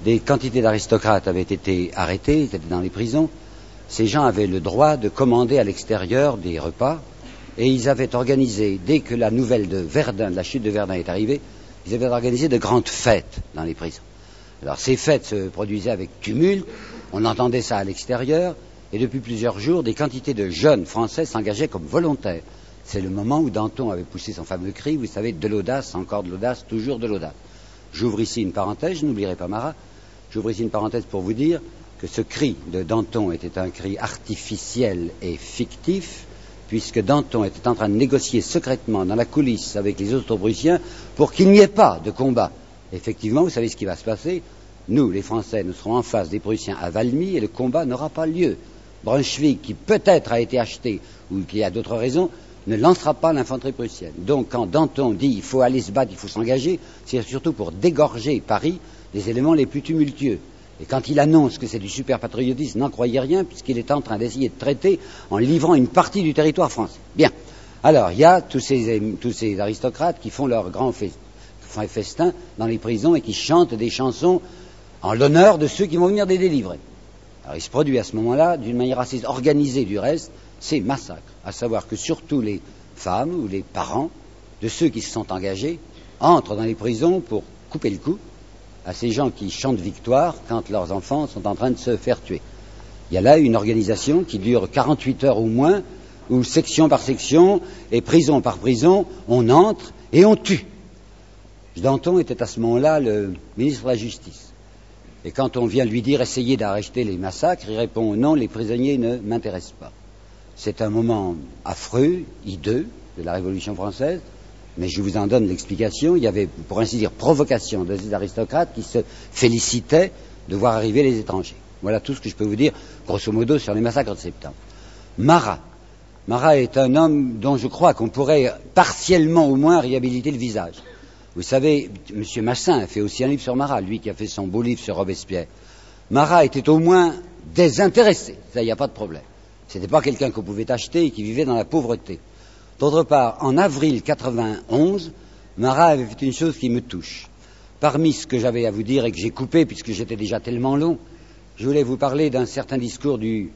Des quantités d'aristocrates avaient été arrêtés, ils étaient dans les prisons. Ces gens avaient le droit de commander à l'extérieur des repas et ils avaient organisé, dès que la nouvelle de Verdun, de la chute de Verdun est arrivée, ils avaient organisé de grandes fêtes dans les prisons. Ces fêtes se produisaient avec tumulte, on entendait ça à l'extérieur, et depuis plusieurs jours, des quantités de jeunes Français s'engageaient comme volontaires. C'est le moment où Danton avait poussé son fameux cri, vous savez, de l'audace, encore de l'audace, toujours de l'audace. J'ouvre ici une parenthèse, je n'oublierai pas Marat, j'ouvre ici une parenthèse pour vous dire que ce cri de Danton était un cri artificiel et fictif, puisque Danton était en train de négocier secrètement dans la coulisse avec les Austro-Prussiens pour qu'il n'y ait pas de combat. Effectivement, vous savez ce qui va se passer Nous, les Français, nous serons en face des Prussiens à Valmy et le combat n'aura pas lieu. Brunswick, qui peut-être a été acheté ou qui a d'autres raisons, ne lancera pas l'infanterie prussienne. Donc quand Danton dit il faut aller se battre, il faut s'engager, c'est surtout pour dégorger Paris des éléments les plus tumultueux. Et quand il annonce que c'est du super patriotisme, n'en croyez rien, puisqu'il est en train d'essayer de traiter en livrant une partie du territoire français. Bien. Alors, il y a tous ces, aristocrates qui font leur grand fest- font festin dans les prisons et qui chantent des chansons en l'honneur de ceux qui vont venir les délivrer. Alors, il se produit à ce moment-là, d'une manière assez organisée du reste, ces massacres. À savoir que surtout les femmes ou les parents de ceux qui se sont engagés entrent dans les prisons pour couper le cou à ces gens qui chantent victoire quand leurs enfants sont en train de se faire tuer. Il y a là une organisation qui dure 48 heures ou moins, où section par section et prison par prison, on entre et on tue. Danton était à ce moment-là le ministre de la Justice. Et quand on vient lui dire essayez d'arrêter les massacres, il répond non, les prisonniers ne m'intéressent pas. C'est un moment affreux, hideux de la Révolution française, mais je vous en donne l'explication. Il y avait, pour ainsi dire, provocation de ces aristocrates qui se félicitaient de voir arriver les étrangers. Voilà tout ce que je peux vous dire, grosso modo, sur les massacres de septembre. Marat. Marat est un homme dont je crois qu'on pourrait partiellement au moins réhabiliter le visage. Vous savez, M. Massin a fait aussi un livre sur Marat, lui qui a fait son beau livre sur Robespierre. Marat était au moins désintéressé, ça, il n'y a pas de problème. Ce n'était pas quelqu'un qu'on pouvait acheter et qui vivait dans la pauvreté. D'autre part, en avril 91, Marat avait fait une chose qui me touche. Parmi ce que j'avais à vous dire et que j'ai coupé puisque j'étais déjà tellement long, je voulais vous parler d'un certain discours du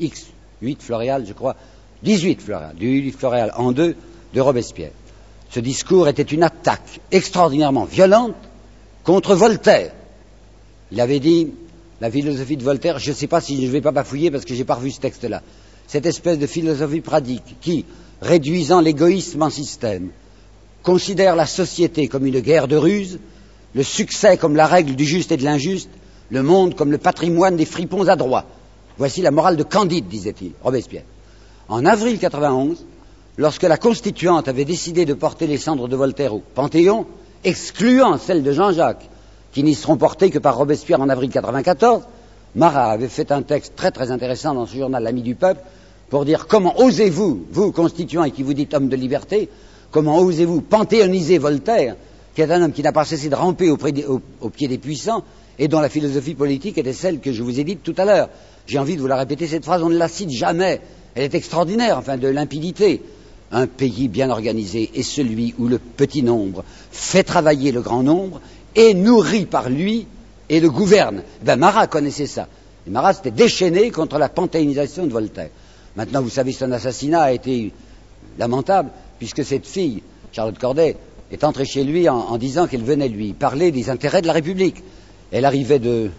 X, 8 Floréal, je crois, 18 Floréal, du 8 Floréal en deux de Robespierre. Ce discours était une attaque extraordinairement violente contre Voltaire. Il avait dit la philosophie de Voltaire, je ne sais pas si je ne vais pas bafouiller parce que j'ai pas revu ce texte-là. Cette espèce de philosophie pratique qui, réduisant l'égoïsme en système, considère la société comme une guerre de ruse, le succès comme la règle du juste et de l'injuste, le monde comme le patrimoine des fripons adroits. Voici la morale de Candide, disait-il, Robespierre. En avril 91, lorsque la Constituante avait décidé de porter les cendres de Voltaire au Panthéon, excluant celles de Jean-Jacques, qui n'y seront portées que par Robespierre en avril 94, Marat avait fait un texte très très intéressant dans ce journal L'Ami du Peuple pour dire comment osez-vous, vous constituants et qui vous dites homme de liberté, comment osez-vous panthéoniser Voltaire, qui est un homme qui n'a pas cessé de ramper au, au pied des puissants et dont la philosophie politique était celle que je vous ai dite tout à l'heure. J'ai envie de vous la répéter, cette phrase, on ne la cite jamais. Elle est extraordinaire, enfin, de limpidité. Un pays bien organisé est celui où le petit nombre fait travailler le grand nombre, est nourri par lui et le gouverne. Ben, Marat connaissait ça. Marat s'était déchaîné contre la panthéonisation de Voltaire. Maintenant, vous savez, son assassinat a été lamentable, puisque cette fille, Charlotte Corday, est entrée chez lui en, disant qu'elle venait lui parler des intérêts de la République. Elle arrivait de,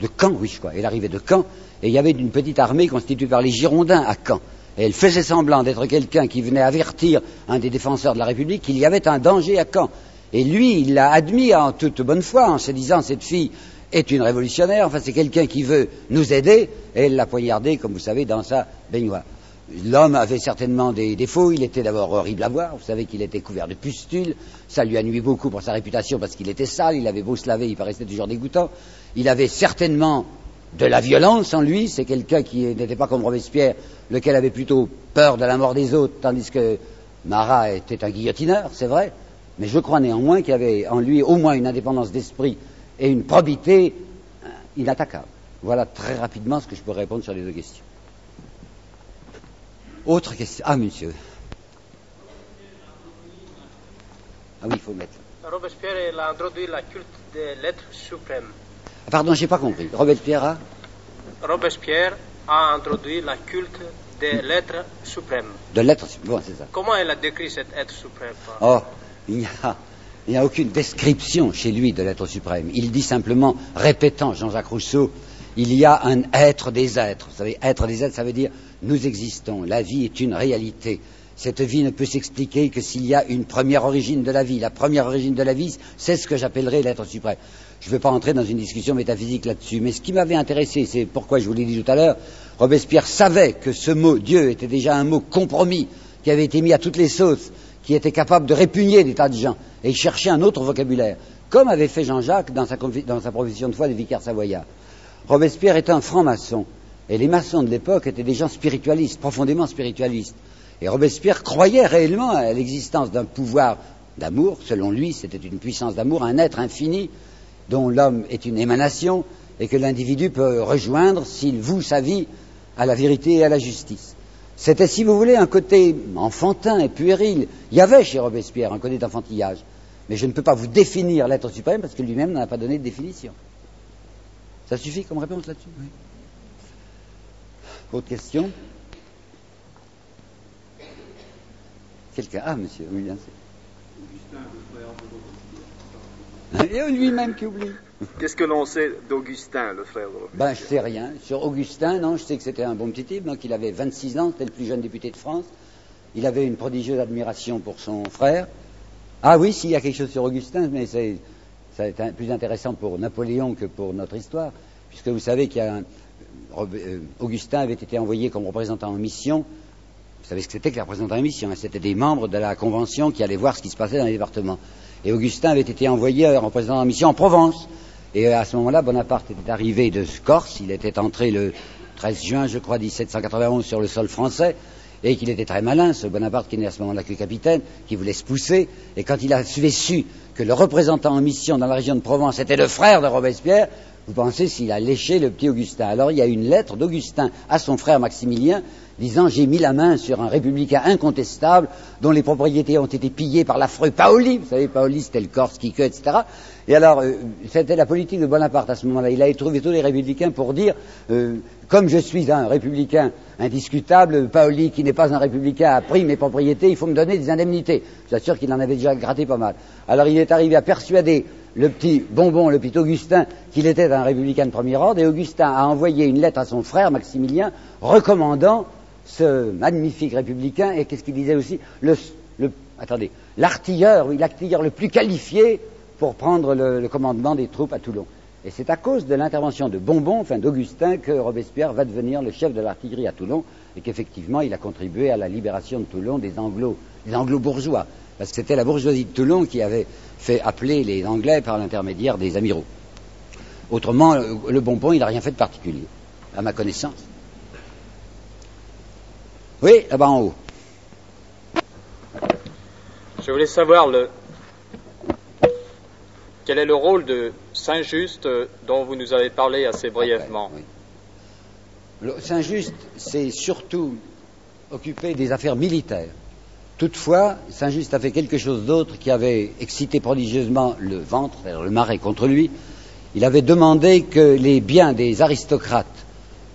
de Caen, je crois. Elle arrivait de Caen, et il y avait une petite armée constituée par les Girondins à Caen. Elle faisait semblant d'être quelqu'un qui venait avertir un des défenseurs de la République qu'il y avait un danger à Caen. Et lui, il l'a admis en toute bonne foi, en se disant cette fille est une révolutionnaire, enfin c'est quelqu'un qui veut nous aider, et elle l'a poignardé, comme vous savez, dans sa baignoire. L'homme avait certainement des défauts, il était d'abord horrible à voir, vous savez qu'il était couvert de pustules, ça lui a nuit beaucoup pour sa réputation parce qu'il était sale, il avait beau se laver, il paraissait toujours dégoûtant, il avait certainement de la violence en lui, c'est quelqu'un qui n'était pas comme Robespierre, lequel avait plutôt peur de la mort des autres, tandis que Marat était un guillotineur, c'est vrai, mais je crois néanmoins qu'il y avait en lui au moins une indépendance d'esprit et une probité euh, inattaquable. Voilà très rapidement ce que je peux répondre sur les deux questions. Autre question. Ah, monsieur. Ah oui, il faut mettre. Robespierre a introduit la culte des lettres suprêmes. Ah, pardon, j'ai pas compris. Robespierre a Robespierre a introduit la culte des lettres suprêmes. De lettres suprêmes. Bon, c'est ça. Comment elle a décrit cet être suprême Oh, il n'y a, il n'y a aucune description chez lui de l'être suprême. Il dit simplement, répétant Jean-Jacques Rousseau, il y a un être des êtres. Vous savez, être des êtres, ça veut dire nous existons. La vie est une réalité. Cette vie ne peut s'expliquer que s'il y a une première origine de la vie. La première origine de la vie, c'est ce que j'appellerais l'être suprême. Je ne veux pas entrer dans une discussion métaphysique là-dessus, mais ce qui m'avait intéressé, c'est pourquoi je vous l'ai dit tout à l'heure, Robespierre savait que ce mot Dieu était déjà un mot compromis, qui avait été mis à toutes les sauces, qui était capable de répugner des tas de gens, et il cherchait un autre vocabulaire, comme avait fait Jean-Jacques dans sa, dans sa profession de foi de vicaire savoyard. Robespierre est un franc-maçon, et les maçons de l'époque étaient des gens spiritualistes, profondément spiritualistes. Et Robespierre croyait réellement à l'existence d'un pouvoir d'amour, selon lui, c'était une puissance d'amour, un être infini dont l'homme est une émanation et que l'individu peut rejoindre s'il voue sa vie à la vérité et à la justice. C'était, si vous voulez, un côté enfantin et puéril. Il y avait chez Robespierre un côté d'enfantillage. Mais je ne peux pas vous définir l'être suprême parce que lui-même n'en a pas donné de définition. Ça suffit comme réponse là-dessus? Oui. Autre question? Quelqu'un? Ah, monsieur, oui, bien sûr. Et lui-même qui oublie. Qu'est-ce que l'on sait d'Augustin, le frère de Ben, je sais rien. Sur Augustin, non, je sais que c'était un bon petit type, donc il avait 26 ans, c'était le plus jeune député de France. Il avait une prodigieuse admiration pour son frère. Ah oui, s'il y a quelque chose sur Augustin, mais c'est, ça est plus intéressant pour Napoléon que pour notre histoire, puisque vous savez qu'il y a un, euh, Augustin avait été envoyé comme représentant en mission. Vous savez ce que c'était que les représentants en mission hein? C'était des membres de la Convention qui allaient voir ce qui se passait dans les départements. Augustin avait été envoyé en représentant en mission en Provence. Et à ce moment-là, Bonaparte était arrivé de Corse. Il était entré le 13 juin, je crois, 1791 sur le sol français. Et qu'il était très malin, ce Bonaparte qui n'est à ce moment-là que capitaine, qui voulait se pousser. Et quand il avait su que le représentant en mission dans la région de Provence était le frère de Robespierre, vous pensez s'il a léché le petit Augustin. Alors il y a une lettre d'Augustin à son frère Maximilien disant j'ai mis la main sur un républicain incontestable dont les propriétés ont été pillées par l'affreux Paoli. Vous savez, Paoli c'était le Corse, Quique, etc. Et alors, euh, c'était la politique de Bonaparte à ce moment-là. Il a trouvé tous les républicains pour dire, euh, comme je suis un républicain indiscutable, Paoli, qui n'est pas un républicain, a pris mes propriétés, il faut me donner des indemnités. Je suis sûr qu'il en avait déjà gratté pas mal. Alors il est arrivé à persuader le petit bonbon, le petit Augustin, qu'il était un républicain de premier ordre, et Augustin a envoyé une lettre à son frère Maximilien recommandant ce magnifique républicain, et qu'est-ce qu'il disait aussi Attendez, l'artilleur, oui, l'artilleur le plus qualifié pour prendre le, le, commandement des troupes à Toulon. Et c'est à cause de l'intervention de Bonbon, enfin d'Augustin, que Robespierre va devenir le chef de l'artillerie à Toulon, et qu'effectivement il a contribué à la libération de Toulon des anglo, des anglo-bourgeois, parce que c'était la bourgeoisie de Toulon qui avait fait appeler les Anglais par l'intermédiaire des amiraux. Autrement, le Bonbon, il n'a rien fait de particulier, à ma connaissance. Oui, là-bas en haut. Je voulais savoir le... quel est le rôle de Saint-Just dont vous nous avez parlé assez brièvement? Oui. Saint-Just s'est surtout occupé des affaires militaires. Toutefois, Saint-Just a fait quelque chose d'autre qui avait excité prodigieusement le ventre, le marais contre lui. Il avait demandé que les biens des aristocrates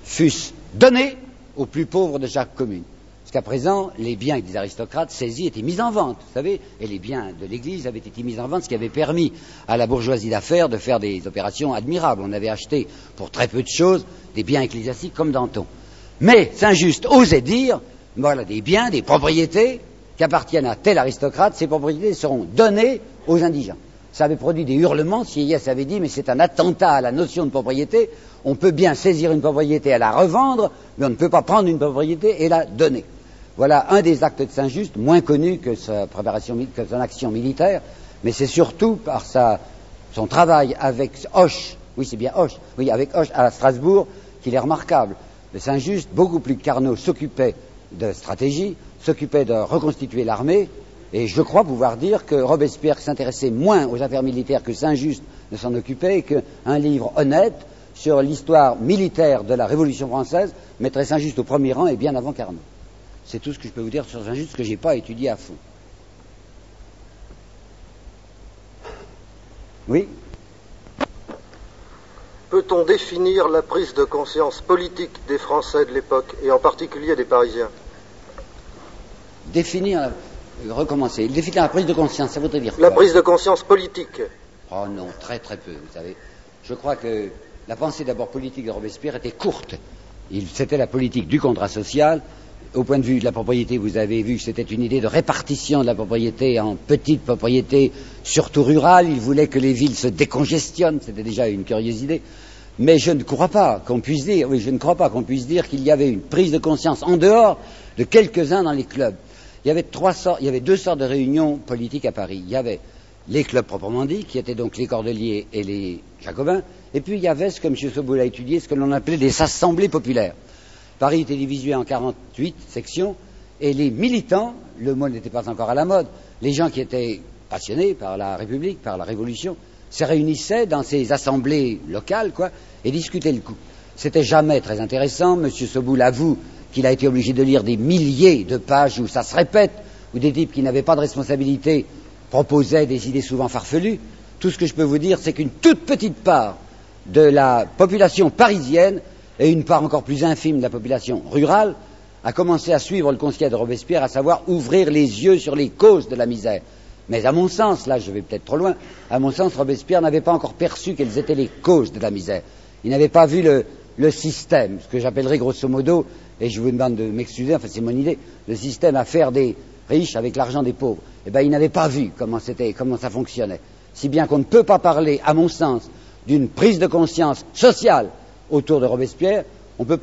fussent donnés aux plus pauvres de chaque commune. Jusqu'à présent, les biens des aristocrates saisis étaient mis en vente, vous savez, et les biens de l'Église avaient été mis en vente, ce qui avait permis à la bourgeoisie d'affaires de faire des opérations admirables. On avait acheté pour très peu de choses des biens ecclésiastiques comme Danton. Mais Saint-Just osait dire, voilà des biens, des propriétés qui appartiennent à tel aristocrate, ces propriétés seront données aux indigents. Ça avait produit des hurlements, Sieyès avait dit, mais c'est un attentat à la notion de propriété, on peut bien saisir une propriété et la revendre, mais on ne peut pas prendre une propriété et la donner. Voilà un des actes de Saint-Just, moins connu que sa, préparation, que son action militaire, mais c'est surtout par son travail avec Hoche, oui c'est bien Hoche, oui avec Hoche à Strasbourg, qu'il est remarquable. Saint-Just, beaucoup plus que Carnot, s'occupait de stratégie, s'occupait de reconstituer l'armée, et je crois pouvoir dire que Robespierre s'intéressait moins aux affaires militaires que Saint-Just ne s'en occupait, et qu'un livre honnête sur l'histoire militaire de la Révolution française mettrait Saint-Just au premier rang et bien avant Carnot. C'est tout ce que je peux vous dire sur Saint-Just que je n'ai pas étudié à fond. Oui? Peut-on définir la prise de conscience politique des Français de l'époque, et en particulier des Parisiens? Définir, euh, recommencer, définir la prise de conscience, ça voudrait dire La quoi? prise de conscience politique. Oh non, très très peu, vous savez. Je crois que la pensée d'abord politique de Robespierre était courte. C'était la politique du contrat social, au point de vue de la propriété, vous avez vu que c'était une idée de répartition de la propriété en petites propriétés, surtout rurales. Il voulait que les villes se décongestionnent. C'était déjà une curieuse idée. Mais je ne crois pas qu'on puisse dire, oui, je ne crois pas qu'on puisse dire qu'il y avait une prise de conscience en dehors de quelques-uns dans les clubs. Il y avait deux sortes de réunions politiques à Paris. Il y avait les clubs proprement dits, qui étaient donc les Cordeliers et les Jacobins, et puis il y avait ce que M. Soboul a étudié, ce que l'on appelait des assemblées populaires. Paris était divisé en 48 sections et les militants, le mot n'était pas encore à la mode, les gens qui étaient passionnés par la République, par la Révolution, se réunissaient dans ces assemblées locales, et discutaient le coup. C'était jamais très intéressant. Monsieur Soboul avoue qu'il a été obligé de lire des milliers de pages où ça se répète, où des types qui n'avaient pas de responsabilité proposaient des idées souvent farfelues. Tout ce que je peux vous dire, c'est qu'une toute petite part de la population parisienne et une part encore plus infime de la population rurale a commencé à suivre le conseil de Robespierre, à savoir ouvrir les yeux sur les causes de la misère. Mais à mon sens, là je vais peut-être trop loin, à mon sens, Robespierre n'avait pas encore perçu quelles étaient les causes de la misère. Il n'avait pas vu le, système, ce que j'appellerais grosso modo, et je vous demande de m'excuser, enfin c'est mon idée, le système à faire des riches avec l'argent des pauvres. Eh bien, il n'avait pas vu comment c'était, comment ça fonctionnait. Si bien qu'on ne peut pas parler, à mon sens, d'une prise de conscience sociale autour de Robespierre, on peut,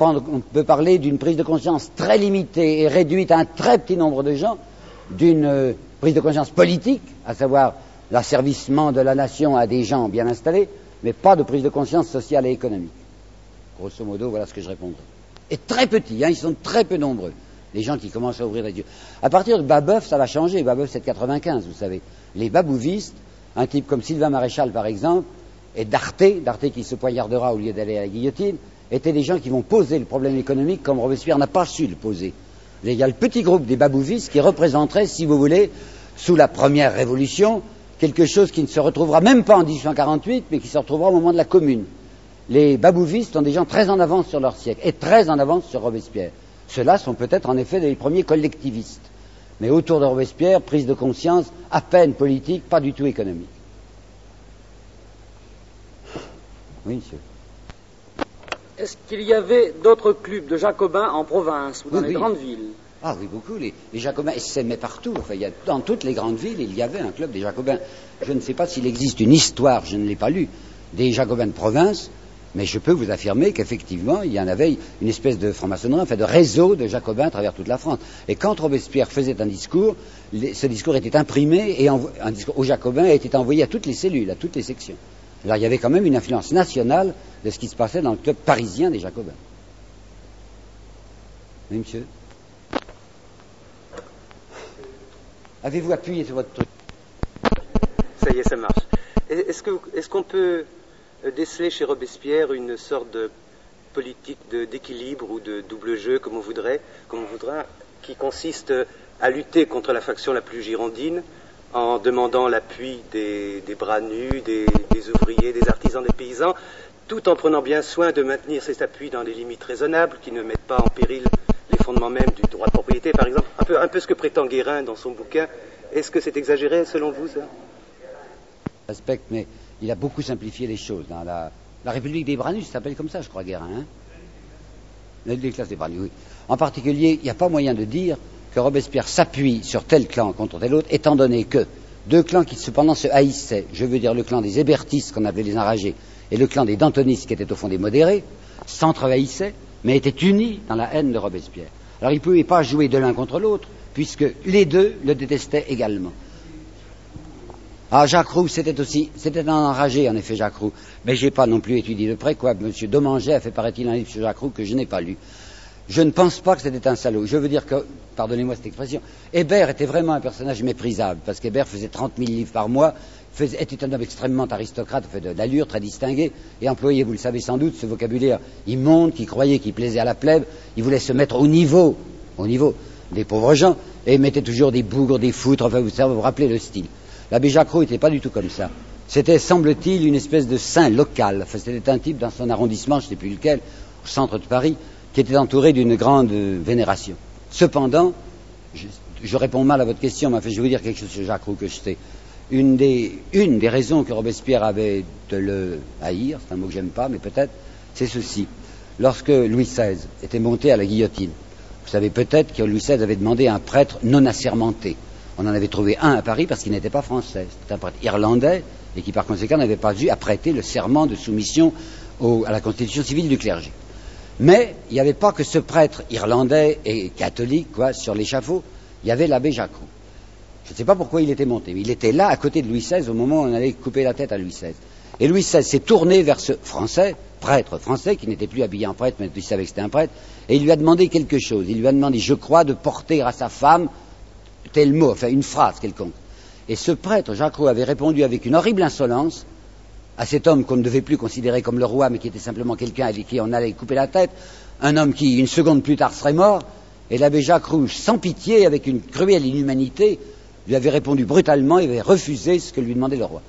parler d'une prise de conscience très limitée et réduite à un très petit nombre de gens, d'une euh, prise de conscience politique, à savoir l'asservissement de la nation à des gens bien installés, mais pas de prise de conscience sociale et économique. Grosso modo, voilà ce que je répondrai. Et très petit, hein, ils sont très peu nombreux, les gens qui commencent à ouvrir les yeux. À partir de Babeuf, ça va changer. Babeuf, c'est de 95, vous savez. Les babouvistes, Un type comme Sylvain Maréchal, par exemple, et Darté, Darté qui se poignardera au lieu d'aller à la guillotine, étaient des gens qui vont poser le problème économique comme Robespierre n'a pas su le poser. Il y a le petit groupe des babouvistes qui représenterait, si vous voulez, sous la première révolution, quelque chose qui ne se retrouvera même pas en 1848, mais qui se retrouvera au moment de la Commune. Les babouvistes sont des gens très en avance sur leur siècle et très en avance sur Robespierre. Ceux-là sont peut-être en effet les premiers collectivistes. Mais autour de Robespierre, prise de conscience à peine politique, pas du tout économique. Oui, monsieur. Est-ce qu'il y avait d'autres clubs de jacobins en province ou dans Oui, les oui. grandes villes? Ah oui, beaucoup. Les, les Jacobins s'aimaient partout. Enfin, il y a, dans toutes les grandes villes, il y avait un club des Jacobins. Je ne sais pas s'il existe une histoire, je ne l'ai pas lu, des Jacobins de province, mais je peux vous affirmer qu'effectivement, il y en avait une espèce de franc-maçonnerie, enfin de réseau de Jacobins à travers toute la France. Et quand Robespierre faisait un discours, les- ce discours était imprimé et envo- un discours aux Jacobins était envoyé à toutes les cellules, à toutes les sections. Alors il y avait quand même une influence nationale de ce qui se passait dans le club parisien des Jacobins. Oui, monsieur Avez-vous appuyé sur votre truc? Ça y est, ça marche. Est-ce qu'on peut euh, déceler chez Robespierre une sorte de politique d'équilibre ou de double jeu, comme on voudrait, comme on voudra, qui consiste à lutter contre la faction la plus girondine en demandant l'appui des, des bras nus, des, des ouvriers, des artisans, des paysans, tout en prenant bien soin de maintenir cet appui dans des limites raisonnables qui ne mettent pas en péril les fondements même du droit de propriété, par exemple. Un peu, un peu ce que prétend Guérin dans son bouquin. Est-ce que c'est exagéré selon vous, ça? Mais il a beaucoup simplifié les choses. Dans la, la République des Branus, ça s'appelle comme ça, je crois, Guérin. Hein les classes des Branus, oui. En particulier, il n'y a pas moyen de dire que Robespierre s'appuie sur tel clan contre tel autre, étant donné que deux clans qui cependant se haïssaient, je veux dire le clan des hébertistes, qu'on appelait les enragés, et le clan des dantonistes, qui étaient au fond des modérés, s'entrehaïssaient, mais étaient unis dans la haine de Robespierre. Alors il ne pouvait pas jouer de l'un contre l'autre, puisque les deux le détestaient également. Ah, Jacques Roux, c'était aussi, c'était un enragé, en effet, Jacques Roux. Mais j'ai pas non plus étudié de près, quoi. Monsieur Domanget a fait, paraît-il, un livre sur Jacques Roux que je n'ai pas lu. Je ne pense pas que c'était un salaud. Je veux dire que, pardonnez-moi cette expression, Hébert était vraiment un personnage méprisable, parce qu'Hébert faisait 30 000 livres par mois, était un homme extrêmement aristocrate, fait de d'allure, très distingué, et employait, vous le savez sans doute, ce vocabulaire immonde qui croyait qu'il plaisait à la plèbe. Il voulait se mettre au niveau, au niveau des pauvres gens, et mettait toujours des bougres, des foutres, enfin, vous savez, vous rappelez le style. L'abbé Jacquot n'était pas du tout comme ça. C'était, semble-t-il, une espèce de saint local. C'était un type dans son arrondissement, je ne sais plus lequel, au centre de Paris, qui était entouré d'une grande vénération. Cependant, je, réponds mal à votre question, mais je vais vous dire quelque chose sur Jacques Roux que je sais. Une des, une des raisons que Robespierre avait de le haïr, c'est un mot que j'aime pas, mais peut-être, c'est ceci. Lorsque Louis XVI était monté à la guillotine, vous savez peut-être que Louis XVI avait demandé un prêtre non assermenté. On en avait trouvé un à Paris parce qu'il n'était pas français. C'était un prêtre irlandais et qui par conséquent n'avait pas dû apprêter le serment de soumission à la constitution civile du clergé. Mais il n'y avait pas que ce prêtre irlandais et catholique quoi, sur l'échafaud, il y avait l'abbé Jacques Roux. Je ne sais pas pourquoi il était monté, mais il était là à côté de Louis XVI au moment où on allait couper la tête à Louis XVI. Et Louis XVI s'est tourné vers ce français, prêtre français, qui n'était plus habillé en prêtre, mais il savait que c'était un prêtre, et il lui a demandé quelque chose. Il lui a demandé, je crois, de porter à sa femme tel mot, enfin une phrase quelconque. Et ce prêtre, Jacques avait répondu avec une horrible insolence à cet homme qu'on ne devait plus considérer comme le roi, mais qui était simplement quelqu'un avec qui on allait couper la tête, un homme qui, une seconde plus tard, serait mort, et l'abbé Jacques Rouge, sans pitié, avec une cruelle inhumanité, lui avait répondu brutalement et avait refusé ce que lui demandait le roi.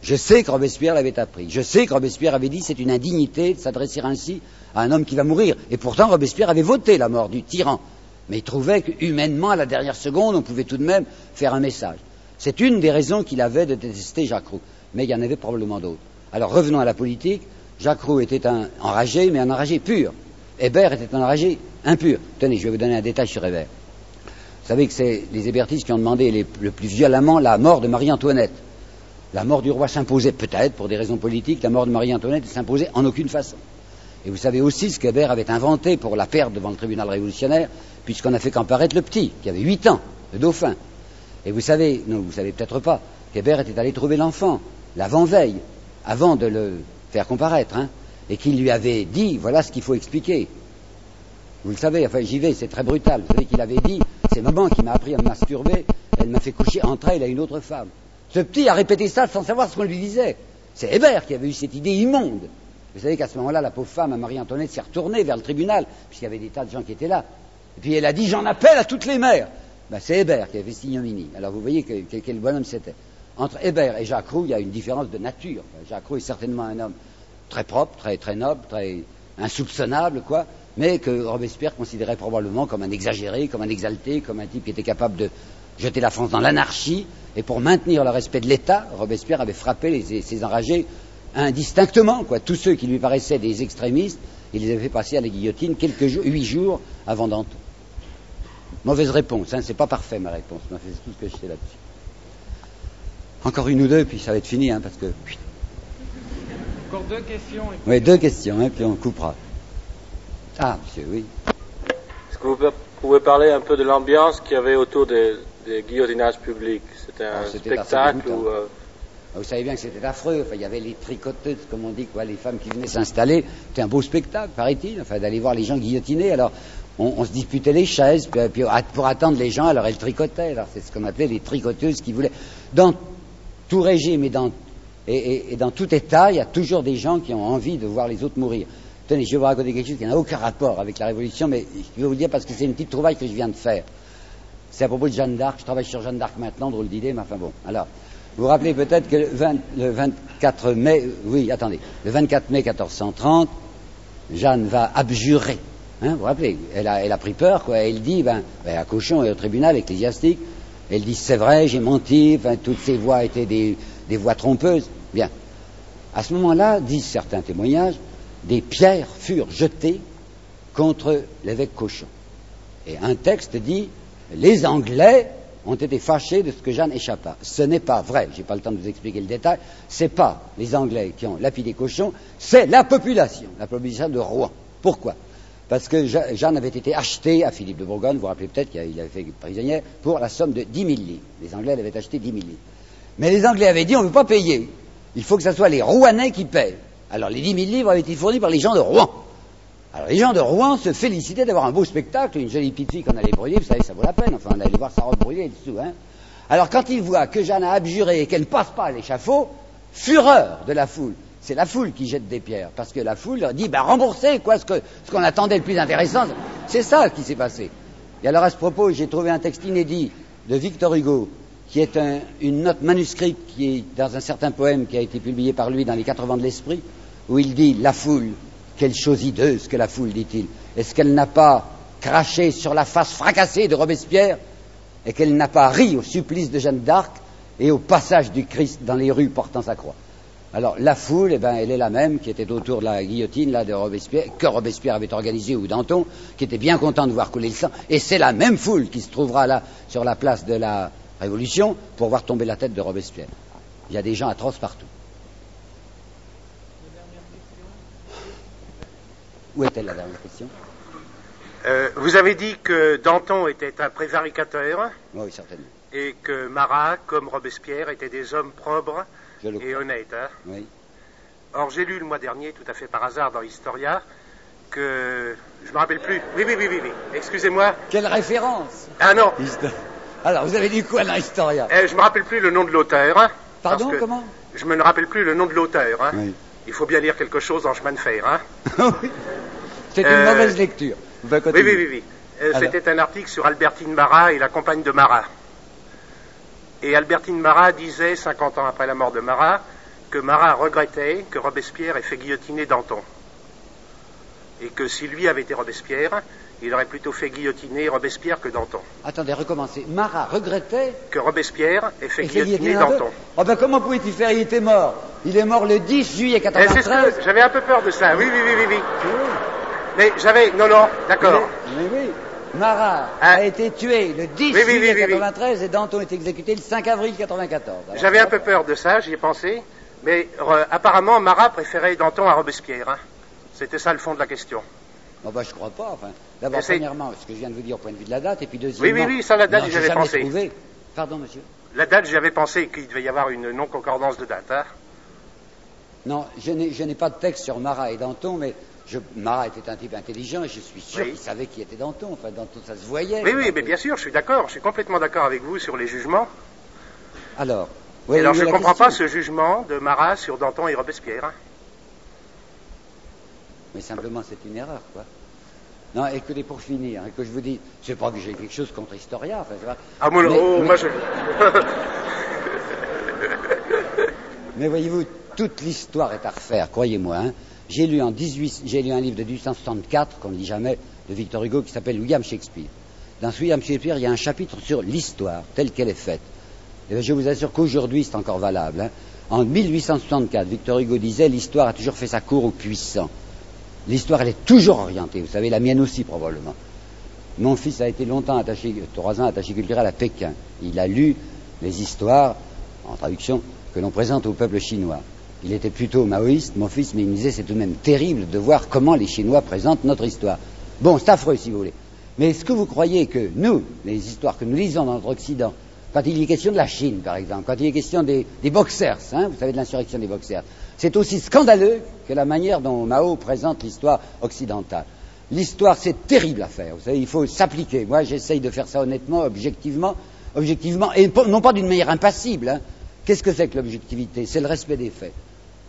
Je sais que Robespierre l'avait appris. Je sais que Robespierre avait dit c'est une indignité de s'adresser ainsi à un homme qui va mourir. Et pourtant, Robespierre avait voté la mort du tyran. Mais il trouvait qu'humainement, à la dernière seconde, on pouvait tout de même faire un message. C'est une des raisons qu'il avait de détester Jacques Roux. Mais il y en avait probablement d'autres. Alors revenons à la politique. Jacques Roux était un enragé, mais un enragé pur. Hébert était un enragé impur. Tenez, je vais vous donner un détail sur Hébert. Vous savez que c'est les hébertistes qui ont demandé le plus violemment la mort de Marie-Antoinette. La mort du roi s'imposait peut-être pour des raisons politiques, la mort de Marie-Antoinette s'imposait en aucune façon. Et vous savez aussi ce qu'Hébert avait inventé pour la perdre devant le tribunal révolutionnaire, puisqu'on a fait comparaître le petit, qui avait huit ans, le dauphin. Et vous savez, non, vous savez peut-être pas, qu'Hébert était allé trouver l'enfant, l'avant-veille, avant de le faire comparaître, hein, et qu'il lui avait dit, voilà ce qu'il faut expliquer. Vous le savez, enfin j'y vais, c'est très brutal. Vous savez qu'il avait dit, c'est maman qui m'a appris à me masturber, elle m'a fait coucher entre elle et une autre femme. Ce petit a répété ça sans savoir ce qu'on lui disait. C'est Hébert qui avait eu cette idée immonde. Vous savez qu'à ce moment-là, la pauvre femme, Marie-Antoinette, s'est retournée vers le tribunal, puisqu'il y avait des tas de gens qui étaient là. Et puis elle a dit J'en appelle à toutes les mères. Ben, c'est Hébert qui avait fait. Alors vous voyez que- que- quel bonhomme c'était. Entre Hébert et Jacques Roux, il y a une différence de nature. Jacques Roux est certainement un homme très propre, très, très noble, très insoupçonnable, quoi, mais que Robespierre considérait probablement comme un exagéré, comme un exalté, comme un type qui était capable de jeter la France dans l'anarchie. Et pour maintenir le respect de l'État, Robespierre avait frappé ses enragés indistinctement, quoi. Tous ceux qui lui paraissaient des extrémistes, il les avait fait passer à la guillotine quelques jours, huit jours avant Danton. Mauvaise réponse, hein, c'est pas parfait ma réponse, c'est tout ce que je sais là-dessus. Encore une ou deux, puis ça va être fini, hein, parce que. Encore deux questions. et puis- Oui, deux questions, hein, puis on coupera. Ah, monsieur, oui. Est-ce que vous pouvez parler un peu de l'ambiance qu'il y avait autour des, des guillotinages publics C'était un Ah, spectacle ou euh, Ah, Vous savez bien que c'était affreux. Enfin, il y avait les tricoteuses, comme on dit, quoi, les femmes qui venaient s'installer. C'était un beau spectacle, paraît-il, enfin, d'aller voir les gens guillotinés. Alors, on, on se disputait les chaises, puis, puis, à- pour attendre les gens, alors elles tricotaient. Alors, c'est ce qu'on appelait les tricoteuses qui voulaient. Dans tout régime et dans, tout État, il y a toujours des gens qui ont envie de voir les autres mourir. Tenez, je vais vous raconter quelque chose qui n'a aucun rapport avec la Révolution, mais je vais vous le dire parce que c'est une petite trouvaille que je viens de faire. C'est à propos de Jeanne d'Arc. Je travaille sur Jeanne d'Arc maintenant, drôle d'idée, mais enfin bon. Alors, vous vous rappelez peut-être que le, 20 le 24 mai, oui, attendez, le 24 mai 1430, Jeanne va abjurer. Hein, vous vous rappelez elle a, elle a pris peur, quoi. Elle dit, ben, ben, à Cochon et au tribunal ecclésiastique, elle dit, c'est vrai, j'ai menti, toutes ces voix étaient des, voix trompeuses. Bien. À ce moment-là, disent certains témoignages, des pierres furent jetées contre l'évêque Cochon. Et un texte dit les Anglais ont été fâchés de ce que Jeanne échappa. Ce n'est pas vrai. J'ai pas le temps de vous expliquer le détail. C'est pas les Anglais qui ont lapidé Cochon, c'est la population, la population de Rouen. Pourquoi? Parce que Je- Jeanne avait été achetée à Philippe de Bourgogne, vous vous rappelez peut-être qu'il avait fait prisonnière, pour la somme de 10 000 livres. Les Anglais l'avaient acheté 10 000 livres. Mais les Anglais avaient dit on ne veut pas payer. Il faut que ce soit les Rouennais qui paient. Alors les 10 000 livres avaient été fournis par les gens de Rouen. Alors les gens de Rouen se félicitaient d'avoir un beau spectacle, une jolie petite fille qu'on allait brûler, vous savez, ça vaut la peine, enfin on allait voir sa robe brûler et dessous. Hein. Alors quand ils voient que Jeanne a abjuré et qu'elle ne passe pas à l'échafaud, fureur de la foule. C'est la foule qui jette des pierres, parce que la foule leur dit, ben remboursez quoi, ce qu'on attendait le plus intéressant. C'est ça qui s'est passé. Et alors à ce propos, j'ai trouvé un texte inédit de Victor Hugo, qui est un- une note manuscrite qui est dans un certain poème qui a été publié par lui dans les Quatre vents de l'esprit, où il dit La foule, quelle chose hideuse que la foule, dit-il. Est-ce qu'elle n'a pas craché sur la face fracassée de Robespierre? Et qu'elle n'a pas ri au supplice de Jeanne d'Arc et au passage du Christ dans les rues portant sa croix? Alors la foule, eh ben, elle est la même qui était autour de la guillotine là de Robespierre, que Robespierre avait organisée ou Danton, qui était bien content de voir couler le sang, et c'est la même foule qui se trouvera là sur la place de la Révolution pour voir tomber la tête de Robespierre. Il y a des gens atroces partout. Où est-elle la dernière question? Euh, vous avez dit que Danton était un prévaricateur Oui, certainement. et que Marat, comme Robespierre, étaient des hommes probres Je le et crois. honnêtes. hein. Oui. Or, j'ai lu le mois dernier, tout à fait par hasard, dans Historia, que. Je me rappelle plus. Oui, oui, oui, oui, oui. Excusez-moi. Quelle référence Ah non Alors, vous avez dit quoi dans l'Historia euh, Je me rappelle plus le nom de l'auteur. hein, Pardon, parce que comment? Je me ne rappelle plus le nom de l'auteur. hein. Oui. Il faut bien lire quelque chose en chemin de fer. Hein. (laughs) C'est une Euh, mauvaise lecture. Oui, oui, oui. oui. Euh. C'était un article sur Albertine Marat et la compagne de Marat. Et Albertine Marat disait, 50 ans après la mort de Marat, que Marat regrettait que Robespierre ait fait guillotiner Danton. Et que si lui avait été Robespierre, il aurait plutôt fait guillotiner Robespierre que Danton. Attendez, recommencez. Marat regrettait Que Robespierre ait fait guillotiner guillotiner Danton. Oh ben comment pouvait-il faire? Il était mort. Il est mort le 10 juillet Eh, c'est ce 93. que j'avais un peu peur de ça. Oui, oui, oui, oui, oui. Mais j'avais. Non, non, d'accord. Mais, mais oui. Marat Ah. a été tué le 10 Oui, oui, juillet oui, oui, oui. 93 et Danton est exécuté le 5 avril 94. Alors, J'avais un peu peur de ça, j'y ai pensé. Mais euh, apparemment, Marat préférait Danton à Robespierre. hein. C'était ça le fond de la question. Oh ben, je crois pas. Enfin, d'abord, premièrement, ce que je viens de vous dire au point de vue de la date, et puis deuxièmement. oui, oui, ça, la date, non, j'y j'ai avais jamais pensé. trouvé. Pardon, monsieur. La date, j'y avais pensé qu'il devait y avoir une non-concordance de date. hein. Non, je n'ai je n'ai pas de texte sur Marat et Danton, mais je, Marat était un type intelligent et je suis sûr Oui. qu'il savait qui était Danton. Enfin, Danton, ça se voyait. Oui, oui, mais bien sûr, je suis d'accord. Je suis complètement d'accord avec vous sur les jugements. Alors, alors je ne comprends pas ce jugement de Marat sur Danton et Robespierre. Hein. Mais simplement, c'est une erreur, quoi. Non, écoutez, pour finir, et que je vous dis, c'est pas que j'ai quelque chose contre Historia, enfin, c'est Ah, moi, oh, moi je... (laughs) mais voyez-vous, toute l'histoire est à refaire, croyez-moi. Hein. J'ai lu en 18, j'ai lu un livre de 1864, qu'on ne lit jamais, de Victor Hugo, qui s'appelle William Shakespeare. Dans ce William Shakespeare, il y a un chapitre sur l'histoire, telle qu'elle est faite. Et je vous assure qu'aujourd'hui, c'est encore valable. Hein. En 1864, Victor Hugo disait l'histoire a toujours fait sa cour aux puissants. L'histoire, elle est toujours orientée. Vous savez, la mienne aussi, probablement. Mon fils a été longtemps attaché, trois ans attaché culturel à Pékin. Il a lu les histoires, en traduction, que l'on présente au peuple chinois. Il était plutôt maoïste, mon fils, mais il me disait c'est tout de même terrible de voir comment les Chinois présentent notre histoire. Bon, c'est affreux si vous voulez. Mais est-ce que vous croyez que nous, les histoires que nous lisons dans notre Occident, quand il est question de la Chine, par exemple, quand il est question des, boxers, hein, vous savez de l'insurrection des boxers, c'est aussi scandaleux que la manière dont Mao présente l'histoire occidentale. L'histoire, c'est terrible à faire. Vous savez, il faut s'appliquer. Moi, j'essaye de faire ça honnêtement, objectivement, objectivement, et non pas d'une manière impassible. Hein. Qu'est-ce que c'est que l'objectivité? C'est le respect des faits.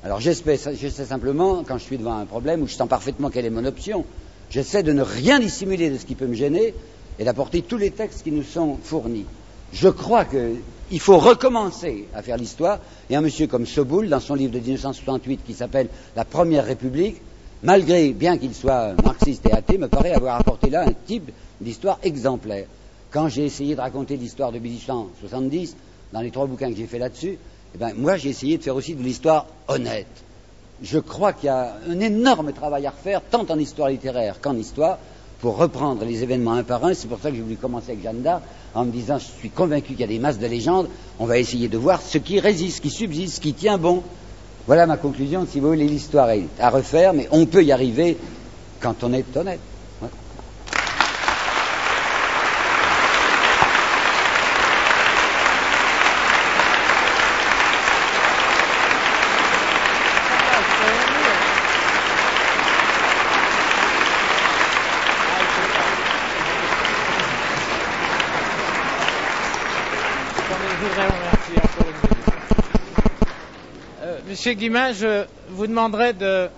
Alors j'essaie simplement, quand je suis devant un problème où je sens parfaitement quelle est mon option, j'essaie de ne rien dissimuler de ce qui peut me gêner et d'apporter tous les textes qui nous sont fournis. Je crois qu'il faut recommencer à faire l'histoire, et un monsieur comme Soboul, dans son livre de 1968 qui s'appelle La Première République, malgré, bien qu'il soit marxiste et athée, me paraît avoir apporté là un type d'histoire exemplaire. Quand j'ai essayé de raconter l'histoire de 1870, dans les trois bouquins que j'ai fait là-dessus, eh ben, moi j'ai essayé de faire aussi de l'histoire honnête. Je crois qu'il y a un énorme travail à refaire, tant en histoire littéraire qu'en histoire, pour reprendre les événements un par un. C'est pour ça que j'ai voulu commencer avec Jeanne d'Arc, en me disant, je suis convaincu qu'il y a des masses de légendes, on va essayer de voir ce qui résiste, ce qui subsiste, ce qui tient bon. Voilà ma conclusion, si vous voulez, l'histoire est à refaire, mais on peut y arriver quand on est honnête. Monsieur Guimin, je vous demanderai de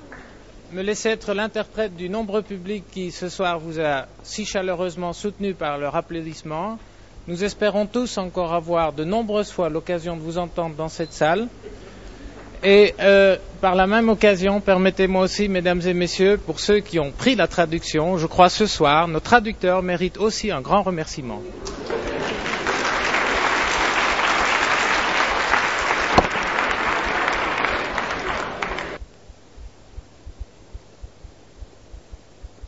me laisser être l'interprète du nombreux public qui ce soir vous a si chaleureusement soutenu par leur applaudissement. Nous espérons tous encore avoir de nombreuses fois l'occasion de vous entendre dans cette salle. Et euh, par la même occasion, permettez-moi aussi, mesdames et messieurs, pour ceux qui ont pris la traduction, je crois ce soir, nos traducteurs méritent aussi un grand remerciement.